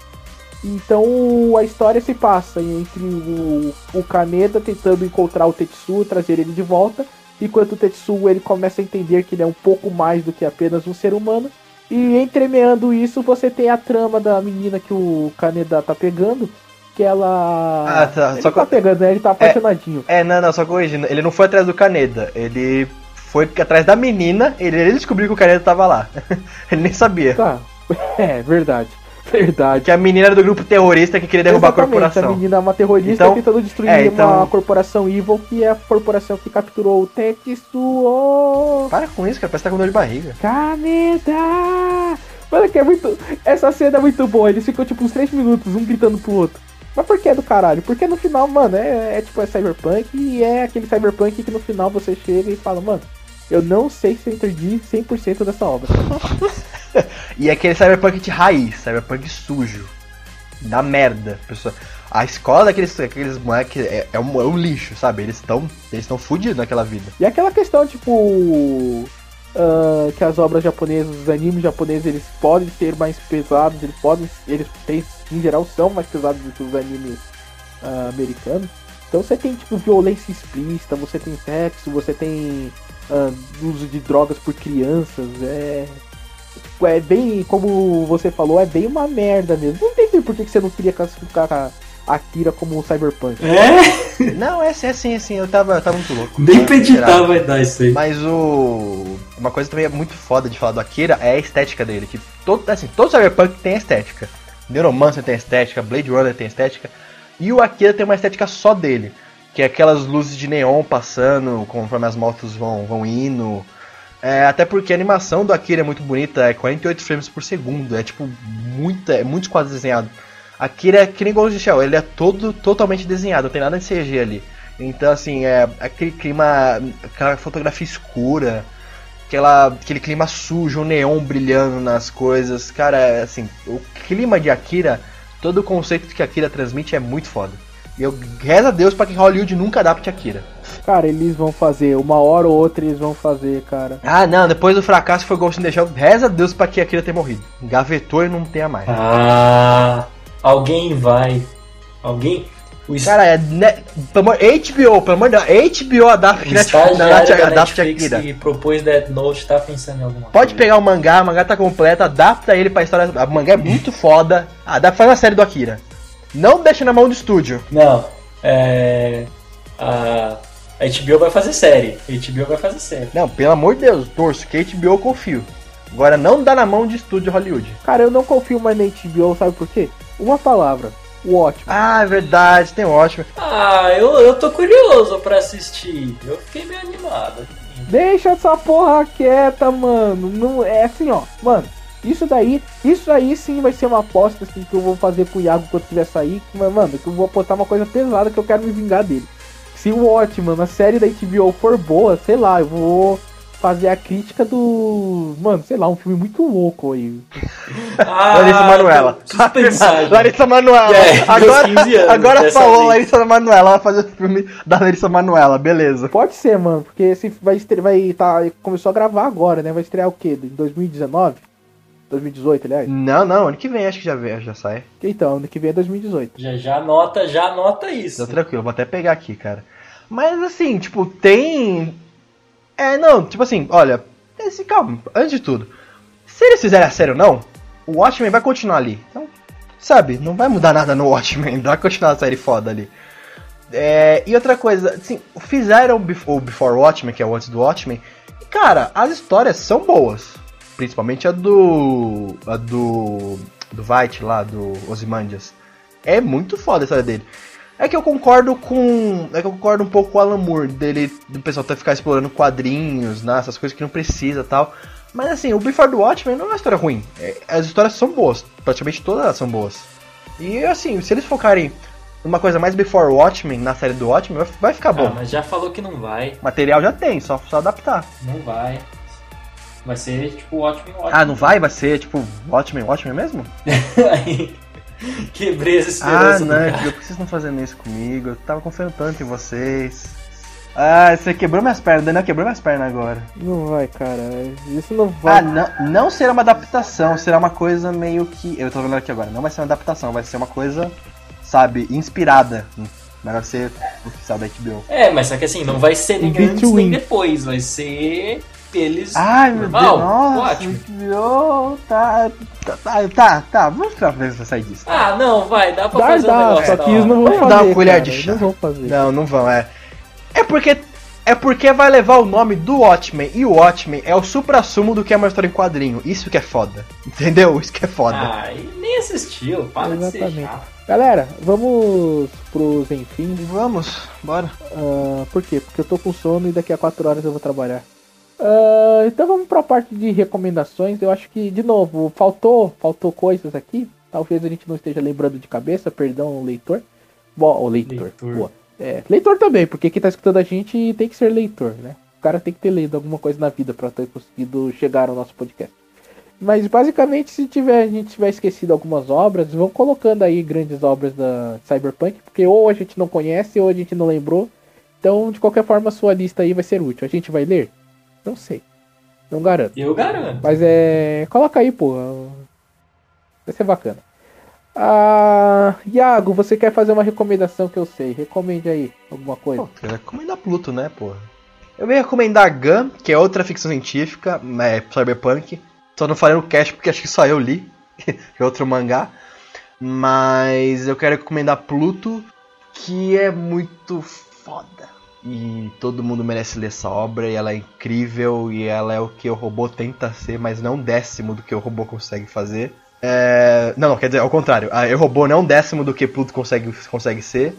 Então a história se passa entre o, o Kaneda tentando encontrar o Tetsuo, trazer ele de volta, enquanto o Tetsuo ele começa a entender que ele é um pouco mais do que apenas um ser humano. E entremeando isso, você tem a trama da menina que o Kaneda tá pegando, que ela. Ah, tá, Ele só tá que- pegando, né? Ele tá apaixonadinho. É, não, não, só corrigindo. Ele não foi atrás do Caneda, ele foi atrás da menina, ele, ele descobriu que o Caneda tava lá. *laughs* ele nem sabia. Tá. *laughs* É, verdade. Verdade. Que a menina era do grupo terrorista que queria derrubar Exatamente, a corporação. A menina é uma terrorista Então- tentando destruir é, então- uma corporação evil, que é a corporação que capturou o Tetsuo. Para com isso, cara, parece que tá com dor de barriga. Caneda! Mano, que é muito. Essa cena é muito boa. Eles ficam tipo uns 3 minutos, um gritando pro outro. Mas por que é do caralho? Porque no final, mano, é, é tipo é cyberpunk e é aquele cyberpunk que no final você chega e fala, mano, eu não sei se eu entendi 100% dessa obra. *laughs* *laughs* E é aquele cyberpunk de raiz, cyberpunk sujo. Da merda. Pessoa... A escola daqueles, daqueles moleques é, é, um, é um lixo, sabe? Eles estão eles fudidos naquela vida. E aquela questão, tipo. ah, que as obras japonesas, os animes japoneses, eles podem ser mais pesados, eles podem. Eles têm, em geral são mais pesados do que os animes ah, americanos. Então você tem tipo violência explícita, você tem sexo, você tem ah, uso de drogas por crianças, é. É bem, como você falou, é bem uma merda mesmo. Não entendi por que que você não queria classificar a Akira como um cyberpunk. É? Não, é assim, é assim, é assim. Eu tava, eu tava muito louco. Nem pra editar vai dar isso aí. Mas o. Uma coisa também é muito foda de falar do Akira é a estética dele. Que todo, assim, todo Cyberpunk tem estética. Neuromancer tem estética, Blade Runner tem estética. E o Akira tem uma estética só dele. Que é aquelas luzes de neon passando conforme as motos vão, vão indo. É, até porque a animação do Akira é muito bonita, é 48 frames por segundo. É tipo, muita, é muitos quadros desenhados. Akira é que nem Ghost Shell, ele é todo totalmente desenhado, não tem nada de CG ali. Então, assim, é aquele clima, aquela fotografia escura, aquela, aquele clima sujo, o neon brilhando nas coisas. Cara, é, assim, o clima de Akira, todo o conceito que Akira transmite é muito foda. E eu rezo a Deus pra que Hollywood nunca adapte Akira. Cara, eles vão fazer, uma hora ou outra eles vão fazer, cara. Ah, não, depois do fracasso foi Ghost in the Shell, reza a Deus pra que Akira tenha morrido. Gavetou e não tenha mais. Ah, alguém vai. Alguém. Cara, é ne... pelo amor... HBO, pelo amor de Deus, HBO estagiário adapte, da Netflix Akira. que propôs Death Note tá pensando em alguma Pode coisa. pegar o mangá, o mangá tá completo, adapta ele pra história. O mangá é muito foda. Adapta, faz uma série do Akira. Não deixa na mão do estúdio. Não, é. A, A HBO vai fazer série. A HBO vai fazer série. Não, pelo amor de Deus, torço que a HBO eu confio. Agora não dá na mão de estúdio Hollywood. Cara, eu não confio mais na HBO, sabe por quê? Uma palavra. O ótimo. Ah, é verdade, tem ótimo. Ah, eu, eu tô curioso pra assistir. Eu fiquei meio animado. Deixa essa porra quieta, mano. Não é assim, ó. Mano, isso daí, isso aí sim vai ser uma aposta assim, que eu vou fazer com o Iago quando tiver sair. Mas, mano, que eu vou apostar uma coisa pesada que eu quero me vingar dele. Se o ótimo na série da HBO for boa, sei lá, eu vou fazer a crítica do. Mano, sei lá, um filme muito louco aí. *laughs* Ah, Larissa gente. *laughs* Larissa Manoela. É, agora 15 anos, *laughs* agora falou vez. Larissa Manoela, vai fazer o filme da Larissa Manoela, beleza. Pode ser, mano, porque esse vai estrear, vai tá, começou a gravar agora, né? Vai estrear o quê? Em 2019? 2018, aliás? Não, não, ano que vem acho que já, vem, já sai. Então, ano que vem é 2018. Já, já anota, já anota isso. Tá tranquilo, vou até pegar aqui, cara. Mas assim, tipo, tem. É, não, tipo assim, olha, esse, calma, antes de tudo. Se eles fizerem a série ou não, o Watchmen vai continuar ali. Então, sabe, não vai mudar nada no Watchmen, *laughs* vai continuar a série foda ali. É, e outra coisa, assim, fizeram o Before Watchmen, que é o antes do Watchmen, e cara, as histórias são boas. Principalmente a do. a do. do White lá, do Ozymandias. É muito foda a história dele. É que eu concordo com. É que eu concordo um pouco com o Alan Moore, dele, do pessoal até ficar explorando quadrinhos, né, essas coisas que não precisa e tal. Mas assim, o Before the Watchmen não é uma história ruim. É- as histórias são boas, praticamente todas elas são boas. E assim, se eles focarem numa coisa mais Before Watchmen na série do Watchmen, vai- vai ficar bom. Ah, mas já falou que não vai. Material já tem, só, só adaptar. Não vai. Vai ser tipo ótimo, ótimo. Ah, não vai? Vai ser tipo Watchmen, Watchmen mesmo? *laughs* Aí, Quebrei essa Ah, esperança do não, por que vocês estão fazendo isso comigo? Eu tava confiando tanto em vocês. Ah, você quebrou minhas pernas, Daniel quebrou minhas pernas agora. Não vai, cara. Isso não vai. Ah, não, não será uma adaptação, será uma coisa meio que. Eu tô vendo aqui agora, não vai ser uma adaptação, vai ser uma coisa, sabe, inspirada. Mas vai ser oficial da HBO. É, mas só que assim, não vai ser nem antes nem depois, vai ser eles Ai, meu Deus, nossa, ótimo. Tá, tá, tá, tá, tá, vamos pra ver se vai sair disso. Ah, não, vai, dá pra Dá, fazer um dá, negócio só da que eles não vão Dá fazer. uma colher cara, de chá. Não vão fazer. Não, não vão, é. É porque. É porque vai levar o nome do Watchmen, e o Watchmen é o supra-sumo do que é uma história em quadrinho. Isso que é foda. *laughs* Entendeu? Isso que é foda. Ah, e nem assistiu, para de ser Exatamente. chato. Galera, vamos pros enfim. Vamos, bora. Ah, por quê? Porque eu tô com sono e daqui a 4 horas eu vou trabalhar. Ah, então vamos pra parte de recomendações. Eu acho que, de novo, faltou, faltou coisas aqui. Talvez a gente não esteja lembrando de cabeça, perdão, leitor. Bom, o leitor. Leitor. boa. É, leitor também, porque quem tá escutando a gente tem que ser leitor, né? O cara tem que ter lido alguma coisa na vida pra ter conseguido chegar ao nosso podcast. Mas basicamente, se tiver, a gente tiver esquecido algumas obras, vão colocando aí grandes obras da Cyberpunk, porque ou a gente não conhece ou a gente não lembrou. Então, de qualquer forma, a sua lista aí vai ser útil. A gente vai ler? Não sei. Não garanto. Eu garanto. Mas é. Coloca aí, pô. Vai ser bacana. Ah, Iago, você quer fazer uma recomendação que eu sei? Recomende aí alguma coisa. Pô, eu ia recomendar Pluto, né, porra? Eu ia recomendar Gun, que é outra ficção científica, é cyberpunk. Só não falei no cast porque acho que só eu li, que *laughs* é outro mangá. Mas eu quero recomendar Pluto, que é muito foda. E todo mundo merece ler essa obra, e ela é incrível, e ela é o que o robô tenta ser, mas não décimo do que o robô consegue fazer. É... Não, não, quer dizer, ao contrário. A o robô não é um décimo do que Pluto consegue, consegue ser.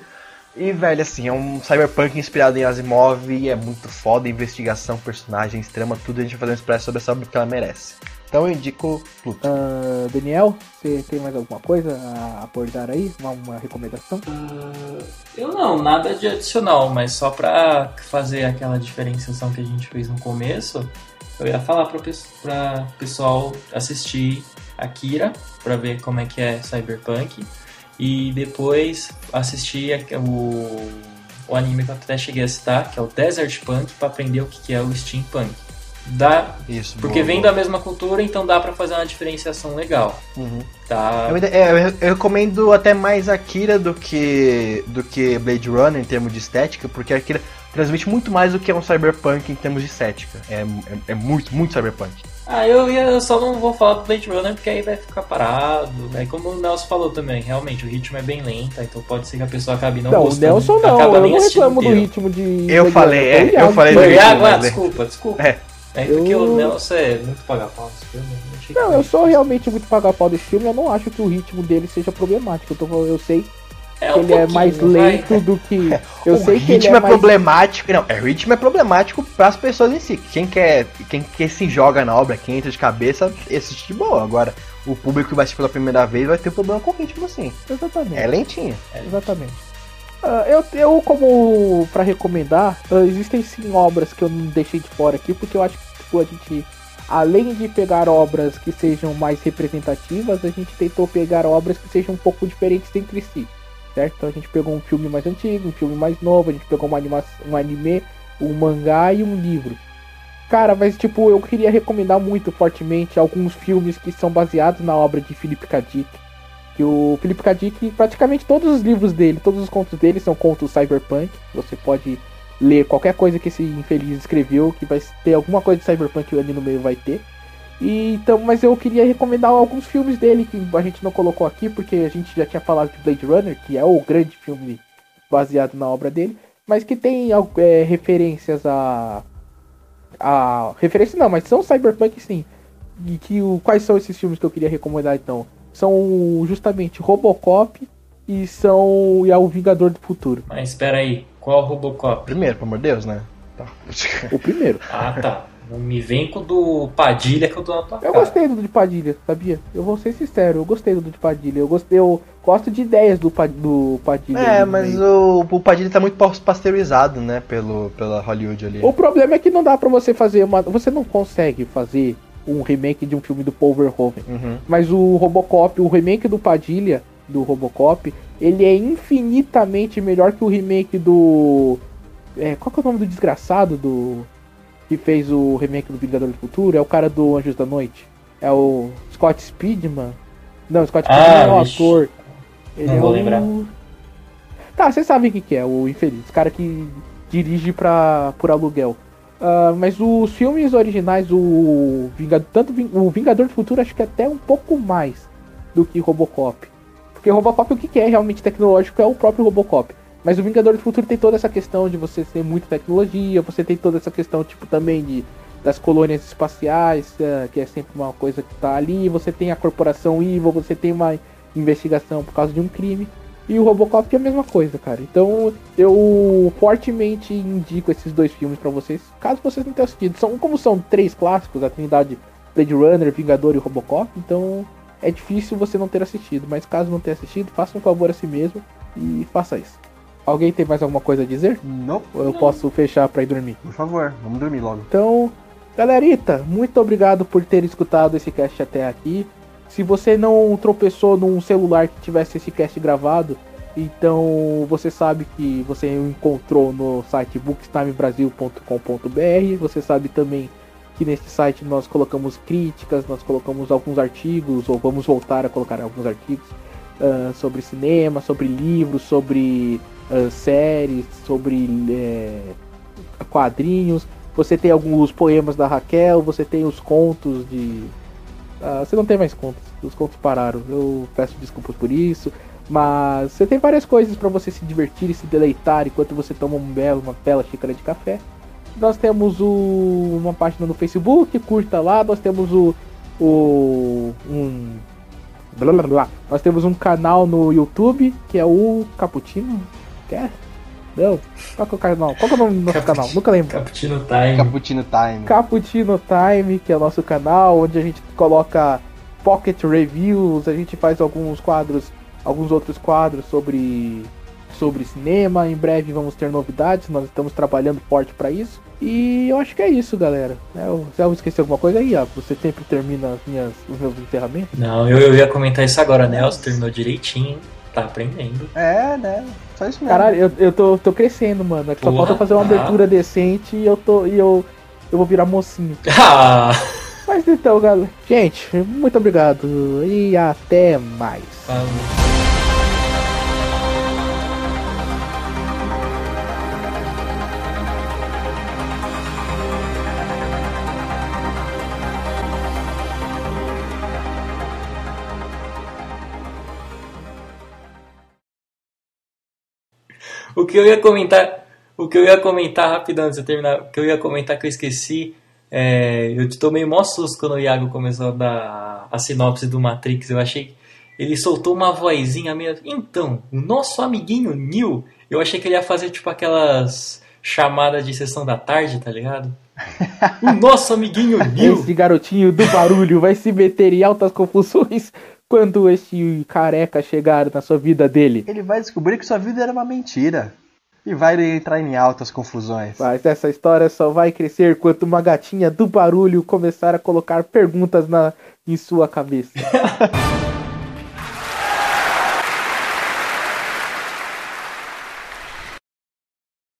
E, velho, assim, é um cyberpunk inspirado em Asimov e é muito foda, investigação, personagens, trama, tudo a gente vai fazer um expresso sobre essa obra que ela merece. Então eu indico Pluto. Ah, Daniel, você tem mais alguma coisa a abordar aí? Uma, uma recomendação? Eu não, nada de adicional, mas só pra fazer aquela diferenciação que a gente fez no começo, eu ia falar para o pessoal assistir Akira pra ver como é que é Cyberpunk e depois assistir a- o, o anime que eu até cheguei a citar, que é o Desert Punk, pra aprender o que que é o Steampunk. Dá, Isso. porque boa, vem boa. da mesma cultura, então dá pra fazer uma diferenciação legal. Uhum. Tá? Eu, é, eu, eu recomendo até mais Akira do que, do que Blade Runner em termos de estética, porque Akira transmite muito mais do que é um cyberpunk em termos de estética. É, é, é muito, muito cyberpunk. Ah, eu, eu só não vou falar do Blade Runner porque aí vai ficar parado. É como o Nelson falou também, realmente, o ritmo é bem lento, então pode ser que a pessoa acabe não, Não, o gostando. Nelson não, acaba eu nem não reclamo do ritmo de. Eu Blade falei, Runner, é, eu falei do ritmo, ah, ah, é- desculpa, desculpa. É. É porque Eu- o Nelson é muito paga-pau nesse filme. eu Não, eu sou realmente muito paga-pau desse filme, eu não acho que o ritmo dele seja problemático. Eu, tô, falando- eu sei É que um ele é mais vai. lento do que. *laughs* Eu o sei que ele ritmo é, é, mais. problemático. Não, é, o ritmo é problemático pras pessoas em si. Quem quer, quem quer se joga na obra, quem entra de cabeça, assiste de boa. Agora, o público que vai assistir pela primeira vez vai ter problema com o ritmo sim. Exatamente. É lentinho. Exatamente. Ah, eu, eu, como pra recomendar, ah, existem sim obras que eu não deixei de fora aqui, porque eu acho que tipo, a gente, além de pegar obras que sejam mais representativas, a gente tentou pegar obras que sejam um pouco diferentes entre si, certo? Então a gente pegou um filme mais antigo, um filme mais novo, a gente pegou uma anima um anime, um mangá e um livro. Cara, mas tipo, eu queria recomendar muito fortemente alguns filmes que são baseados na obra de Philip K. Dick. Que o Philip K. Dick, praticamente todos os livros dele, todos os contos dele são contos cyberpunk. Você pode ler qualquer coisa que esse infeliz escreveu, que vai ter alguma coisa de cyberpunk ali no meio vai ter. E, então, mas eu queria recomendar alguns filmes dele que a gente não colocou aqui, porque a gente já tinha falado de Blade Runner, que é o grande filme baseado na obra dele, mas que tem é, referências a. a. Referência não, mas são cyberpunk sim. E que o, quais são esses filmes que eu queria recomendar então? São justamente Robocop e são. e é o Vingador do Futuro. Mas espera aí, qual Robocop? Primeiro, pelo amor de Deus, né? Tá. O primeiro. Ah, tá. Não me vem com o do Padilha que eu dou na tua Eu cara. gostei do de Padilha, sabia? Eu vou ser sincero, eu gostei do de Padilha. Eu gostei, eu gosto de ideias do, do Padilha. É, mas o, o Padilha tá muito pas- pasteurizado, né? Pelo, pela Hollywood ali. O problema é que não dá pra você fazer uma. Você não consegue fazer um remake de um filme do Paul Verhoeven. Uhum. Mas o Robocop, o remake do Padilha, do Robocop, ele é infinitamente melhor que o remake do. É, qual que é o nome do desgraçado do. Que fez o remake do Vingador do Futuro? É o cara do Anjos da Noite. É o Scott Speedman. Não, Scott Ah, Speedman é o ator. Ele Não é vou o... lembrar. Tá, vocês sabem o que, que é, o infeliz. O cara que dirige pra, por aluguel. Ah, mas os filmes originais, o Vingador, tanto o Vingador do Futuro, acho que até um pouco mais do que Robocop. Porque Robocop, o que é realmente tecnológico é o próprio Robocop. Mas o Vingador do Futuro tem toda essa questão de você ter muita tecnologia, você tem toda essa questão, tipo, também de das colônias espaciais, eh, que é sempre uma coisa que tá ali, você tem a corporação Evil, você tem uma investigação por causa de um crime. E o Robocop é a mesma coisa, cara. Então eu fortemente indico esses dois filmes pra vocês, caso vocês não tenham assistido. São, como são três clássicos, a Trindade Blade Runner, Vingador e Robocop, então é difícil você não ter assistido. Mas caso não tenha assistido, faça um favor a si mesmo e faça isso. Alguém tem mais alguma coisa a dizer? Não, Ou eu posso fechar pra ir dormir? por favor, vamos dormir logo. Então, galerita, muito obrigado por ter escutado esse cast até aqui. Se você não tropeçou num celular que tivesse esse cast gravado, então você sabe que você encontrou no site bookstimebrasil.com.br. Você sabe também que nesse site nós colocamos críticas, nós colocamos alguns artigos, ou vamos voltar a colocar alguns artigos ah, sobre cinema, sobre livros, sobre ah, séries, sobre eh, quadrinhos. Você tem alguns poemas da Raquel, você tem os contos de. Ah, você não tem mais contos, os contos pararam. Eu peço desculpas por isso. Mas você tem várias coisas para você se divertir e se deleitar enquanto você toma um belo, uma bela xícara de café. Nós temos o- uma página no Facebook, curta lá. Nós temos o. o um, blá, blá, blá. Nós temos um canal no YouTube que é o Caputino. Quer? Não. Qual que é o canal? Qual que é o nome do nosso Caputino. canal? Nunca lembro. Cappuccino Time. Cappuccino Time. Caputino Time, que é o nosso canal, onde a gente coloca pocket reviews, a gente faz alguns quadros, alguns outros quadros sobre sobre cinema. Em breve vamos ter novidades, nós estamos trabalhando forte para isso. E eu acho que é isso, galera. É, eu- Se eu esqueci alguma coisa aí, ó, você sempre termina as minhas, os meus encerramentos. Não, eu, eu ia comentar isso agora, Nelson. Terminou direitinho, hein? Tá aprendendo. É, né? Só isso mesmo. Caralho, eu, eu tô, tô crescendo, mano. É que só Porra, falta fazer uma tá. abertura decente e eu tô e eu eu vou virar mocinho. *laughs* Ah! Mas então, galera. Gente, muito obrigado e até mais. Falou. O que eu ia comentar, o que eu ia comentar rapidão antes de eu terminar, o que eu ia comentar que eu esqueci, é, eu tomei mó susto quando o Iago começou a dar a sinopse do Matrix. Eu achei ele soltou uma vozinha meio. Então, o nosso amiguinho Neil, eu achei que ele ia fazer tipo aquelas chamadas de sessão da tarde, tá ligado? *laughs* o nosso amiguinho Neil. Esse garotinho do barulho vai se meter em altas confusões quando este careca chegar na sua vida dele. Ele vai descobrir que sua vida era uma mentira. E vai entrar em altas confusões. Mas essa história só vai crescer quando uma gatinha do barulho começar a colocar perguntas na, em sua cabeça. *laughs*